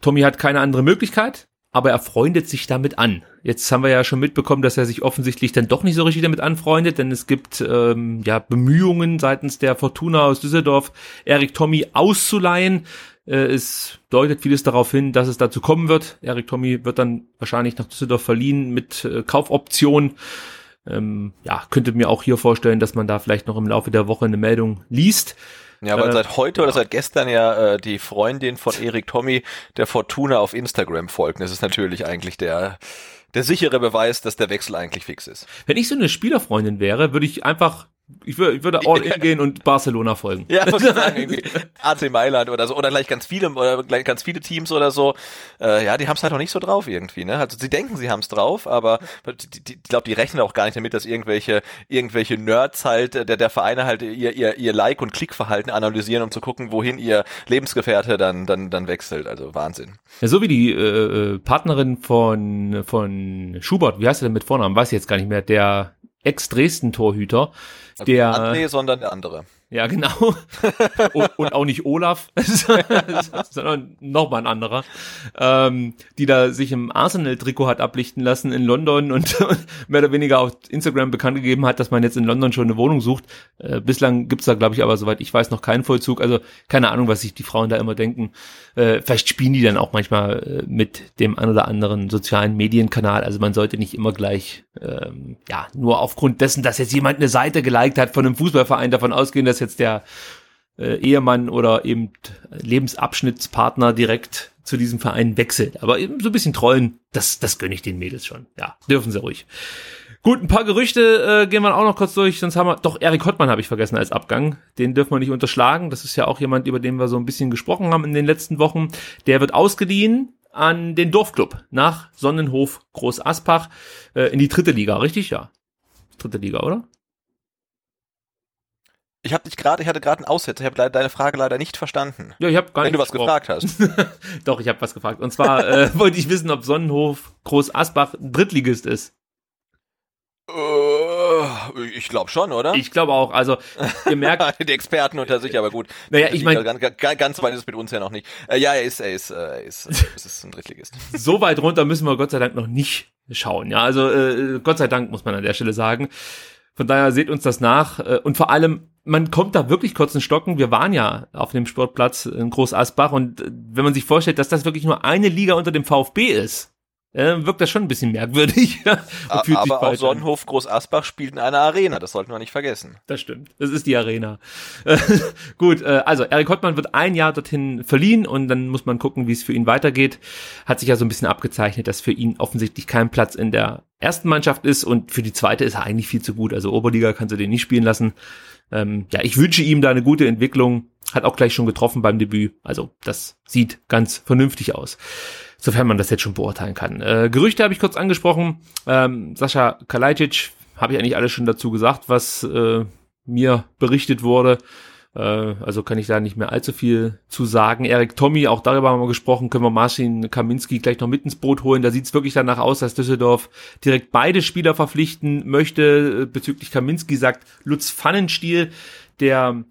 Tommy hat keine andere Möglichkeit aber er freundet sich damit an. Jetzt haben wir ja schon mitbekommen, dass er sich offensichtlich dann doch nicht so richtig damit anfreundet, denn es gibt ähm, ja Bemühungen seitens der Fortuna aus Düsseldorf, Erik Tommy auszuleihen. Äh, es deutet vieles darauf hin, dass es dazu kommen wird. Erik Tommy wird dann wahrscheinlich nach Düsseldorf verliehen mit äh, Kaufoption. Ähm, ja, könnte mir auch hier vorstellen, dass man da vielleicht noch im Laufe der Woche eine Meldung liest. Ja, weil äh, seit heute oder seit gestern ja äh, die Freundin von Erik Tommy der Fortuna auf Instagram folgt. Das ist natürlich eigentlich der der sichere Beweis, dass der Wechsel eigentlich fix ist. Wenn ich so eine Spielerfreundin wäre, würde ich einfach ich würde, ich würde all in gehen und Barcelona folgen. Ja, muss ich sagen, irgendwie [LAUGHS] AC Mailand oder so oder gleich ganz viele oder gleich ganz viele Teams oder so. Äh, ja, die haben es halt noch nicht so drauf irgendwie. Ne? Also sie denken, sie haben es drauf, aber ich glaube, die rechnen auch gar nicht damit, dass irgendwelche irgendwelche Nerds halt der der Vereine halt ihr ihr ihr Like und Klickverhalten analysieren, um zu gucken, wohin ihr Lebensgefährte dann dann dann wechselt. Also Wahnsinn. Ja, so wie die äh, äh Partnerin von von Schubert, wie heißt er denn mit Vornamen? Weiß ich jetzt gar nicht mehr. Der Ex-Dresden-Torhüter also der, André, sondern der andere. Ja, genau. [LAUGHS] und, auch nicht Olaf, [LAUGHS] sondern nochmal ein anderer, ähm, die da sich im Arsenal-Trikot hat ablichten lassen in London und, [LAUGHS] mehr oder weniger auf Instagram bekannt gegeben hat, dass man jetzt in London schon eine Wohnung sucht. Äh, bislang gibt's da, glaube ich, aber soweit ich weiß, noch keinen Vollzug. Also keine Ahnung, was sich die Frauen da immer denken. Äh, vielleicht spielen die dann auch manchmal äh, mit dem ein oder anderen sozialen Medienkanal. Also man sollte nicht immer gleich, ähm, ja, nur aufgrund dessen, dass jetzt jemand eine Seite geliked hat von einem Fußballverein davon ausgehen, dass dass jetzt der äh, Ehemann oder eben Lebensabschnittspartner direkt zu diesem Verein wechselt. Aber eben so ein bisschen trollen, das, das gönne ich den Mädels schon. Ja, dürfen sie ruhig. Gut, ein paar Gerüchte äh, gehen wir auch noch kurz durch, sonst haben wir, doch, Erik Hottmann habe ich vergessen als Abgang. Den dürfen wir nicht unterschlagen. Das ist ja auch jemand, über den wir so ein bisschen gesprochen haben in den letzten Wochen. Der wird ausgeliehen an den Dorfclub nach Sonnenhof Groß Aspach äh, in die dritte Liga, richtig? Ja. Dritte Liga, oder? Ich habe dich gerade, ich hatte gerade einen Aussetzer, ich habe deine Frage leider nicht verstanden. Ja, ich habe gar nicht. Wenn du was gefragt hast. [LAUGHS] Doch, ich habe was gefragt. Und zwar äh, [LAUGHS] wollte ich wissen, ob Sonnenhof Groß Asbach Drittligist ist. Uh, ich glaube schon, oder? Ich glaube auch. Also ihr merkt [LAUGHS] die Experten unter sich, aber gut. Naja, ich meine ganz, ganz weit ist es mit uns ja noch nicht. Äh, ja, er ist, er ist, äh, er ist, es ist ein Drittligist. so weit runter müssen wir Gott sei Dank noch nicht schauen. Ja, also äh, Gott sei Dank muss man an der Stelle sagen. Von daher seht uns das nach äh, und vor allem man kommt da wirklich kurz in Stocken. Wir waren ja auf dem Sportplatz in Groß Asbach und äh, wenn man sich vorstellt, dass das wirklich nur eine Liga unter dem VfB ist, äh, wirkt das schon ein bisschen merkwürdig. [LAUGHS] aber auch Sonnenhof Groß Asbach spielt in einer Arena, das sollten wir nicht vergessen. Das stimmt, das ist die Arena. [LAUGHS] Gut, also Erik Hottmann wird ein Jahr dorthin verliehen und dann muss man gucken, wie es für ihn weitergeht. Hat sich ja so ein bisschen abgezeichnet, dass für ihn offensichtlich kein Platz in der ersten Mannschaft ist und für die zweite ist er eigentlich viel zu gut. Also Oberliga kannst du den nicht spielen lassen. Ähm, ja, ich wünsche ihm da eine gute Entwicklung. Hat auch gleich schon getroffen beim Debüt. Also das sieht ganz vernünftig aus. Sofern man das jetzt schon beurteilen kann. Äh, Gerüchte habe ich kurz angesprochen. Ähm, Sascha Kalajdzic habe ich eigentlich alles schon dazu gesagt, was äh, mir berichtet wurde. Äh, also kann ich da nicht mehr allzu viel zu sagen. Erik Tommy, auch darüber haben wir gesprochen, können wir Marcin Kaminski gleich noch mit ins Boot holen. Da sieht es wirklich danach aus, dass Düsseldorf direkt beide Spieler verpflichten möchte. Bezüglich Kaminski sagt Lutz Pfannenstiel, der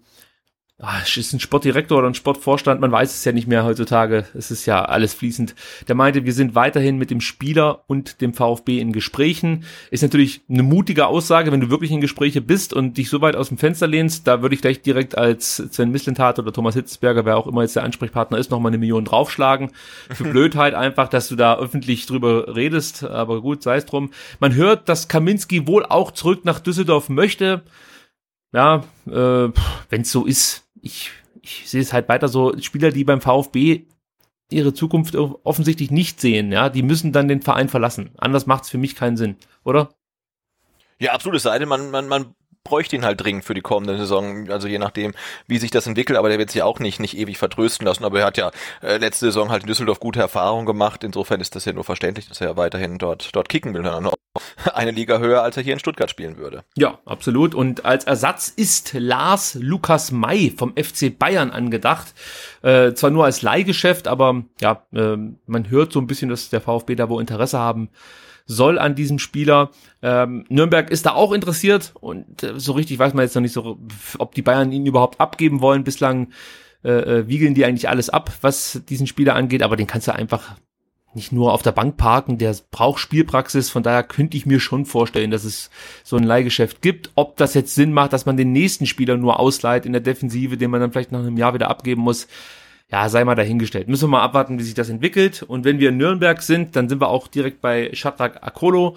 ah, ist ein Sportdirektor oder ein Sportvorstand, man weiß es ja nicht mehr heutzutage. Es ist ja alles fließend. Der meinte, wir sind weiterhin mit dem Spieler und dem VfB in Gesprächen. Ist natürlich eine mutige Aussage, wenn du wirklich in Gespräche bist und dich so weit aus dem Fenster lehnst. Da würde ich gleich direkt als Sven Mislintat oder Thomas Hitzberger, wer auch immer jetzt der Ansprechpartner ist, nochmal eine Million draufschlagen. Für [LAUGHS] Blödheit einfach, dass du da öffentlich drüber redest. Aber gut, sei es drum. Man hört, dass Kaminski wohl auch zurück nach Düsseldorf möchte. Ja, äh, wenn es so ist, ich, ich sehe es halt weiter so, Spieler, die beim VfB ihre Zukunft offensichtlich nicht sehen, ja, die müssen dann den Verein verlassen. Anders macht es für mich keinen Sinn, oder? Ja, absolut. Es sei denn, man, man, man bräuchte ihn halt dringend für die kommende Saison, also je nachdem, wie sich das entwickelt, aber der wird sich auch nicht, nicht ewig vertrösten lassen, aber er hat ja äh, letzte Saison halt in Düsseldorf gute Erfahrungen gemacht, insofern ist das ja nur verständlich, dass er weiterhin dort, dort kicken will, [LAUGHS] eine Liga höher, als er hier in Stuttgart spielen würde. Ja, absolut und als Ersatz ist Lars Lukas May vom FC Bayern angedacht, äh, zwar nur als Leihgeschäft, aber ja, äh, man hört so ein bisschen, dass der VfB da wo Interesse haben soll an diesem Spieler. Ähm, Nürnberg ist da auch interessiert und äh, so richtig weiß man jetzt noch nicht so, ob die Bayern ihn überhaupt abgeben wollen. Bislang äh, äh, wiegeln die eigentlich alles ab, was diesen Spieler angeht, aber den kannst du einfach nicht nur auf der Bank parken, der braucht Spielpraxis, von daher könnte ich mir schon vorstellen, dass es so ein Leihgeschäft gibt. Ob das jetzt Sinn macht, dass man den nächsten Spieler nur ausleiht in der Defensive, den man dann vielleicht nach einem Jahr wieder abgeben muss, ja, sei mal dahingestellt. Müssen wir mal abwarten, wie sich das entwickelt. Und wenn wir in Nürnberg sind, dann sind wir auch direkt bei Shadrach Akolo,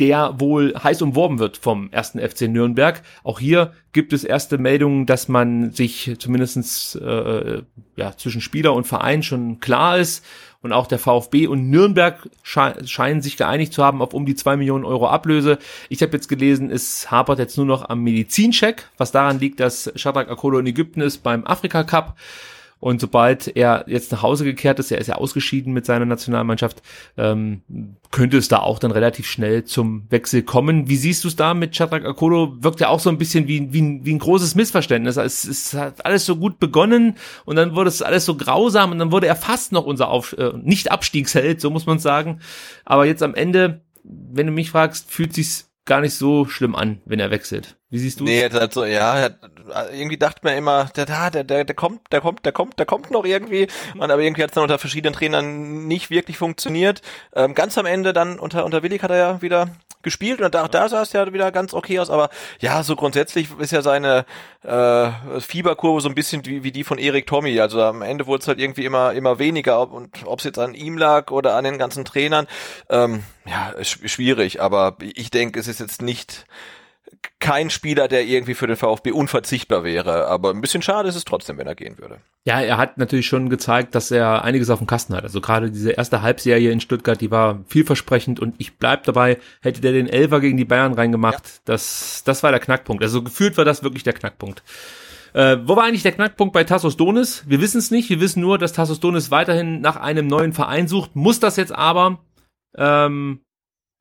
der wohl heiß umworben wird vom ersten FC Nürnberg. Auch hier gibt es erste Meldungen, dass man sich zumindestens äh, ja, zwischen Spieler und Verein schon klar ist. Und auch der VfB und Nürnberg sche scheinen sich geeinigt zu haben auf um die zwei Millionen Euro Ablöse. Ich habe jetzt gelesen, es hapert jetzt nur noch am Medizincheck, was daran liegt, dass Shadrach Akolo in Ägypten ist beim Afrika Cup. Und sobald er jetzt nach Hause gekehrt ist, er ist ja ausgeschieden mit seiner Nationalmannschaft, ähm, könnte es da auch dann relativ schnell zum Wechsel kommen. Wie siehst du es da mit Shadrach Akolo? Wirkt ja auch so ein bisschen wie, wie, wie ein großes Missverständnis. Es, es hat alles so gut begonnen und dann wurde es alles so grausam und dann wurde er fast noch unser Auf, äh, Nicht-Abstiegsheld, so muss man sagen. Aber jetzt am Ende, wenn du mich fragst, fühlt sich's gar nicht so schlimm an, wenn er wechselt. Wie siehst du Nee, halt so, ja, irgendwie dachte man immer, der, der, der, der kommt, der kommt, der kommt, der kommt noch irgendwie. Und aber irgendwie hat es dann unter verschiedenen Trainern nicht wirklich funktioniert. Ähm, ganz am Ende dann unter, unter Willig hat er ja wieder gespielt und da, da sah es ja wieder ganz okay aus, aber ja, so grundsätzlich ist ja seine äh, Fieberkurve so ein bisschen wie, wie die von Erik Tommy. Also am Ende wurde es halt irgendwie immer, immer weniger und ob es jetzt an ihm lag oder an den ganzen Trainern, ähm, ja, schwierig, aber ich denke, es ist jetzt nicht kein Spieler, der irgendwie für den VfB unverzichtbar wäre. Aber ein bisschen schade ist es trotzdem, wenn er gehen würde. Ja, er hat natürlich schon gezeigt, dass er einiges auf dem Kasten hat. Also gerade diese erste Halbserie in Stuttgart, die war vielversprechend und ich bleib dabei, hätte der den Elfer gegen die Bayern reingemacht, ja. das, das war der Knackpunkt. Also gefühlt war das wirklich der Knackpunkt. Äh, wo war eigentlich der Knackpunkt bei Tassos Donis? Wir wissen es nicht. Wir wissen nur, dass Tassos Donis weiterhin nach einem neuen Verein sucht, muss das jetzt aber ähm,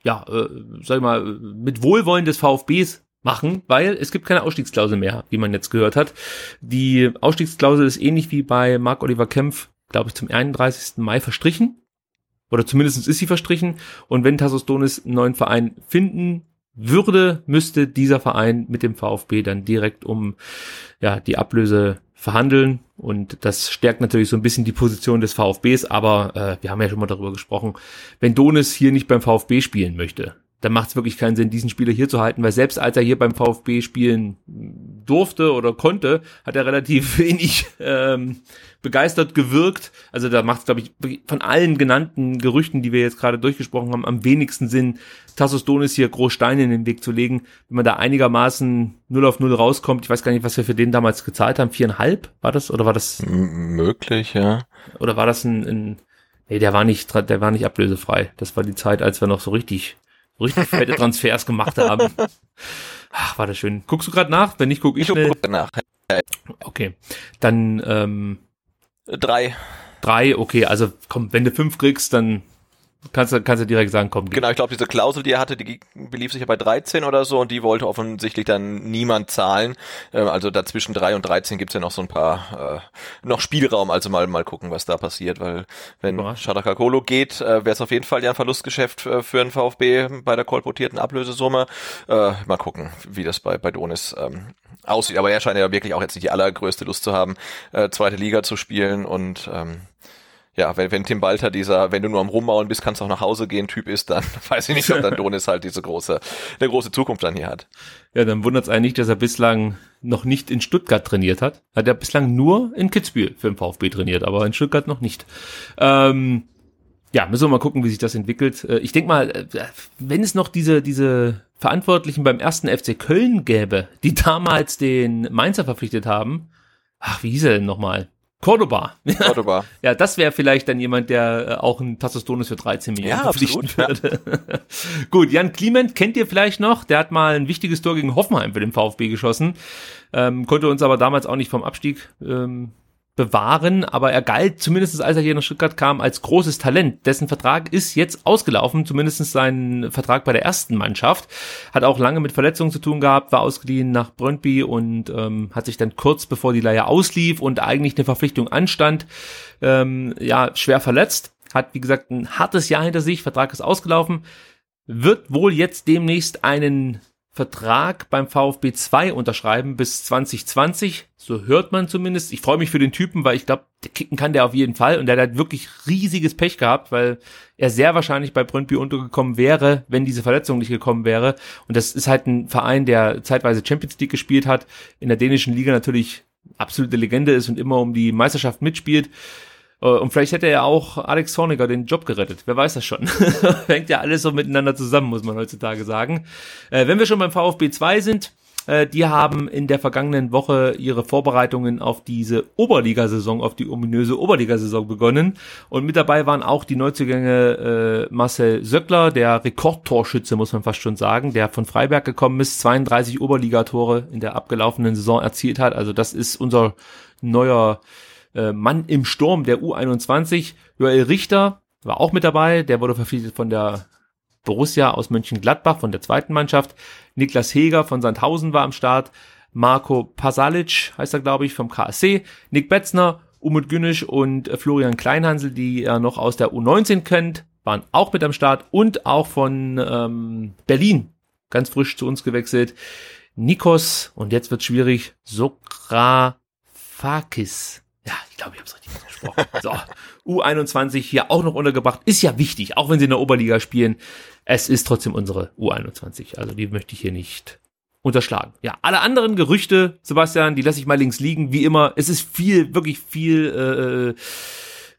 ja, äh, sag ich mal, mit Wohlwollen des VfBs machen, weil es gibt keine Ausstiegsklausel mehr, wie man jetzt gehört hat. Die Ausstiegsklausel ist ähnlich wie bei Marc-Oliver Kempf, glaube ich, zum 31. Mai verstrichen. Oder zumindest ist sie verstrichen. Und wenn Tassos Donis einen neuen Verein finden würde, müsste dieser Verein mit dem VfB dann direkt um ja, die Ablöse verhandeln und das stärkt natürlich so ein bisschen die Position des VfBs, aber äh, wir haben ja schon mal darüber gesprochen, wenn Donis hier nicht beim VfB spielen möchte, dann macht es wirklich keinen Sinn, diesen Spieler hier zu halten, weil selbst als er hier beim VfB spielen durfte oder konnte, hat er relativ [LAUGHS] wenig ähm, begeistert gewirkt. Also da macht es, glaube ich, von allen genannten Gerüchten, die wir jetzt gerade durchgesprochen haben, am wenigsten Sinn, Tassos Donis hier groß Steine in den Weg zu legen. Wenn man da einigermaßen 0 auf 0 rauskommt, ich weiß gar nicht, was wir für den damals gezahlt haben, viereinhalb war das? Oder war das? M möglich, ja. Oder war das ein, ein Nee, der war nicht, der war nicht ablösefrei. Das war die Zeit, als wir noch so richtig richtig fette Transfers gemacht haben. Ach, war das schön. Guckst du gerade nach? Wenn nicht, guck ich, ich schnell. Guck nach. Okay, dann ähm, drei. Drei, okay. Also komm, wenn du fünf kriegst, dann kannst du, kannst du direkt sagen, komm. Genau, ich glaube, diese Klausel, die er hatte, die belief sich ja bei 13 oder so und die wollte offensichtlich dann niemand zahlen. Ähm, also dazwischen 3 und 13 gibt's ja noch so ein paar, äh, noch Spielraum, also mal, mal gucken, was da passiert, weil wenn Shadaka Kolo geht, äh, wäre es auf jeden Fall ja ein Verlustgeschäft äh, für den VfB bei der kolportierten Ablösesumme. Äh, mal gucken, wie das bei, bei Donis ähm, aussieht. Aber er scheint ja wirklich auch jetzt nicht die allergrößte Lust zu haben, äh, zweite Liga zu spielen und ähm, ja, wenn, wenn Tim Balter dieser, wenn du nur am Rummaulen bist, kannst du auch nach Hause gehen, Typ ist, dann [LAUGHS] weiß ich nicht, ob dann Donis halt diese große, eine große Zukunft dann hier hat. Ja, dann wundert es eigentlich, dass er bislang noch nicht in Stuttgart trainiert hat. Hat er bislang nur in Kitzbühel für den VfB trainiert, aber in Stuttgart noch nicht. Ähm, ja, müssen wir mal gucken, wie sich das entwickelt. Äh, ich denke mal, äh, wenn es noch diese, diese Verantwortlichen beim ersten FC Köln gäbe, die damals den Mainzer verpflichtet haben, ach, wie hieß er denn nochmal? Cordoba. Cordoba. [LAUGHS] ja, das wäre vielleicht dann jemand, der äh, auch ein Tassos Donis für 13 Millionen ja, verpflichten absolut, würde. Ja. [LAUGHS] Gut, Jan Kliment kennt ihr vielleicht noch. Der hat mal ein wichtiges Tor gegen Hoffenheim für den VfB geschossen, ähm, konnte uns aber damals auch nicht vom Abstieg ähm, bewahren, aber er galt zumindest als er hier nach Stuttgart kam als großes Talent. Dessen Vertrag ist jetzt ausgelaufen, zumindest sein Vertrag bei der ersten Mannschaft. Hat auch lange mit Verletzungen zu tun gehabt, war ausgeliehen nach Brøndby und ähm, hat sich dann kurz bevor die Leihe auslief und eigentlich eine Verpflichtung anstand, ähm, ja, schwer verletzt. Hat, wie gesagt, ein hartes Jahr hinter sich, Vertrag ist ausgelaufen, wird wohl jetzt demnächst einen Vertrag beim VfB 2 unterschreiben bis 2020. So hört man zumindest. Ich freue mich für den Typen, weil ich glaube, kicken kann der auf jeden Fall. Und der hat wirklich riesiges Pech gehabt, weil er sehr wahrscheinlich bei Brøndby untergekommen wäre, wenn diese Verletzung nicht gekommen wäre. Und das ist halt ein Verein, der zeitweise Champions League gespielt hat, in der dänischen Liga natürlich absolute Legende ist und immer um die Meisterschaft mitspielt. Äh, und vielleicht hätte er auch Alex Zorniger den Job gerettet. Wer weiß das schon. [LAUGHS] Hängt ja alles so miteinander zusammen, muss man heutzutage sagen. Äh, wenn wir schon beim VfB 2 sind, äh, die haben in der vergangenen Woche ihre Vorbereitungen auf diese Oberligasaison, auf die ominöse Oberligasaison begonnen. Und mit dabei waren auch die Neuzugänge äh, Marcel Söckler, der Rekordtorschütze, muss man fast schon sagen, der von Freiberg gekommen ist, 32 Oberligatore in der abgelaufenen Saison erzielt hat. Also das ist unser neuer äh, Mann im Sturm der U21. Joel Richter war auch mit dabei, der wurde verpflichtet von der Borussia aus Mönchengladbach, von der zweiten Mannschaft. Niklas Heger von Sandhausen war am Start. Marco Pasalic heißt er, glaube ich, vom KSC. Nick Betzner, Umut Günisch und Florian Kleinhansel, die er noch aus der U19 kennt, waren auch mit am Start und auch von ähm, Berlin, ganz frisch zu uns gewechselt. Nikos, und jetzt wird schwierig, Sokrafakis ja, ich glaube, ich habe es richtig gesprochen. [LAUGHS] So, U21 hier auch noch untergebracht. Ist ja wichtig, auch wenn sie in der Oberliga spielen. Es ist trotzdem unsere U21. Also die möchte ich hier nicht unterschlagen. Ja, alle anderen Gerüchte, Sebastian, die lasse ich mal links liegen. Wie immer, es ist viel, wirklich viel, äh,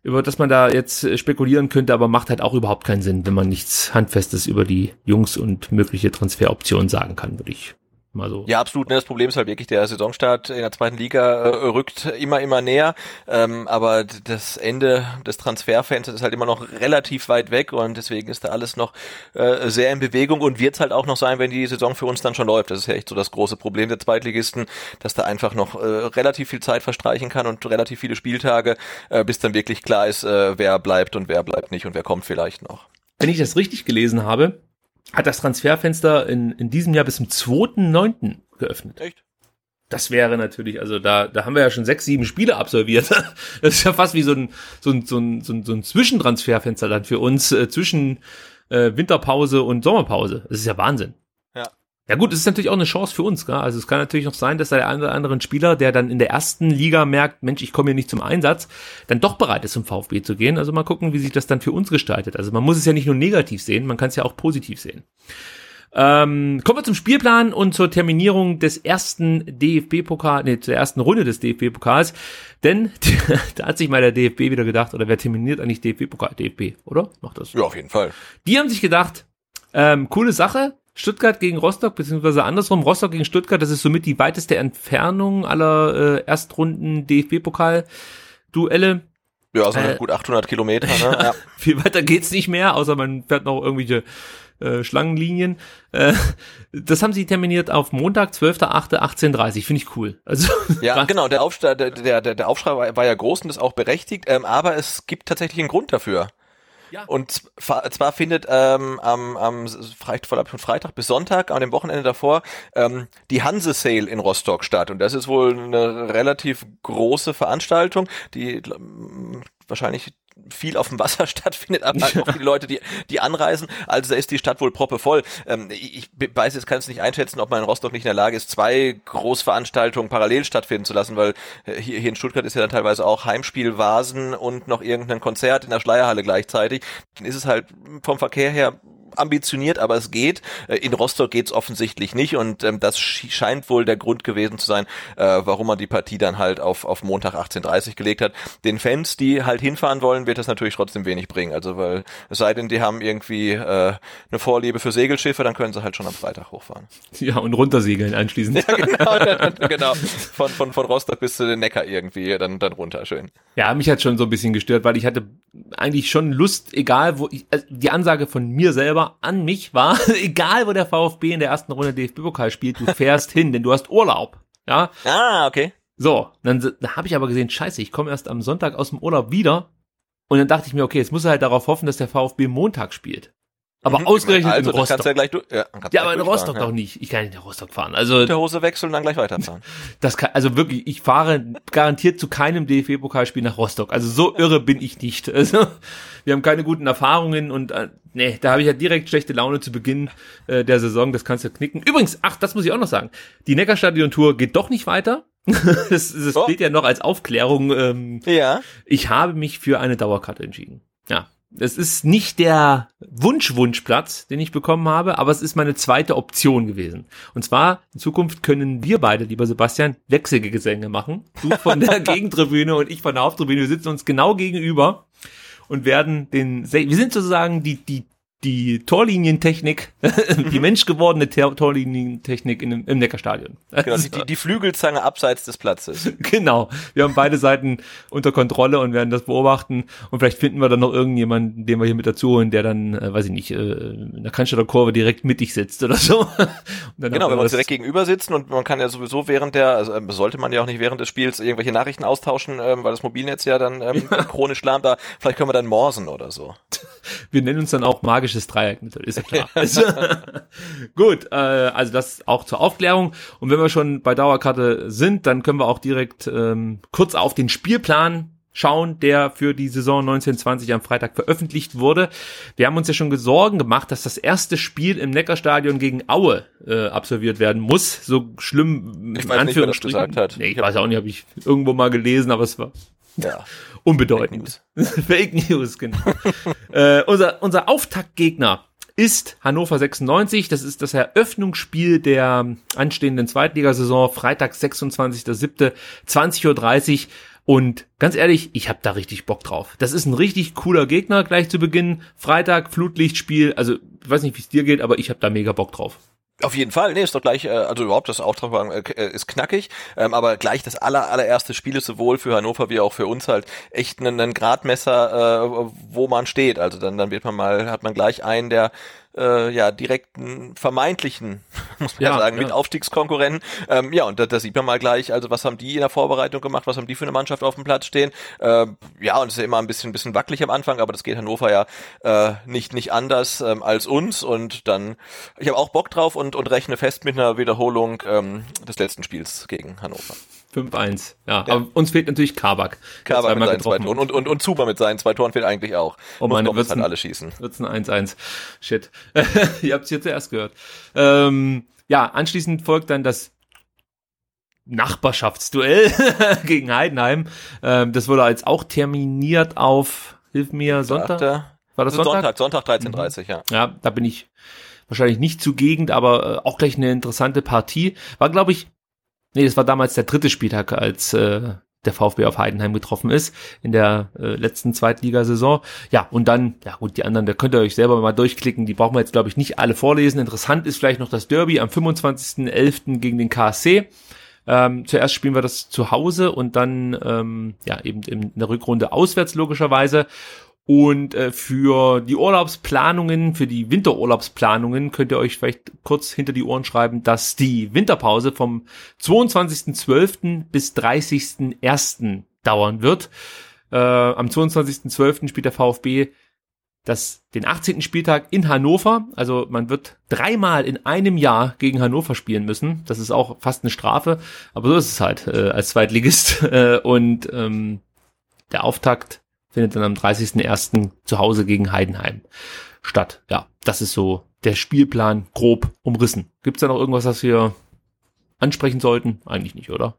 über das man da jetzt spekulieren könnte, aber macht halt auch überhaupt keinen Sinn, wenn man nichts Handfestes über die Jungs und mögliche Transferoptionen sagen kann, würde ich Mal so. Ja, absolut. Ne, das Problem ist halt wirklich, der Saisonstart in der zweiten Liga äh, rückt immer, immer näher. Ähm, aber das Ende des Transferfensters ist halt immer noch relativ weit weg und deswegen ist da alles noch äh, sehr in Bewegung und wird es halt auch noch sein, wenn die Saison für uns dann schon läuft. Das ist ja echt so das große Problem der Zweitligisten, dass da einfach noch äh, relativ viel Zeit verstreichen kann und relativ viele Spieltage, äh, bis dann wirklich klar ist, äh, wer bleibt und wer bleibt nicht und wer kommt vielleicht noch. Wenn ich das richtig gelesen habe, hat das Transferfenster in, in diesem Jahr bis zum 2.9. geöffnet. Echt? Das wäre natürlich, also da, da haben wir ja schon sechs, sieben Spiele absolviert. [LAUGHS] Das ist ja fast wie so ein, so ein, so ein, so ein, so ein Zwischentransferfenster dann für uns äh, zwischen äh, Winterpause und Sommerpause. Das ist ja Wahnsinn. Ja gut, es ist natürlich auch eine Chance für uns. Gell? Also es kann natürlich noch sein, dass der eine oder andere Spieler, der dann in der ersten Liga merkt, Mensch, ich komme hier nicht zum Einsatz, dann doch bereit ist, zum VfB zu gehen. Also mal gucken, wie sich das dann für uns gestaltet. Also man muss es ja nicht nur negativ sehen, man kann es ja auch positiv sehen. Ähm, kommen wir zum Spielplan und zur Terminierung des ersten DFB-Pokal, nee, zur ersten Runde des DFB-Pokals. Denn [LAUGHS] da hat sich mal der DFB wieder gedacht, oder wer terminiert eigentlich DFB-Pokal? DFB, oder? Macht das? Ja, auf jeden Fall. Die haben sich gedacht, ähm, coole Sache, Stuttgart gegen Rostock, beziehungsweise andersrum, Rostock gegen Stuttgart, das ist somit die weiteste Entfernung aller äh, Erstrunden DFB-Pokal-Duelle. Ja, so äh, gut 800 Kilometer. Ne? [LAUGHS] Ja. Viel weiter geht's nicht mehr, außer man fährt noch irgendwelche äh, Schlangenlinien. Äh, das haben sie terminiert auf Montag, 12.8.18.30. Finde ich cool. Also [LAUGHS] Ja, genau, der, Aufstand, der, der, der Aufschrei war, war ja groß und ist auch berechtigt, ähm, aber es gibt tatsächlich einen Grund dafür. Ja. Und zwar findet ähm, am, am Freitag, von Freitag bis Sonntag, an dem Wochenende davor, ähm, die Hanse Sale in Rostock statt. Und das ist wohl eine relativ große Veranstaltung, die wahrscheinlich viel auf dem Wasser [LAUGHS] stattfindet, aber halt auch viele Leute, die, die anreisen. Also da ist die Stadt wohl proppevoll. Ähm, ich weiß jetzt, kann es nicht einschätzen, ob man in Rostock nicht in der Lage ist, zwei Großveranstaltungen parallel stattfinden zu lassen, weil äh, hier, hier in Stuttgart ist ja dann teilweise auch Heimspiel Vasen und noch irgendein Konzert in der Schleierhalle gleichzeitig. Dann ist es halt vom Verkehr her ambitioniert, aber es geht. Äh, in Rostock geht es offensichtlich nicht und ähm, das scheint wohl der Grund gewesen zu sein, äh, warum man die Partie dann halt auf, auf Montag 18.30 gelegt hat. Den Fans, die halt hinfahren wollen, wird das natürlich trotzdem wenig bringen. Also weil es sei denn, die haben irgendwie äh, eine Vorliebe für Segelschiffe, dann können sie halt schon am Freitag hochfahren. Ja, und runtersegeln anschließend. [LAUGHS] Ja, genau, genau. Von, von, von Rostock bis zu den Neckar irgendwie, dann, dann runter, schön. Ja, mich hat schon so ein bisschen gestört, weil ich hatte eigentlich schon Lust, egal wo ich, also die Ansage von mir selber an mich war, [LAUGHS] egal wo der VfB in der ersten Runde DFB-Pokal spielt, du fährst [LAUGHS] hin, denn du hast Urlaub. Ja. Ah, okay. So, dann da habe ich aber gesehen, scheiße, ich komme erst am Sonntag aus dem Urlaub wieder. Und dann dachte ich mir, okay, jetzt muss er halt darauf hoffen, dass der VfB Montag spielt. Aber mhm, ausgerechnet also, in Rostock. Kannst ja, gleich du ja, ja aber in Rostock ja. doch nicht. Ich kann nicht nach Rostock fahren. Also der Hose wechseln und dann gleich weiterfahren. [LAUGHS] Das kann, also wirklich, ich fahre garantiert zu keinem DFB-Pokalspiel nach Rostock. Also so irre bin ich nicht. [LAUGHS] Also wir haben keine guten Erfahrungen und äh, nee, da habe ich ja direkt schlechte Laune zu Beginn äh, der Saison. Das kannst du knicken. Übrigens, ach, das muss ich auch noch sagen. Die Neckarstadion-Tour geht doch nicht weiter. [LAUGHS] das das oh. steht ja noch als Aufklärung. Ähm, ja. Ich habe mich für eine Dauerkarte entschieden. Ja, es ist nicht der Wunsch-Wunschplatz, den ich bekommen habe, aber es ist meine zweite Option gewesen. Und zwar, in Zukunft können wir beide, lieber Sebastian, Wechselgesänge machen. Du von der [LAUGHS] Gegentribüne und ich von der Haupttribüne. Wir sitzen uns genau gegenüber und werden den, wir sind sozusagen die, die die Torlinientechnik, [LAUGHS] die mhm. menschgewordene Torlinientechnik in, im Neckarstadion. Genau, die, [LAUGHS] die Flügelzange abseits des Platzes. [LAUGHS] Genau. Wir haben beide Seiten unter Kontrolle und werden das beobachten. Und vielleicht finden wir dann noch irgendjemanden, den wir hier mit dazu holen, der dann, äh, weiß ich nicht, äh, in der Cannstatter Kurve direkt mittig sitzt oder so. genau, wenn wir uns direkt gegenüber sitzen und man kann ja sowieso während der, also äh, sollte man ja auch nicht während des Spiels irgendwelche Nachrichten austauschen, ähm, weil das Mobilnetz ja dann ähm, ja. chronisch lahmt da. Vielleicht können wir dann morsen oder so. Wir nennen uns dann auch magisch magisches Dreieck, ist ja klar. [LAUGHS] Also, gut, äh, also das auch zur Aufklärung. Und wenn wir schon bei Dauerkarte sind, dann können wir auch direkt ähm, kurz auf den Spielplan schauen, der für die Saison 1920 am Freitag veröffentlicht wurde. Wir haben uns ja schon Sorgen gemacht, dass das erste Spiel im Neckarstadion gegen Aue äh, absolviert werden muss. So schlimm ich weiß nicht, wer das gesagt hat. Nee, ich weiß auch nicht, habe ich irgendwo mal gelesen, aber es war ja. [LAUGHS] Unbedeutend. Fake News, [LAUGHS] Fake News genau. [LAUGHS] äh, unser, unser Auftaktgegner ist Hannover 96. Das ist das Eröffnungsspiel der anstehenden Zweitligasaison. Freitag, 26.07. 20.30 Uhr. Und ganz ehrlich, ich habe da richtig Bock drauf. Das ist ein richtig cooler Gegner gleich zu Beginn. Freitag, Flutlichtspiel. Also, ich weiß nicht, wie es dir geht, aber ich habe da mega Bock drauf. Auf jeden Fall, nee, ist doch gleich, äh, also überhaupt das Auftragwagen äh, ist knackig, ähm, aber gleich das aller, allererste Spiel ist sowohl für Hannover wie auch für uns halt echt ein, ein Gradmesser, äh, wo man steht. Also dann, dann wird man mal, hat man gleich einen, der äh, ja direkten vermeintlichen, [LAUGHS] muss man ja, ja sagen, ja. mit Aufstiegskonkurrenten. Ähm, ja, und da, da sieht man mal gleich, also was haben die in der Vorbereitung gemacht, was haben die für eine Mannschaft auf dem Platz stehen. Äh, ja, und es ist ja immer ein bisschen, bisschen wackelig am Anfang, aber das geht Hannover ja äh, nicht, nicht anders ähm, als uns. Und dann, ich habe auch Bock drauf und, und rechne fest mit einer Wiederholung ähm, des letzten Spiels gegen Hannover. 5-1. Ja, ja, aber uns fehlt natürlich Kabak. Kabak mit seinen zwei Toren und, und, und Zuber mit seinen zwei Toren fehlt eigentlich auch. Oh Muss meine, wird's halt alle schießen. Wird's ein 1-1. Shit. [LAUGHS] Ihr habt's hier zuerst gehört. Ähm, ja, anschließend folgt dann das Nachbarschaftsduell [LAUGHS] gegen Heidenheim. Ähm, das wurde jetzt auch terminiert auf, hilf mir, Sonntag? War das Sonntag? Sonntag, Sonntag 13.30 mhm. ja. Ja, da bin ich wahrscheinlich nicht zugegend, aber äh, auch gleich eine interessante Partie. War, glaube ich, Nee, das war damals der dritte Spieltag, als äh, der VfB auf Heidenheim getroffen ist in der äh, letzten Zweitligasaison. Ja, und dann, ja gut, die anderen, da könnt ihr euch selber mal durchklicken, die brauchen wir jetzt, glaube ich, nicht alle vorlesen. Interessant ist vielleicht noch das Derby am 25.11. gegen den KSC. Ähm, zuerst spielen wir das zu Hause und dann ähm, ja eben in der Rückrunde auswärts logischerweise. Und äh, für die Urlaubsplanungen, für die Winterurlaubsplanungen könnt ihr euch vielleicht kurz hinter die Ohren schreiben, dass die Winterpause vom 22.12. bis 30.01. dauern wird. Äh, am 22.12. spielt der VfB das, den 18. Spieltag in Hannover. Also man wird dreimal in einem Jahr gegen Hannover spielen müssen. Das ist auch fast eine Strafe, aber so ist es halt äh, als Zweitligist. [LAUGHS] Äh, und ähm, der Auftakt findet dann am 30.01. zu Hause gegen Heidenheim statt. Ja, das ist so der Spielplan grob umrissen. Gibt's da noch irgendwas, was wir ansprechen sollten? Eigentlich nicht, oder?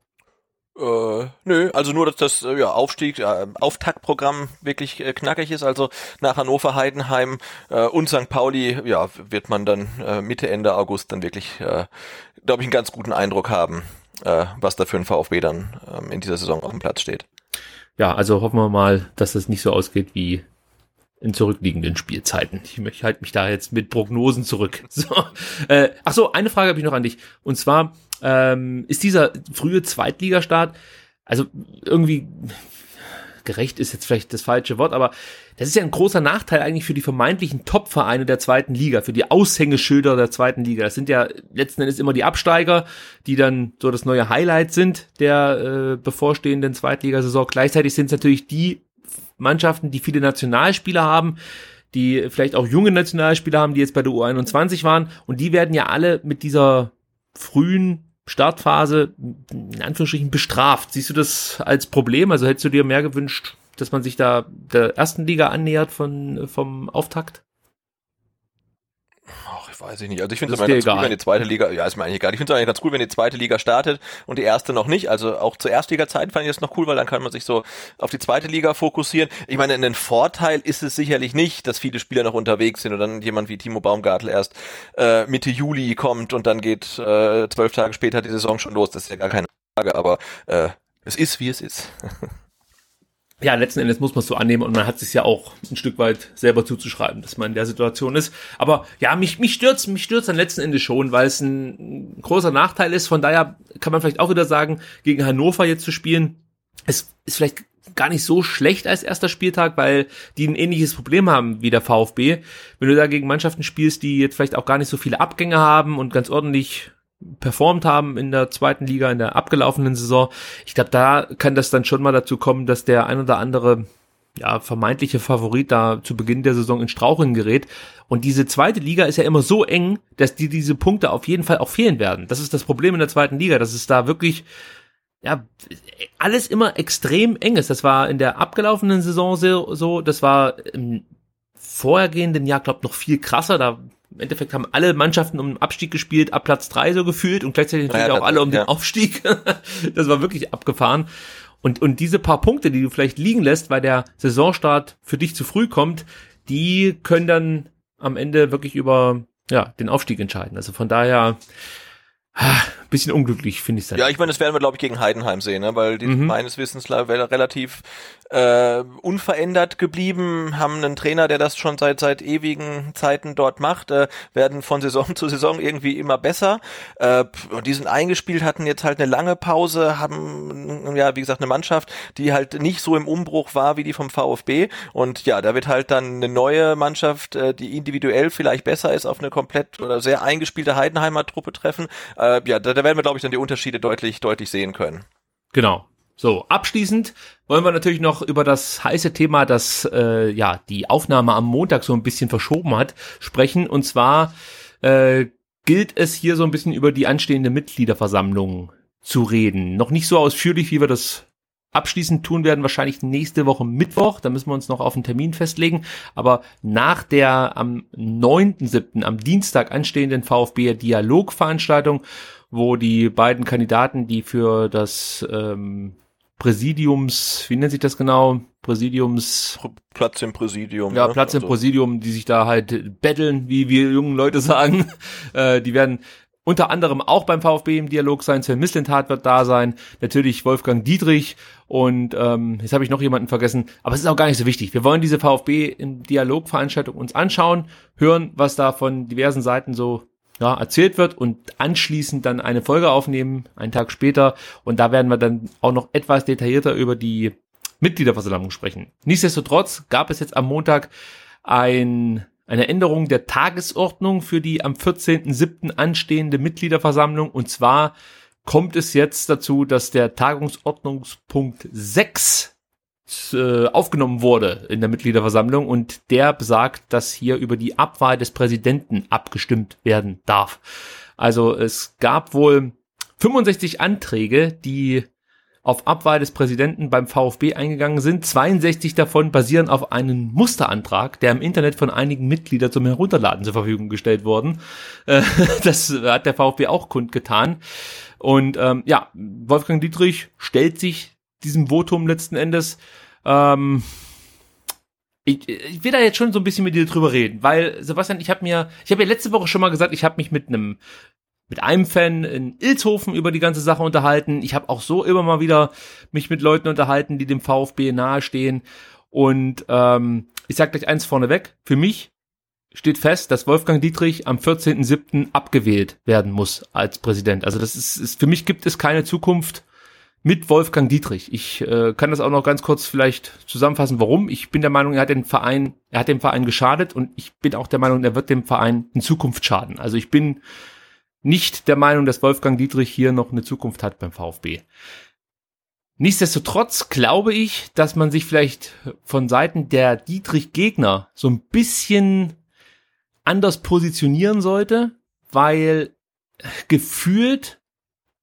Äh, nö, also nur, dass das äh, ja, Aufstieg, äh, Auftaktprogramm wirklich äh, knackig ist. Also nach Hannover, Heidenheim äh, und St. Pauli, ja, wird man dann äh, Mitte, Ende August dann wirklich, äh, glaube ich, einen ganz guten Eindruck haben, äh, was da für ein VfB dann ähm, in dieser Saison auf dem Platz steht. Ja, also hoffen wir mal, dass das nicht so ausgeht wie in zurückliegenden Spielzeiten. Ich, halte mich da jetzt mit Prognosen zurück. [LAUGHS] So, äh, ach so, eine Frage habe ich noch an dich. Und zwar ähm, ist dieser frühe Zweitligastart, also irgendwie gerecht ist jetzt vielleicht das falsche Wort, aber das ist ja ein großer Nachteil eigentlich für die vermeintlichen Top-Vereine der zweiten Liga, für die Aushängeschilder der zweiten Liga. Das sind ja letzten Endes immer die Absteiger, die dann so das neue Highlight sind der äh, bevorstehenden Zweitligasaison. Gleichzeitig sind es natürlich die Mannschaften, die viele Nationalspieler haben, die vielleicht auch junge Nationalspieler haben, die jetzt bei der U21 waren. Und die werden ja alle mit dieser frühen Startphase in Anführungsstrichen bestraft. Siehst du das als Problem? Also hättest du dir mehr gewünscht, dass man sich da der ersten Liga annähert von, vom Auftakt? Weiß ich nicht. Also ich finde es immer ganz egal. cool, wenn die zweite Liga, ja, ist mir eigentlich egal. Ich finde es eigentlich ganz cool, wenn die zweite Liga startet und die erste noch nicht. Also auch zur Erstliga-Zeit fand ich das noch cool, weil dann kann man sich so auf die zweite Liga fokussieren. Ich meine, ein Vorteil ist es sicherlich nicht, dass viele Spieler noch unterwegs sind und dann jemand wie Timo Baumgartel erst äh, Mitte Juli kommt und dann geht äh, zwölf Tage später die Saison schon los. Das ist ja gar keine Frage, aber äh, es ist, wie es ist. [LAUGHS] ja, letzten Endes muss man es so annehmen und man hat es ja auch ein Stück weit selber zuzuschreiben, dass man in der Situation ist. Aber ja, mich, mich stört's, mich stört's dann letzten Endes schon, weil es ein großer Nachteil ist. Von daher kann man vielleicht auch wieder sagen, gegen Hannover jetzt zu spielen, es ist vielleicht gar nicht so schlecht als erster Spieltag, weil die ein ähnliches Problem haben wie der VfB. Wenn du da gegen Mannschaften spielst, die jetzt vielleicht auch gar nicht so viele Abgänge haben und ganz ordentlich performt haben in der zweiten Liga, in der abgelaufenen Saison. Ich glaube, da kann das dann schon mal dazu kommen, dass der ein oder andere ja, vermeintliche Favorit da zu Beginn der Saison in Straucheln gerät. Und diese zweite Liga ist ja immer so eng, dass die diese Punkte auf jeden Fall auch fehlen werden. Das ist das Problem in der zweiten Liga, dass es da wirklich, ja, alles immer extrem eng ist. Das war in der abgelaufenen Saison so, das war im vorhergehenden Jahr, glaube noch viel krasser. Da im Endeffekt haben alle Mannschaften um den Abstieg gespielt, ab Platz drei so gefühlt und gleichzeitig natürlich ja, auch alle um ja. den Aufstieg. [LAUGHS] das war wirklich abgefahren. Und, und diese paar Punkte, die du vielleicht liegen lässt, weil der Saisonstart für dich zu früh kommt, die können dann am Ende wirklich über ja, den Aufstieg entscheiden. Also von daher, bisschen unglücklich, finde ich Ja, ich meine, das werden wir, glaube ich, gegen Heidenheim sehen, ne? weil die mhm. meines Wissens relativ äh, unverändert geblieben, haben einen Trainer, der das schon seit seit ewigen Zeiten dort macht, äh, werden von Saison [LAUGHS] zu Saison irgendwie immer besser. Äh, und die sind eingespielt, hatten jetzt halt eine lange Pause, haben ja, wie gesagt, eine Mannschaft, die halt nicht so im Umbruch war wie die vom VfB. Und ja, da wird halt dann eine neue Mannschaft, äh, die individuell vielleicht besser ist, auf eine komplett oder sehr eingespielte Heidenheimer Truppe treffen. Äh, ja, da, da werden wir, glaube ich, dann die Unterschiede deutlich, deutlich sehen können. Genau. So, abschließend wollen wir natürlich noch über das heiße Thema, das äh, ja die Aufnahme am Montag so ein bisschen verschoben hat, sprechen. Und zwar äh, gilt es hier so ein bisschen über die anstehende Mitgliederversammlung zu reden. Noch nicht so ausführlich, wie wir das abschließend tun werden, wahrscheinlich nächste Woche Mittwoch. Da müssen wir uns noch auf einen Termin festlegen. Aber nach der am 9.7., am Dienstag anstehenden VfB Dialogveranstaltung, wo die beiden Kandidaten, die für das ähm, Präsidiums, wie nennt sich das genau? Präsidiums. Platz im Präsidium. Ja, ne? Platz im also. Präsidium, die sich da halt betteln, wie wir jungen Leute sagen. [LAUGHS] Äh, die werden unter anderem auch beim VfB im Dialog sein. Sven Mislintat wird da sein. Natürlich Wolfgang Dietrich. Und ähm, jetzt habe ich noch jemanden vergessen. Aber es ist auch gar nicht so wichtig. Wir wollen diese VfB im Dialogveranstaltung uns anschauen, hören, was da von diversen Seiten so ja, erzählt wird und anschließend dann eine Folge aufnehmen, einen Tag später. Und da werden wir dann auch noch etwas detaillierter über die Mitgliederversammlung sprechen. Nichtsdestotrotz gab es jetzt am Montag ein, eine Änderung der Tagesordnung für die am 14.07. anstehende Mitgliederversammlung. Und zwar kommt es jetzt dazu, dass der Tagungsordnungspunkt 6 äh, aufgenommen wurde in der Mitgliederversammlung und der besagt, dass hier über die Abwahl des Präsidenten abgestimmt werden darf. Also es gab wohl 65 Anträge, die auf Abwahl des Präsidenten beim VfB eingegangen sind. 62 davon basieren auf einem Musterantrag, der im Internet von einigen Mitgliedern zum Herunterladen zur Verfügung gestellt worden. Äh, [LAUGHS] das hat der VfB auch kundgetan. Und ähm, ja, Wolfgang Dietrich stellt sich diesem Votum letzten Endes. Ähm, ich, ich will da jetzt schon so ein bisschen mit dir drüber reden, weil Sebastian, ich habe mir, ich habe ja letzte Woche schon mal gesagt, ich habe mich mit einem mit einem Fan in Ilshofen über die ganze Sache unterhalten. Ich habe auch so immer mal wieder mich mit Leuten unterhalten, die dem VfB nahestehen. Und ähm, ich sage gleich eins vorneweg. Für mich steht fest, dass Wolfgang Dietrich am 14.07. abgewählt werden muss als Präsident. Also das ist, ist für mich gibt es keine Zukunft mit Wolfgang Dietrich. Ich äh, kann das auch noch ganz kurz vielleicht zusammenfassen, warum. Ich bin der Meinung, er hat den Verein, er hat dem Verein geschadet und ich bin auch der Meinung, er wird dem Verein in Zukunft schaden. Also ich bin nicht der Meinung, dass Wolfgang Dietrich hier noch eine Zukunft hat beim VfB. Nichtsdestotrotz glaube ich, dass man sich vielleicht von Seiten der Dietrich-Gegner so ein bisschen anders positionieren sollte, weil gefühlt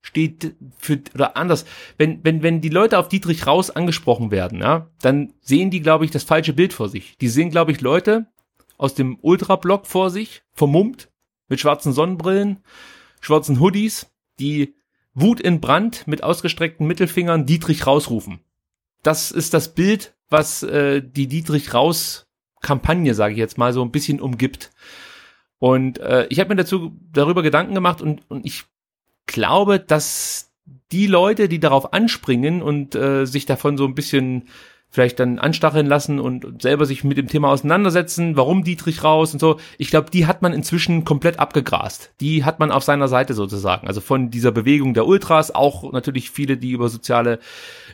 steht für oder anders, wenn wenn wenn die Leute auf Dietrich raus angesprochen werden, ja, dann sehen die glaube ich das falsche Bild vor sich. Die sehen glaube ich Leute aus dem Ultrablock vor sich, vermummt mit schwarzen Sonnenbrillen, schwarzen Hoodies, die Wut in Brand mit ausgestreckten Mittelfingern Dietrich rausrufen. Das ist das Bild, was äh, die Dietrich raus Kampagne, sage ich jetzt mal, so ein bisschen umgibt. Und äh, ich habe mir dazu darüber Gedanken gemacht und, und ich glaube, dass die Leute, die darauf anspringen und äh, sich davon so ein bisschen vielleicht dann anstacheln lassen und selber sich mit dem Thema auseinandersetzen, warum Dietrich raus und so. Ich glaube, die hat man inzwischen komplett abgegrast. Die hat man auf seiner Seite sozusagen. Also von dieser Bewegung der Ultras, auch natürlich viele, die über soziale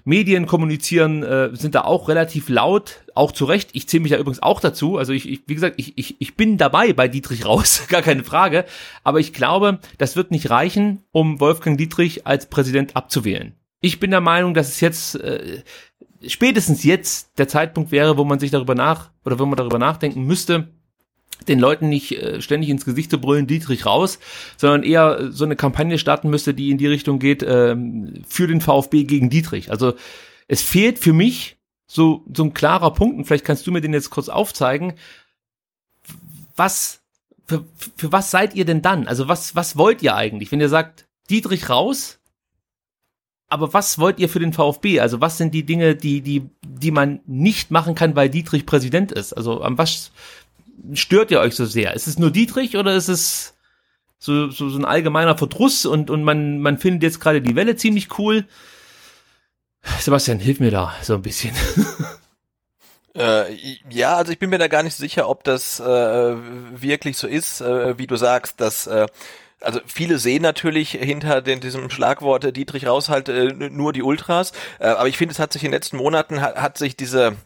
Medien kommunizieren, äh, sind da auch relativ laut, auch zu Recht. Ich zähle mich ja übrigens auch dazu. Also ich, ich wie gesagt, ich, ich, ich bin dabei bei Dietrich raus, [LAUGHS] gar keine Frage. Aber ich glaube, das wird nicht reichen, um Wolfgang Dietrich als Präsident abzuwählen. Ich bin der Meinung, dass es jetzt äh, spätestens jetzt der Zeitpunkt wäre, wo man sich darüber nach oder wo man darüber nachdenken müsste, den Leuten nicht äh, ständig ins Gesicht zu brüllen, Dietrich raus, sondern eher so eine Kampagne starten müsste, die in die Richtung geht, ähm, für den VfB gegen Dietrich. Also es fehlt für mich so, so ein klarer Punkt, und vielleicht kannst du mir den jetzt kurz aufzeigen, was, für, für was seid ihr denn dann? Also was, was wollt ihr eigentlich? Wenn ihr sagt, Dietrich raus, aber was wollt ihr für den VfB? Also was sind die Dinge, die, die, die man nicht machen kann, weil Dietrich Präsident ist? Also am was stört ihr euch so sehr? Ist es nur Dietrich oder ist es so, so, so ein allgemeiner Verdruss und, und man, man findet jetzt gerade die Welle ziemlich cool? Sebastian, hilf mir da so ein bisschen. [LAUGHS] Äh, ja, also ich bin mir da gar nicht sicher, ob das äh, wirklich so ist, äh, wie du sagst, dass äh, also viele sehen natürlich hinter den, diesem Schlagwort Dietrich Raushalt äh, nur die Ultras, äh, aber ich finde, es hat sich in den letzten Monaten hat, hat sich diese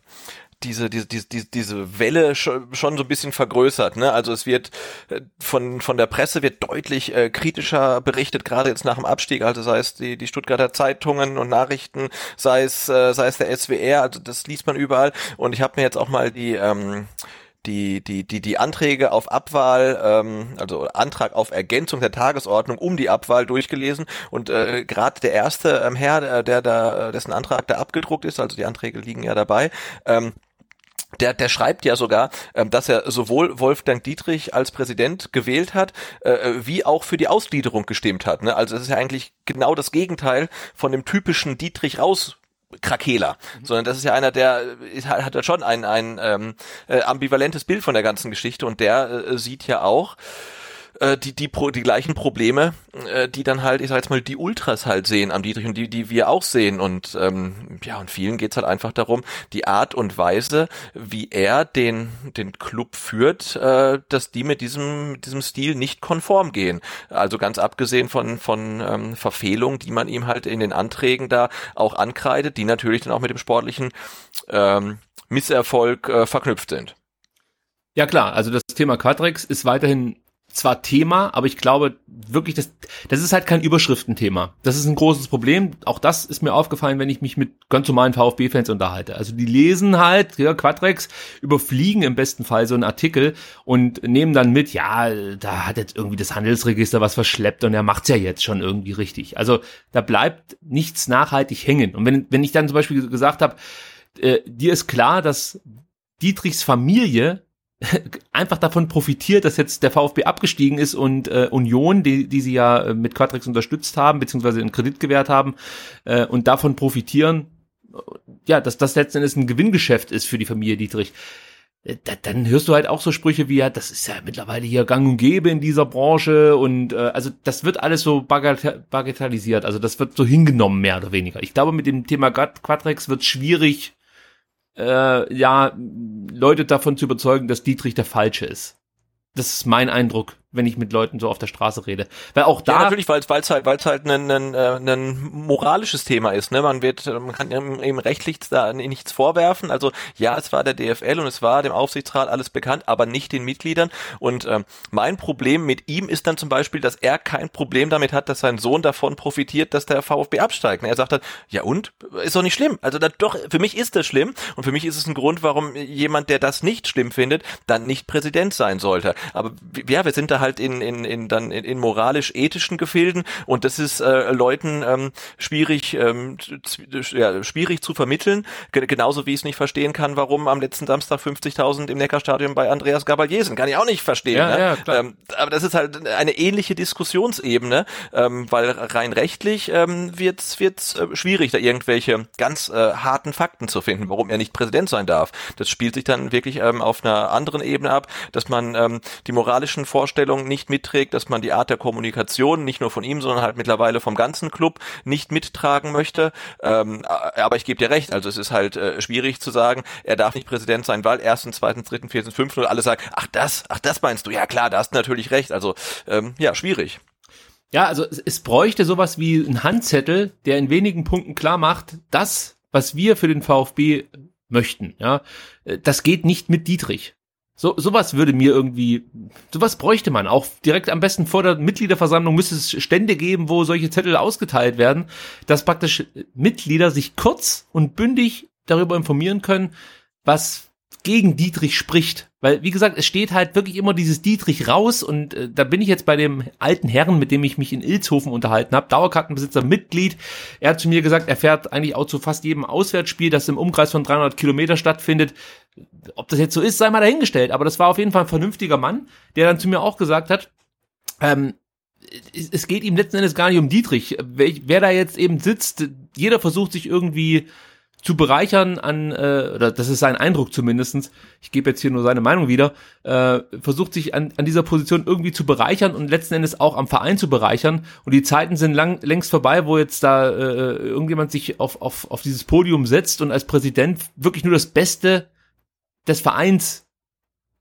diese, diese, diese, diese Welle schon, so ein bisschen vergrößert. Ne? Also es wird äh, von, von der Presse wird deutlich äh, kritischer berichtet, gerade jetzt nach dem Abstieg, also sei es die, die Stuttgarter Zeitungen und Nachrichten, sei es, äh, sei es der SWR, also das liest man überall. Und ich habe mir jetzt auch mal die ähm, die, die, die, die Anträge auf Abwahl, ähm, also Antrag auf Ergänzung der Tagesordnung um die Abwahl durchgelesen und äh, gerade der erste ähm, Herr, der, der da, dessen Antrag da abgedruckt ist, also die Anträge liegen ja dabei, ähm, der, der schreibt ja sogar, ähm, dass er sowohl Wolfgang Dietrich als Präsident gewählt hat, äh, wie auch für die Ausgliederung gestimmt hat. Ne? Also es ist ja eigentlich genau das Gegenteil von dem typischen Dietrich raus Krakeler, mhm. sondern das ist ja einer, der ist, hat ja schon ein, ein ähm, äh, ambivalentes Bild von der ganzen Geschichte und der äh, sieht ja auch, äh, die, die, die, die gleichen Probleme, äh, die dann halt, ich sag jetzt mal, die Ultras halt sehen am Dietrich und die, die wir auch sehen. Und ähm, ja, und vielen geht's halt einfach darum, die Art und Weise, wie er den, den Club führt, äh, dass die mit diesem, diesem Stil nicht konform gehen. Also ganz abgesehen von, von ähm, Verfehlungen, die man ihm halt in den Anträgen da auch ankreidet, die natürlich dann auch mit dem sportlichen ähm, Misserfolg äh, verknüpft sind. Ja klar, also das Thema Quadrex ist weiterhin zwar Thema, aber ich glaube wirklich, das, das ist halt kein Überschriftenthema. Das ist ein großes Problem. Auch das ist mir aufgefallen, wenn ich mich mit ganz normalen VfB-Fans unterhalte. Also die lesen halt, ja, Quadrex, überfliegen im besten Fall so einen Artikel und nehmen dann mit, ja, da hat jetzt irgendwie das Handelsregister was verschleppt und er macht's ja jetzt schon irgendwie richtig. Also da bleibt nichts nachhaltig hängen. Und wenn, wenn ich dann zum Beispiel gesagt habe, äh, dir ist klar, dass Dietrichs Familie einfach davon profitiert, dass jetzt der VfB abgestiegen ist und äh, Union, die, die sie ja äh, mit Quadrex unterstützt haben, beziehungsweise einen Kredit gewährt haben, äh, und davon profitieren, ja, dass das letzten Endes ein Gewinngeschäft ist für die Familie Dietrich. Äh, da, dann hörst du halt auch so Sprüche wie, ja, das ist ja mittlerweile hier gang und gäbe in dieser Branche und äh, also das wird alles so bagatellisiert, also das wird so hingenommen, mehr oder weniger. Ich glaube, mit dem Thema Quadrex wird schwierig, äh, ja, Leute davon zu überzeugen, dass Dietrich der Falsche ist. Das ist mein Eindruck wenn ich mit Leuten so auf der Straße rede. Weil auch da. Ja, natürlich, weil es halt, weil es halt ein, ein, ein, ein moralisches Thema ist. Ne? Man wird, man kann eben rechtlich da nichts vorwerfen. Also ja, es war der DFL und es war dem Aufsichtsrat alles bekannt, aber nicht den Mitgliedern. Und ähm, mein Problem mit ihm ist dann zum Beispiel, dass er kein Problem damit hat, dass sein Sohn davon profitiert, dass der VfB absteigt. Er sagt dann, ja und? Ist doch nicht schlimm. Also da, doch, für mich ist das schlimm und für mich ist es ein Grund, warum jemand, der das nicht schlimm findet, dann nicht Präsident sein sollte. Aber ja, wir sind da halt in, in, in dann in, in moralisch-ethischen Gefilden und das ist äh, Leuten ähm, schwierig, ähm, ja, schwierig zu vermitteln. G genauso wie ich es nicht verstehen kann, warum am letzten Samstag 50.000 im Neckarstadion bei Andreas Gabalier sind. Kann ich auch nicht verstehen. Ja, ne? ja, klar. Ähm, aber das ist halt eine ähnliche Diskussionsebene, ähm, weil rein rechtlich ähm, wird es äh, schwierig, da irgendwelche ganz äh, harten Fakten zu finden, warum er nicht Präsident sein darf. Das spielt sich dann wirklich ähm, auf einer anderen Ebene ab, dass man ähm, die moralischen Vorstellungen Entwicklung nicht mitträgt, dass man die Art der Kommunikation nicht nur von ihm, sondern halt mittlerweile vom ganzen Club nicht mittragen möchte. Ähm, aber ich gebe dir recht, also es ist halt äh, schwierig zu sagen, er darf nicht Präsident sein, weil erstens, zweitens, dritten, viertens, fünften und alle sagen, ach das, ach das meinst du, ja klar, da hast natürlich recht. Also ähm, ja, schwierig. Ja, also es, es bräuchte sowas wie ein Handzettel, der in wenigen Punkten klar macht, das, was wir für den VfB möchten, ja, äh, das geht nicht mit Dietrich. So, sowas würde mir irgendwie, sowas bräuchte man. Auch direkt am besten vor der Mitgliederversammlung müsste es Stände geben, wo solche Zettel ausgeteilt werden, dass praktisch Mitglieder sich kurz und bündig darüber informieren können, was gegen Dietrich spricht. Weil, wie gesagt, es steht halt wirklich immer dieses Dietrich raus und äh, da bin ich jetzt bei dem alten Herrn, mit dem ich mich in Ilshofen unterhalten habe, Dauerkartenbesitzer, Mitglied. Er hat zu mir gesagt, er fährt eigentlich auch zu fast jedem Auswärtsspiel, das im Umkreis von 300 Kilometer stattfindet. Ob das jetzt so ist, sei mal dahingestellt. Aber das war auf jeden Fall ein vernünftiger Mann, der dann zu mir auch gesagt hat, ähm, es geht ihm letzten Endes gar nicht um Dietrich. Wer, wer da jetzt eben sitzt, jeder versucht sich irgendwie zu bereichern an, äh, oder das ist sein Eindruck zumindestens. ich gebe jetzt hier nur seine Meinung wieder, äh, versucht sich an, an dieser Position irgendwie zu bereichern und letzten Endes auch am Verein zu bereichern. Und die Zeiten sind lang, längst vorbei, wo jetzt da äh, irgendjemand sich auf, auf, auf dieses Podium setzt und als Präsident wirklich nur das Beste des Vereins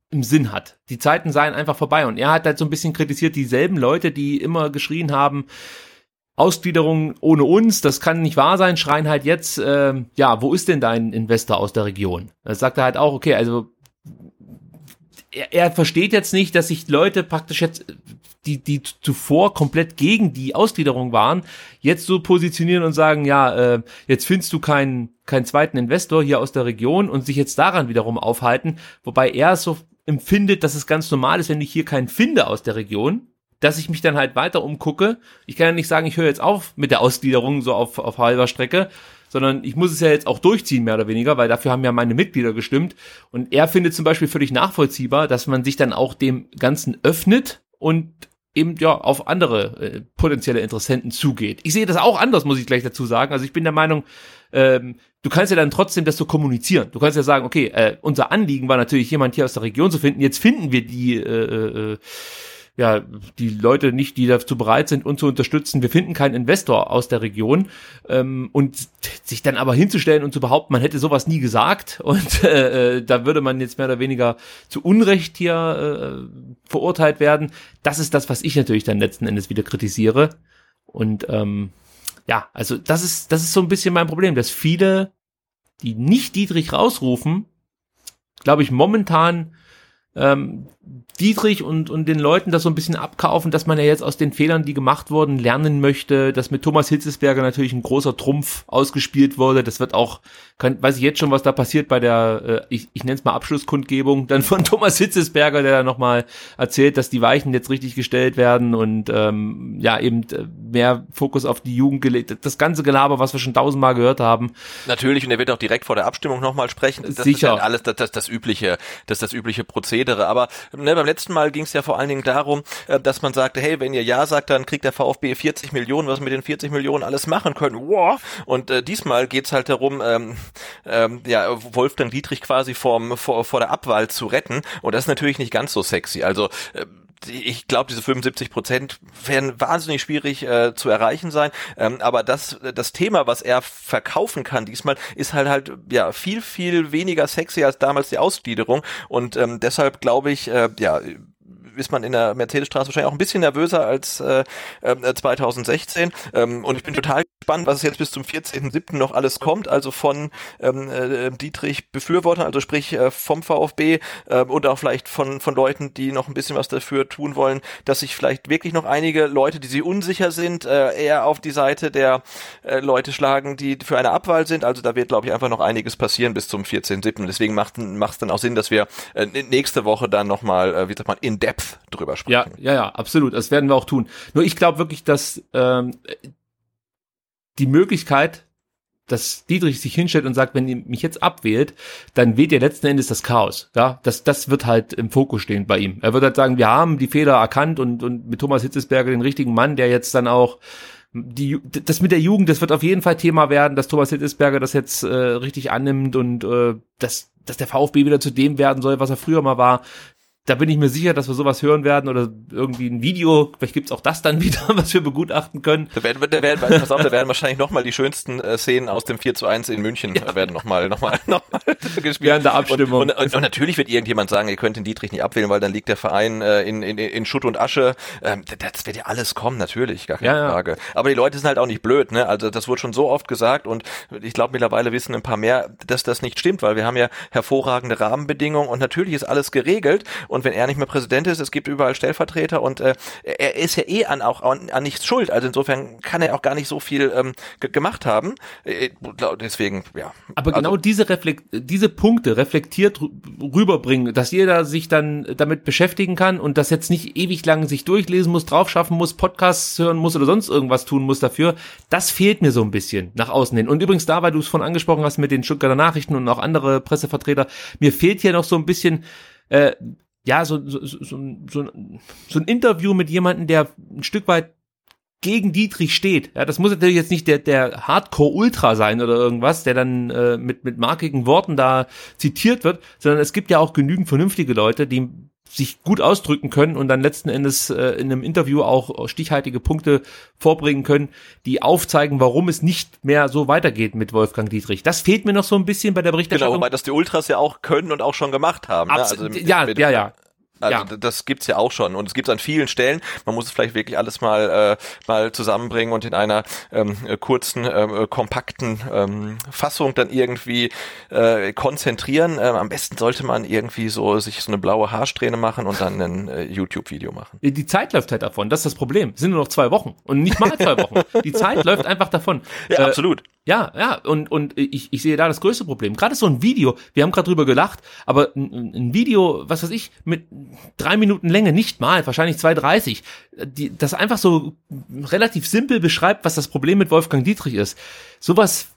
im Sinn hat. Die Zeiten seien einfach vorbei. Und er hat halt so ein bisschen kritisiert dieselben Leute, die immer geschrien haben, Ausgliederung ohne uns, das kann nicht wahr sein, schreien halt jetzt, äh, ja, wo ist denn dein Investor aus der Region? Da sagt er halt auch, okay, also er, er versteht jetzt nicht, dass sich Leute praktisch jetzt, die, die zuvor komplett gegen die Ausgliederung waren, jetzt so positionieren und sagen, ja, äh, jetzt findest du keinen keinen zweiten Investor hier aus der Region und sich jetzt daran wiederum aufhalten, wobei er so empfindet, dass es ganz normal ist, wenn ich hier keinen finde aus der Region, dass ich mich dann halt weiter umgucke. Ich kann ja nicht sagen, ich höre jetzt auf mit der Ausgliederung so auf, auf halber Strecke, sondern ich muss es ja jetzt auch durchziehen, mehr oder weniger, weil dafür haben ja meine Mitglieder gestimmt. Und er findet zum Beispiel völlig nachvollziehbar, dass man sich dann auch dem Ganzen öffnet und eben ja auf andere äh, potenzielle Interessenten zugeht. Ich sehe das auch anders, muss ich gleich dazu sagen. Also ich bin der Meinung, ähm, du kannst ja dann trotzdem das so kommunizieren. Du kannst ja sagen, okay, äh, unser Anliegen war natürlich jemand hier aus der Region zu finden. Jetzt finden wir die äh, äh, ja, die Leute nicht, die dazu bereit sind, uns zu unterstützen. Wir finden keinen Investor aus der Region. Ähm, und sich dann aber hinzustellen und zu behaupten, man hätte sowas nie gesagt [LAUGHS] und äh, äh, da würde man jetzt mehr oder weniger zu Unrecht hier äh, verurteilt werden. Das ist das, was ich natürlich dann letzten Endes wieder kritisiere. Und ähm, ja, also das ist, das ist so ein bisschen mein Problem, dass viele, die nicht Dietrich rausrufen, glaube ich, momentan ähm, Dietrich und, und den Leuten das so ein bisschen abkaufen, dass man ja jetzt aus den Fehlern, die gemacht wurden, lernen möchte, dass mit Thomas Hitzesberger natürlich ein großer Trumpf ausgespielt wurde. Das wird auch, kann, weiß ich jetzt schon, was da passiert bei der, äh, ich, ich nenne es mal Abschlusskundgebung, dann von [LAUGHS] Thomas Hitzesberger, der da nochmal erzählt, dass die Weichen jetzt richtig gestellt werden und ähm, ja, eben äh, mehr Fokus auf die Jugend gelegt. Das ganze Gelaber, was wir schon tausendmal gehört haben. Natürlich, und er wird auch direkt vor der Abstimmung nochmal sprechen. Das Sicher. ist ja alles das, das, das übliche, das ist das übliche Prozedere. Aber ne, beim letzten Mal ging es ja vor allen Dingen darum, äh, dass man sagte, hey, wenn ihr Ja sagt, dann kriegt der VfB 40 Millionen, was wir mit den 40 Millionen alles machen können. Wow. Und äh, diesmal geht's halt darum, ähm, ähm, ja, Wolfgang Dietrich quasi vorm, vor, vor der Abwahl zu retten. Und das ist natürlich nicht ganz so sexy. Also äh, ich glaube, diese 75 Prozent werden wahnsinnig schwierig äh, zu erreichen sein. Ähm, aber das, das Thema, was er verkaufen kann diesmal, ist halt halt ja viel viel weniger sexy als damals die Ausgliederung. Und ähm, deshalb glaube ich, äh, ja ist man in der Mercedesstraße wahrscheinlich auch ein bisschen nervöser als äh, äh, 2016. Ähm, und ich bin total gespannt, was jetzt bis zum 14.07. noch alles kommt. Also von ähm, äh, Dietrich Befürwortern, also sprich äh, vom VfB äh, und auch vielleicht von, von Leuten, die noch ein bisschen was dafür tun wollen, dass sich vielleicht wirklich noch einige Leute, die sie unsicher sind, äh, eher auf die Seite der äh, Leute schlagen, die für eine Abwahl sind. Also da wird, glaube ich, einfach noch einiges passieren bis zum 14.07. Deswegen macht es dann auch Sinn, dass wir äh, nächste Woche dann nochmal, äh, wie sagt man, in depth drüber sprechen. Ja, ja, ja, absolut. Das werden wir auch tun. Nur ich glaube wirklich, dass ähm, die Möglichkeit, dass Dietrich sich hinstellt und sagt, wenn ihr mich jetzt abwählt, dann wählt ihr letzten Endes das Chaos. Ja, das, das wird halt im Fokus stehen bei ihm. Er wird halt sagen, wir haben die Fehler erkannt und, und mit Thomas Hitzesberger den richtigen Mann, der jetzt dann auch die, das mit der Jugend, das wird auf jeden Fall Thema werden, dass Thomas Hitzesberger das jetzt äh, richtig annimmt und äh, dass, dass der VfB wieder zu dem werden soll, was er früher mal war da bin ich mir sicher, dass wir sowas hören werden oder irgendwie ein Video, vielleicht gibt's auch das dann [LAUGHS] wieder, was wir begutachten können. Da werden, da werden, pass auf, da werden wahrscheinlich nochmal die schönsten äh, Szenen aus dem 4 zu 1 in München ja. werden nochmal noch mal, [LAUGHS] noch mal gespielt. Während der Abstimmung. Und, und, und, natürlich wird irgendjemand sagen, ihr könnt den Dietrich nicht abwählen, weil dann liegt der Verein äh, in, in, in Schutt und Asche. Ähm, das wird ja alles kommen, natürlich, gar keine ja, Frage. Ja. Aber die Leute sind halt auch nicht blöd, ne? Also das wurde schon so oft gesagt und ich glaube mittlerweile wissen ein paar mehr, dass das nicht stimmt, weil wir haben ja hervorragende Rahmenbedingungen und natürlich ist alles geregelt und wenn er nicht mehr Präsident ist, es gibt überall Stellvertreter und äh, er ist ja eh an auch an, an nichts schuld. Also insofern kann er auch gar nicht so viel ähm, gemacht haben. Äh, deswegen, ja. Aber genau also, diese Reflekt diese Punkte reflektiert rüberbringen, dass jeder sich dann damit beschäftigen kann und das jetzt nicht ewig lang sich durchlesen muss, drauf schaffen muss, Podcasts hören muss oder sonst irgendwas tun muss dafür, das fehlt mir so ein bisschen nach außen hin. Und übrigens da, weil du es von angesprochen hast mit den Stuttgarter Nachrichten und auch andere Pressevertreter, mir fehlt hier noch so ein bisschen äh, ja, so, so, so, so, so ein Interview mit jemandem, der ein Stück weit gegen Dietrich steht. Ja, das muss natürlich jetzt nicht der, der Hardcore-Ultra sein oder irgendwas, der dann äh, mit, mit markigen Worten da zitiert wird, sondern es gibt ja auch genügend vernünftige Leute, die sich gut ausdrücken können und dann letzten Endes äh, in einem Interview auch stichhaltige Punkte vorbringen können, die aufzeigen, warum es nicht mehr so weitergeht mit Wolfgang Dietrich. Das fehlt mir noch so ein bisschen bei der Berichterstattung. Genau, wobei das die Ultras ja auch können und auch schon gemacht haben. Ne? Also mit, ja, mit, ja, ja. Also ja. das gibt's ja auch schon und es gibt's an vielen Stellen. Man muss es vielleicht wirklich alles mal äh, mal zusammenbringen und in einer ähm, kurzen, äh, kompakten ähm, Fassung dann irgendwie äh, konzentrieren. Ähm, am besten sollte man irgendwie so sich so eine blaue Haarsträhne machen und dann ein äh, YouTube-Video machen. Die Zeit läuft halt davon. Das ist das Problem. Es sind nur noch zwei Wochen und nicht mal zwei Wochen. [LAUGHS] Die Zeit läuft einfach davon. Ja, äh, absolut. Ja, ja, und, und ich, ich sehe da das größte Problem. Gerade so ein Video, wir haben gerade drüber gelacht, aber ein, ein, Video, was weiß ich, mit drei Minuten Länge, nicht mal, wahrscheinlich 2,30, die, das einfach so relativ simpel beschreibt, was das Problem mit Wolfgang Dietrich ist. Sowas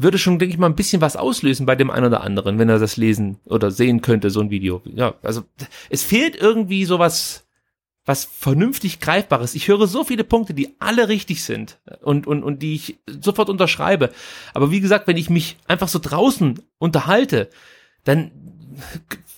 würde schon, denke ich mal, ein bisschen was auslösen bei dem einen oder anderen, wenn er das lesen oder sehen könnte, so ein Video. Ja, also es fehlt irgendwie sowas was vernünftig greifbares. Ich höre so viele Punkte, die alle richtig sind und, und, und die ich sofort unterschreibe. Aber wie gesagt, wenn ich mich einfach so draußen unterhalte, dann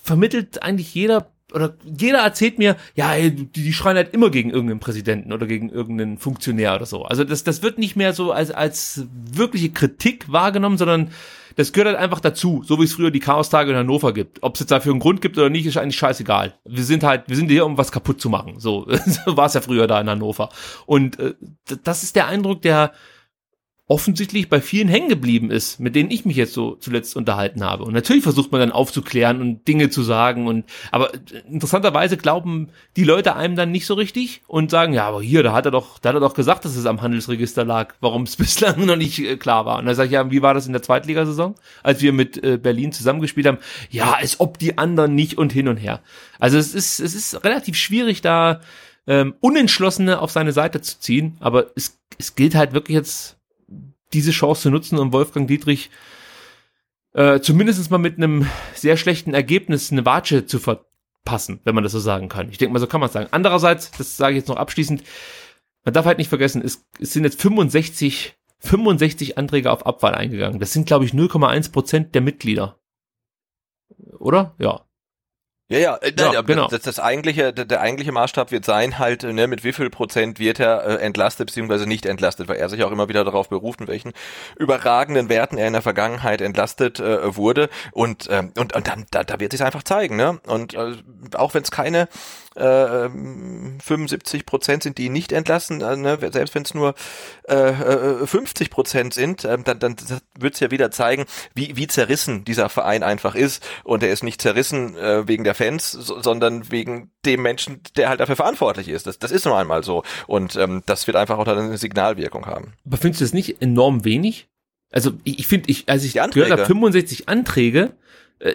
vermittelt eigentlich jeder oder jeder erzählt mir, ja, die, die schreien halt immer gegen irgendeinen Präsidenten oder gegen irgendeinen Funktionär oder so. Also das, das wird nicht mehr so als, als wirkliche Kritik wahrgenommen, sondern das gehört halt einfach dazu, so wie es früher die Chaostage in Hannover gibt. Ob es jetzt dafür einen Grund gibt oder nicht, ist eigentlich scheißegal. Wir sind halt, wir sind hier, um was kaputt zu machen. So, [LAUGHS] so war es ja früher da in Hannover. Und äh, das ist der Eindruck, der offensichtlich bei vielen hängen geblieben ist, mit denen ich mich jetzt so zuletzt unterhalten habe. Und natürlich versucht man dann aufzuklären und Dinge zu sagen und aber interessanterweise glauben die Leute einem dann nicht so richtig und sagen, ja, aber hier, da hat er doch, da hat er doch gesagt, dass es am Handelsregister lag, warum es [LAUGHS] bislang noch nicht äh, klar war. Und da sage ich, ja, wie war das in der Zweitligasaison, als wir mit äh, Berlin zusammengespielt haben? Ja, als ob die anderen nicht und hin und her. Also es ist, es ist relativ schwierig, da ähm, Unentschlossene auf seine Seite zu ziehen, aber es, es gilt halt wirklich jetzt diese Chance zu nutzen, um Wolfgang Dietrich äh, zumindest mal mit einem sehr schlechten Ergebnis eine Watsche zu verpassen, wenn man das so sagen kann. Ich denke mal, so kann man es sagen. Andererseits, das sage ich jetzt noch abschließend, man darf halt nicht vergessen, es, es sind jetzt 65, 65 Anträge auf Abwahl eingegangen. Das sind, glaube ich, 0,1 Prozent der Mitglieder. Oder? Ja. Ja, ja, äh, nein, Ja, genau. das, das eigentliche, der, der eigentliche Maßstab wird sein halt, ne, mit wie viel Prozent wird er äh, entlastet beziehungsweise nicht entlastet, weil er sich auch immer wieder darauf beruft, in welchen überragenden Werten er in der Vergangenheit entlastet äh, wurde und ähm, und und dann da, da wird sich einfach zeigen, ne? Und äh, auch wenn es keine äh, ähm, 75 Prozent sind, die nicht entlassen, äh, ne, selbst wenn es nur äh, äh, 50 Prozent sind, äh, dann, dann wird es ja wieder zeigen, wie, wie zerrissen dieser Verein einfach ist. Und er ist nicht zerrissen äh, wegen der Fans, so, sondern wegen dem Menschen, der halt dafür verantwortlich ist. Das, das ist nun einmal so. Und ähm, das wird einfach auch dann eine Signalwirkung haben. Aber findest du das nicht enorm wenig? Also ich, ich finde, ich, als ich Die Anträge. gehört habe, 65 Anträge, äh,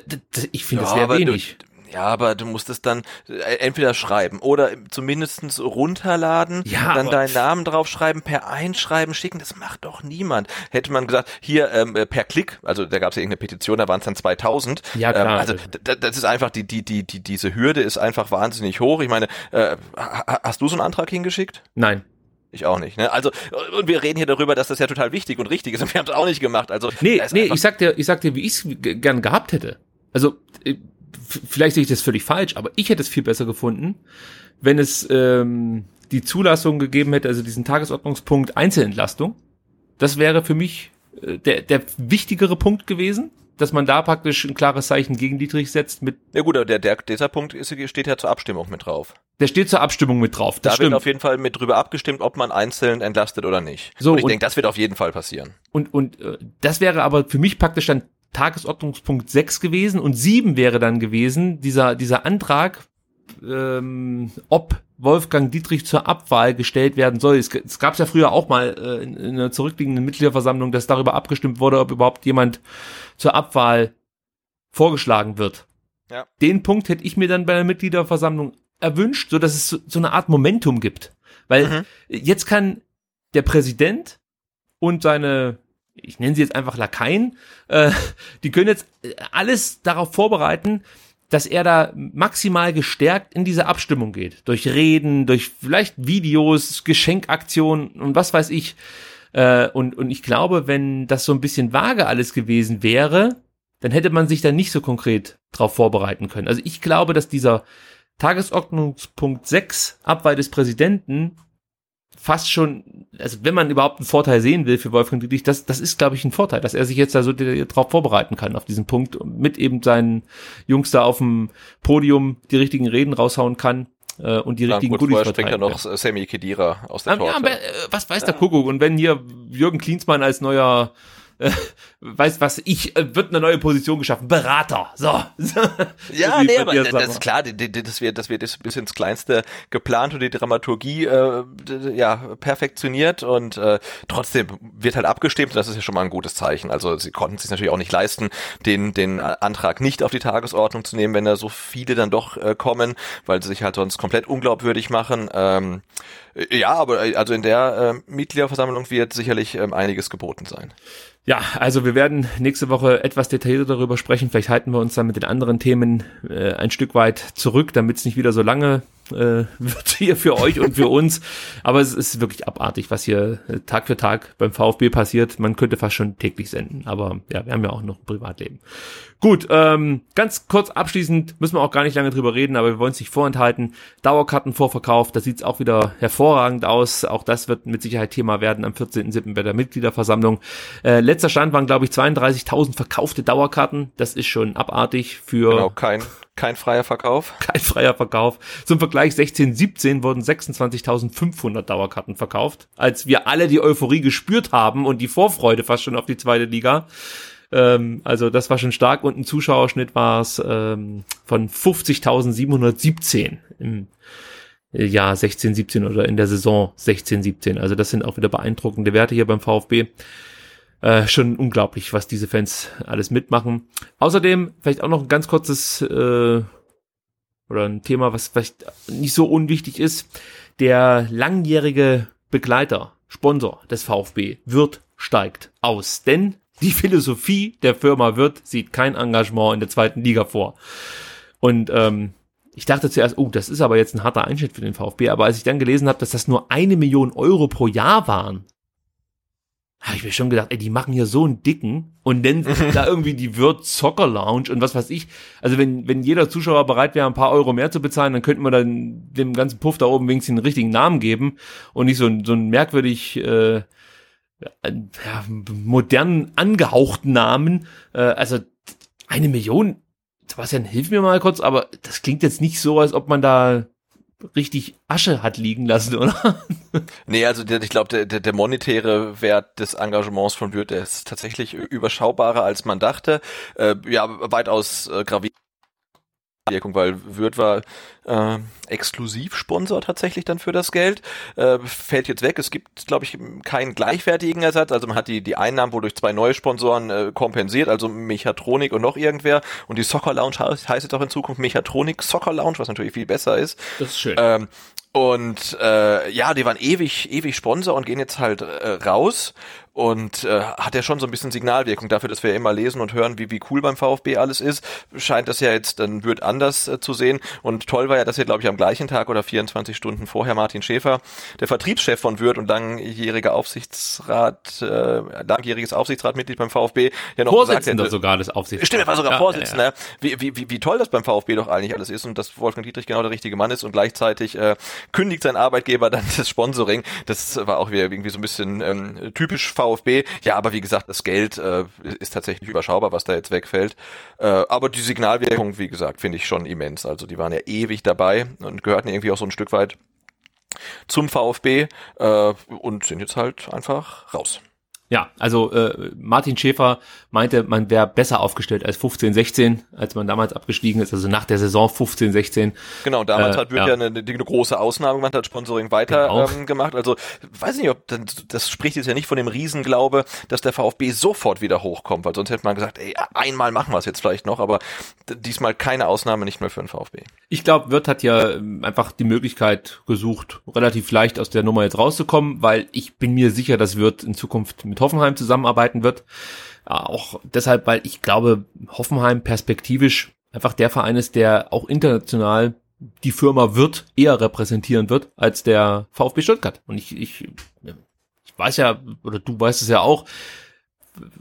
ich finde das Ja, sehr aber du- wenig. Ja, aber du musst es dann äh, entweder schreiben oder zumindestens runterladen, Ja, dann deinen Namen draufschreiben, per Einschreiben schicken, das macht doch niemand. Hätte man gesagt, hier ähm, äh, per Klick, also da gab es ja irgendeine Petition, da waren es dann 2000. Ja, klar. Ähm, also das ist einfach, die, die, die, die, diese Hürde ist einfach wahnsinnig hoch. Ich meine, äh, ha- hast du so einen Antrag hingeschickt? Nein. Ich auch nicht. Ne? Also und wir reden hier darüber, dass das ja total wichtig und richtig ist und wir haben es auch nicht gemacht. Also Nee, nee, ich sag dir, ich sag dir, wie ich es gern gehabt hätte. Also, äh, vielleicht sehe ich das völlig falsch, aber ich hätte es viel besser gefunden, wenn es ähm, die Zulassung gegeben hätte, also diesen Tagesordnungspunkt Einzelentlastung. Das wäre für mich äh, der, der wichtigere Punkt gewesen, dass man da praktisch ein klares Zeichen gegen Dietrich setzt mit, ja gut, aber der, der, dieser Punkt ist, steht ja zur Abstimmung mit drauf. der steht zur Abstimmung mit drauf. Da Das wird stimmt. auf jeden Fall mit drüber abgestimmt, ob man einzeln entlastet oder nicht. So, und ich denke, das wird auf jeden Fall passieren. Und, und äh, das wäre aber für mich praktisch dann Tagesordnungspunkt 6 gewesen und 7 wäre dann gewesen, dieser, dieser Antrag, ähm, ob Wolfgang Dietrich zur Abwahl gestellt werden soll. Es, es gab es ja früher auch mal äh, in, in einer zurückliegenden Mitgliederversammlung, dass darüber abgestimmt wurde, ob überhaupt jemand zur Abwahl vorgeschlagen wird. Ja. Den Punkt hätte ich mir dann bei der Mitgliederversammlung erwünscht, so dass es so, so eine Art Momentum gibt. Weil Mhm. jetzt kann der Präsident und seine, ich nenne sie jetzt einfach Lakaien, äh, die können jetzt äh, alles darauf vorbereiten, dass er da maximal gestärkt in diese Abstimmung geht. Durch Reden, durch vielleicht Videos, Geschenkaktionen und was weiß ich. Äh, und, und ich glaube, wenn das so ein bisschen vage alles gewesen wäre, dann hätte man sich da nicht so konkret drauf vorbereiten können. Also ich glaube, dass dieser Tagesordnungspunkt 6, Abwahl des Präsidenten, fast schon, also wenn man überhaupt einen Vorteil sehen will für Wolfgang Dietrich, das, das ist, glaube ich, ein Vorteil, dass er sich jetzt da so drauf vorbereiten kann, auf diesen Punkt, und mit eben seinen Jungs da auf dem Podium die richtigen Reden raushauen kann äh, und die Dann richtigen kurz Goodies ja verteilen noch Sammy Kedira aus der ja, Torte. aber, äh, was weiß der Kuckuck? Und wenn hier Jürgen Klinsmann als neuer äh, weiß was ich äh, wird eine neue Position geschaffen Berater so [LAUGHS] Ja, nee, aber das ist klar, die- die- das wird, das wird bis ins Kleinste geplant und die Dramaturgie äh, ja perfektioniert und äh, trotzdem wird halt abgestimmt. und Das ist ja schon mal ein gutes Zeichen. Also sie konnten sich natürlich auch nicht leisten, den den Antrag nicht auf die Tagesordnung zu nehmen, wenn da so viele dann doch äh, kommen, weil sie sich halt sonst komplett unglaubwürdig machen. Ähm, äh, ja, aber äh, also in der äh, Mitgliederversammlung wird sicherlich ähm, einiges geboten sein. Ja, also wir werden nächste Woche etwas detaillierter darüber sprechen. Vielleicht halten wir uns dann mit den anderen Themen äh, ein Stück weit zurück, damit es nicht wieder so lange äh, [LAUGHS] wird hier für euch und für uns. Aber es ist wirklich abartig, was hier äh, Tag für Tag beim VfB passiert. Man könnte fast schon täglich senden. Aber ja, wir haben ja auch noch ein Privatleben. Gut, ähm, ganz kurz abschließend, müssen wir auch gar nicht lange drüber reden, aber wir wollen es nicht vorenthalten. Dauerkartenvorverkauf, da sieht es auch wieder hervorragend aus. Auch das wird mit Sicherheit Thema werden am 14.07. bei der Mitgliederversammlung. Äh, letzter Stand waren, glaube ich, 32.000 verkaufte Dauerkarten. Das ist schon abartig für... Genau, kein Kein freier Verkauf. [LAUGHS] Kein freier Verkauf. Zum Vergleich 16, 17 wurden 26.500 Dauerkarten verkauft. Als wir alle die Euphorie gespürt haben und die Vorfreude fast schon auf die zweite Liga. Ähm, also das war schon stark und ein Zuschauerschnitt war es ähm, von 50.717 im Jahr 16, 17 oder in der Saison 16, 17. Also das sind auch wieder beeindruckende Werte hier beim VfB. Äh, schon unglaublich, was diese Fans alles mitmachen. Außerdem vielleicht auch noch ein ganz kurzes äh, oder ein Thema, was vielleicht nicht so unwichtig ist. Der langjährige Begleiter, Sponsor des VfB, wird steigt aus. Denn die Philosophie der Firma wird sieht kein Engagement in der zweiten Liga vor. Und ähm, ich dachte zuerst, oh, das ist aber jetzt ein harter Einschnitt für den VfB. Aber als ich dann gelesen habe, dass das nur eine Million Euro pro Jahr waren, habe ich mir schon gedacht, ey, die machen hier so einen dicken und nennen [LAUGHS] da irgendwie die Wirt Soccer Lounge und was weiß ich. Also wenn, wenn jeder Zuschauer bereit wäre, ein paar Euro mehr zu bezahlen, dann könnten wir dann dem ganzen Puff da oben wenigstens einen richtigen Namen geben und nicht so, ein so ein merkwürdig äh, ja, modernen angehauchten Namen. Äh, also eine Million, Sebastian, hilf mir mal kurz, aber das klingt jetzt nicht so, als ob man da richtig Asche hat liegen lassen, oder? [LAUGHS] Nee, also der, ich glaube, der, der, monetäre Wert des Engagements von Würth, der ist tatsächlich überschaubarer, als man dachte. Äh, ja, weitaus äh, gravierender Wirkung, weil Würth war äh, Exklusivsponsor tatsächlich dann für das Geld. Äh, fällt jetzt weg. Es gibt, glaube ich, keinen gleichwertigen Ersatz. Also man hat die, die Einnahmen wohl durch zwei neue Sponsoren äh, kompensiert, also Mechatronik und noch irgendwer. Und die Soccer Lounge heißt, heißt jetzt auch in Zukunft Mechatronik Soccer Lounge, was natürlich viel besser ist. Das ist schön. Ähm, und äh, ja, die waren ewig, ewig Sponsor und gehen jetzt halt äh, raus und äh, hat ja schon so ein bisschen Signalwirkung dafür, dass wir immer lesen und hören, wie, wie cool beim VfB alles ist. Scheint das ja jetzt dann wird anders äh, zu sehen. Und toll war ja, dass hier, glaube ich, am gleichen Tag oder 24 Stunden vorher Martin Schäfer, der Vertriebschef von Würth und langjähriger Aufsichtsrat, äh, langjähriges Aufsichtsratmitglied beim VfB, ja noch Vorsitzender gesagt, sogar des Aufsichtsrats. Stimmt, er war sogar ja, Vorsitzender. Ja, ja. Wie, wie, wie, wie toll das beim VfB doch eigentlich alles ist und dass Wolfgang Dietrich genau der richtige Mann ist und gleichzeitig äh, kündigt sein Arbeitgeber dann [LAUGHS] das Sponsoring. Das war auch wieder irgendwie so ein bisschen ähm, typisch VfB. Ja, aber wie gesagt, das Geld äh, ist tatsächlich überschaubar, was da jetzt wegfällt. Äh, aber die Signalwirkung, wie gesagt, finde ich schon immens. Also die waren ja ewig dabei und gehörten irgendwie auch so ein Stück weit zum VfB äh, und sind jetzt halt einfach raus. Ja, also äh, Martin Schäfer meinte, man wäre besser aufgestellt als 15, 16, als man damals abgestiegen ist, also nach der Saison 15, 16. Genau, damals äh, hat Würth ja, eine, eine, große Ausnahme gemacht, hat Sponsoring weiter genau. ähm, gemacht. Also weiß nicht, ob das, das spricht jetzt ja nicht von dem Riesenglaube, dass der VfB sofort wieder hochkommt, weil sonst hätte man gesagt, ey, einmal machen wir es jetzt vielleicht noch, aber diesmal keine Ausnahme, nicht mehr für den VfB. Ich glaube, Wirth hat ja ähm, einfach die Möglichkeit gesucht, relativ leicht aus der Nummer jetzt rauszukommen, weil ich bin mir sicher, dass Wirth in Zukunft mit Hoffenheim zusammenarbeiten wird. Auch deshalb, weil ich glaube, Hoffenheim perspektivisch einfach der Verein ist, der auch international die Firma wird eher repräsentieren wird als der VfB Stuttgart. Und ich, ich, ich weiß ja, oder du weißt es ja auch,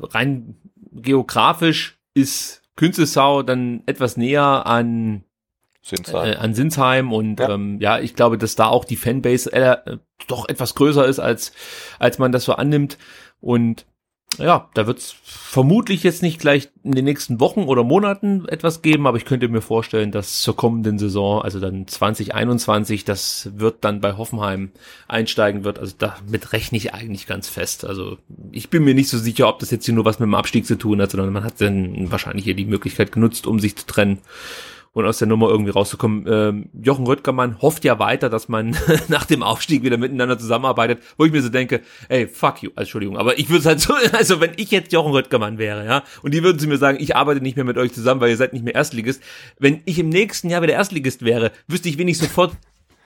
rein geografisch ist Künzelsau dann etwas näher an Sinsheim. Äh, an Sinsheim und ja. Ähm, ja, ich glaube, dass da auch die Fanbase äh, doch etwas größer ist, als, als man das so annimmt. Und ja, da wird es vermutlich jetzt nicht gleich in den nächsten Wochen oder Monaten etwas geben, aber ich könnte mir vorstellen, dass zur kommenden Saison, also dann 2021, das wird dann bei Hoffenheim einsteigen wird. Also damit rechne ich eigentlich ganz fest. Also ich bin mir nicht so sicher, ob das jetzt hier nur was mit dem Abstieg zu tun hat, sondern man hat dann wahrscheinlich hier die Möglichkeit genutzt, um sich zu trennen und aus der Nummer irgendwie rauszukommen. Ähm, Jochen Röttgermann hofft ja weiter, dass man [LAUGHS] nach dem Aufstieg wieder miteinander zusammenarbeitet, wo ich mir so denke, ey, fuck you, Entschuldigung, aber ich würde es halt so, [LAUGHS] also wenn ich jetzt Jochen Röttgermann wäre, ja, und die würden zu mir sagen, ich arbeite nicht mehr mit euch zusammen, weil ihr seid nicht mehr Erstligist, wenn ich im nächsten Jahr wieder Erstligist wäre, wüsste ich wenig sofort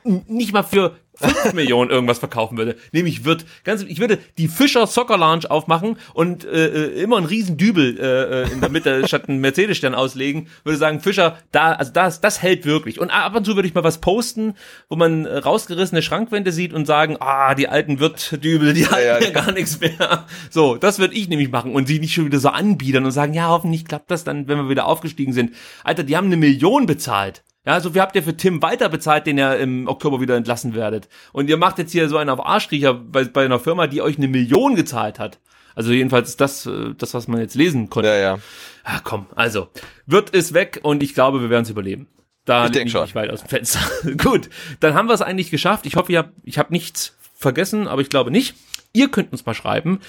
nicht mal für 5 [LAUGHS] Millionen irgendwas verkaufen würde. Nämlich wird ganz, ich würde die Fischer Soccer Lounge aufmachen und äh, äh immer einen riesen Dübel äh, äh in der Mitte [LAUGHS] statt einen Mercedes-Stern auslegen. Würde sagen, Fischer, da, also das, das hält wirklich. Und ab und zu würde ich mal was posten, wo man rausgerissene Schrankwände sieht und sagen, ah, die alten Wirt-Dübel, die halten ja, ja, gar nichts mehr. So, das würde ich nämlich machen und sie nicht schon wieder so anbiedern und sagen, ja, hoffentlich klappt das dann, wenn wir wieder aufgestiegen sind. Alter, die haben eine Million bezahlt. Ja, so viel habt ihr für Tim weiter bezahlt, den ihr im Oktober wieder entlassen werdet. Und ihr macht jetzt hier so einen auf Arschkriecher bei, bei einer Firma, die euch eine Million gezahlt hat. Also jedenfalls ist das, äh, das, was man jetzt lesen konnte. Ja, ja. Ah, komm, also, wird es weg und ich glaube, wir werden es überleben. Da Ich denk liege schon. nicht weit aus dem Fenster. [LAUGHS] Gut, dann haben wir es eigentlich geschafft. Ich hoffe, ihr habt, ich habe nichts vergessen, aber ich glaube nicht. Ihr könnt uns mal schreiben.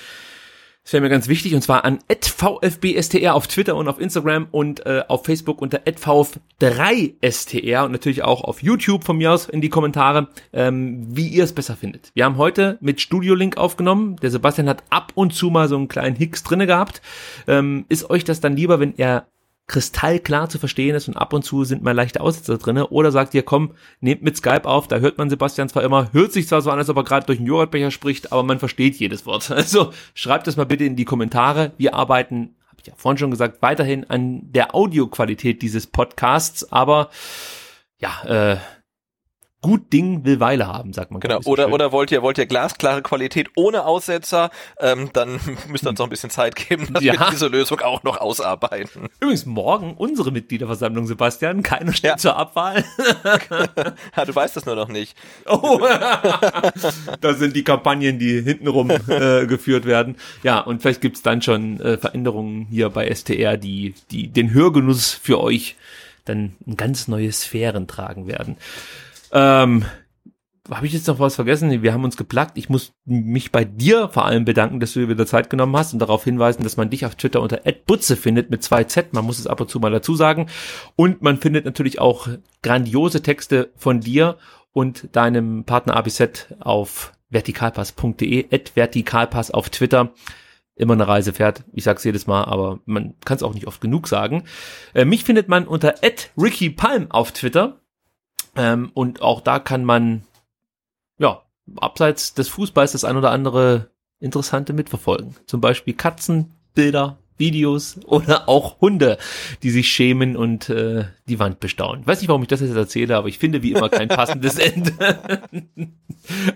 Das wäre mir ganz wichtig, und zwar an @vfbstr auf Twitter und auf Instagram und äh, auf Facebook unter @vf3str und natürlich auch auf YouTube von mir aus in die Kommentare, ähm, wie ihr es besser findet. Wir haben heute mit Studio Link aufgenommen. Der Sebastian hat ab und zu mal so einen kleinen Hicks drinne gehabt. Ähm, ist euch das dann lieber, wenn er kristallklar zu verstehen ist und ab und zu sind mal leichte Aussetzer drinne oder sagt ihr, komm, nehmt mit Skype auf, da hört man Sebastian zwar immer, hört sich zwar so an, als ob er gerade durch einen Joghurtbecher spricht, aber man versteht jedes Wort. [LAUGHS] Also schreibt das mal bitte in die Kommentare. Wir arbeiten, habe ich ja vorhin schon gesagt, weiterhin an der Audioqualität dieses Podcasts, aber ja, äh, gut Ding will Weile haben, sagt man. Genau. Oder, schön. oder wollt ihr, wollt ihr glasklare Qualität ohne Aussetzer? Ähm, dann [LAUGHS] müsst ihr uns noch ein bisschen Zeit geben, dass Ja. wir diese Lösung auch noch ausarbeiten. Übrigens morgen unsere Mitgliederversammlung, Sebastian. Keiner steht Ja. zur Abwahl. Ja, [LAUGHS] [LAUGHS] du weißt es nur noch nicht. Oh, das sind die Kampagnen, die hintenrum äh, geführt werden. Ja, und vielleicht gibt's dann schon äh, Veränderungen hier bei STR, die, die den Hörgenuss für euch dann in ganz neue Sphären tragen werden. Ähm, habe ich jetzt noch was vergessen? Wir haben uns geplagt. Ich muss mich bei dir vor allem bedanken, dass du dir wieder Zeit genommen hast und darauf hinweisen, dass man dich auf Twitter unter @butze findet mit zwei Z. Man muss es ab und zu mal dazu sagen. Und man findet natürlich auch grandiose Texte von dir und deinem Partner ABZ auf vertikalpass.de, vertikalpass auf Twitter. Immer eine Reise fährt. Ich sag's jedes Mal, aber man kann es auch nicht oft genug sagen. Äh, mich findet man unter @rickypalm auf Twitter. Ähm, und auch da kann man, ja, abseits des Fußballs das ein oder andere Interessante mitverfolgen. Zum Beispiel Katzenbilder, Videos oder auch Hunde, die sich schämen und äh, die Wand bestaunen. Ich weiß nicht, warum ich das jetzt erzähle, aber ich finde wie immer kein passendes [LAUGHS] Ende.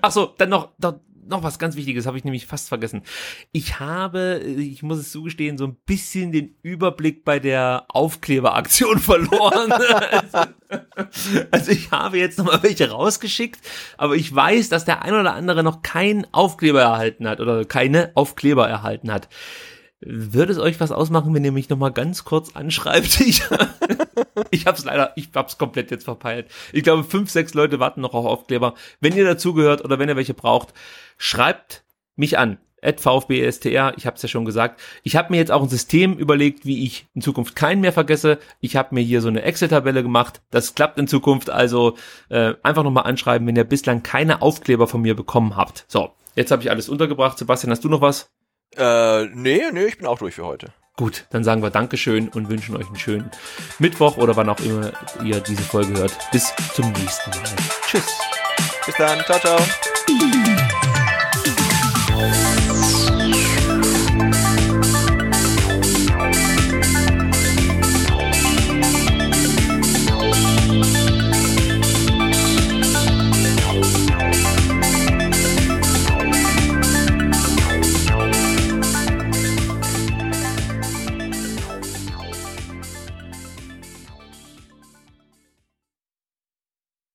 Ach so, dann noch, noch, noch was ganz Wichtiges, habe ich nämlich fast vergessen. Ich habe, ich muss es zugestehen, so ein bisschen den Überblick bei der Aufkleberaktion [LAUGHS] verloren. Also ich habe jetzt noch mal welche rausgeschickt, aber ich weiß, dass der ein oder andere noch keinen Aufkleber erhalten hat oder keine Aufkleber erhalten hat. Würde es euch was ausmachen, wenn ihr mich noch mal ganz kurz anschreibt? [LAUGHS] Ich, [LAUGHS] ich hab's leider, ich hab's komplett jetzt verpeilt. Ich glaube, fünf, sechs Leute warten noch auf Aufkleber. Wenn ihr dazugehört oder wenn ihr welche braucht, schreibt mich an. At VfBSTR, ich habe es ja schon gesagt. Ich habe mir jetzt auch ein System überlegt, wie ich in Zukunft keinen mehr vergesse. Ich habe mir hier so eine Excel-Tabelle gemacht. Das klappt in Zukunft. Also äh, einfach nochmal anschreiben, wenn ihr bislang keine Aufkleber von mir bekommen habt. So, jetzt habe ich alles untergebracht. Sebastian, hast du noch was? Äh, nee, nee, ich bin auch durch für heute. Gut, dann sagen wir Dankeschön und wünschen euch einen schönen Mittwoch oder wann auch immer ihr diese Folge hört. Bis zum nächsten Mal. Tschüss. Bis dann. Ciao, ciao.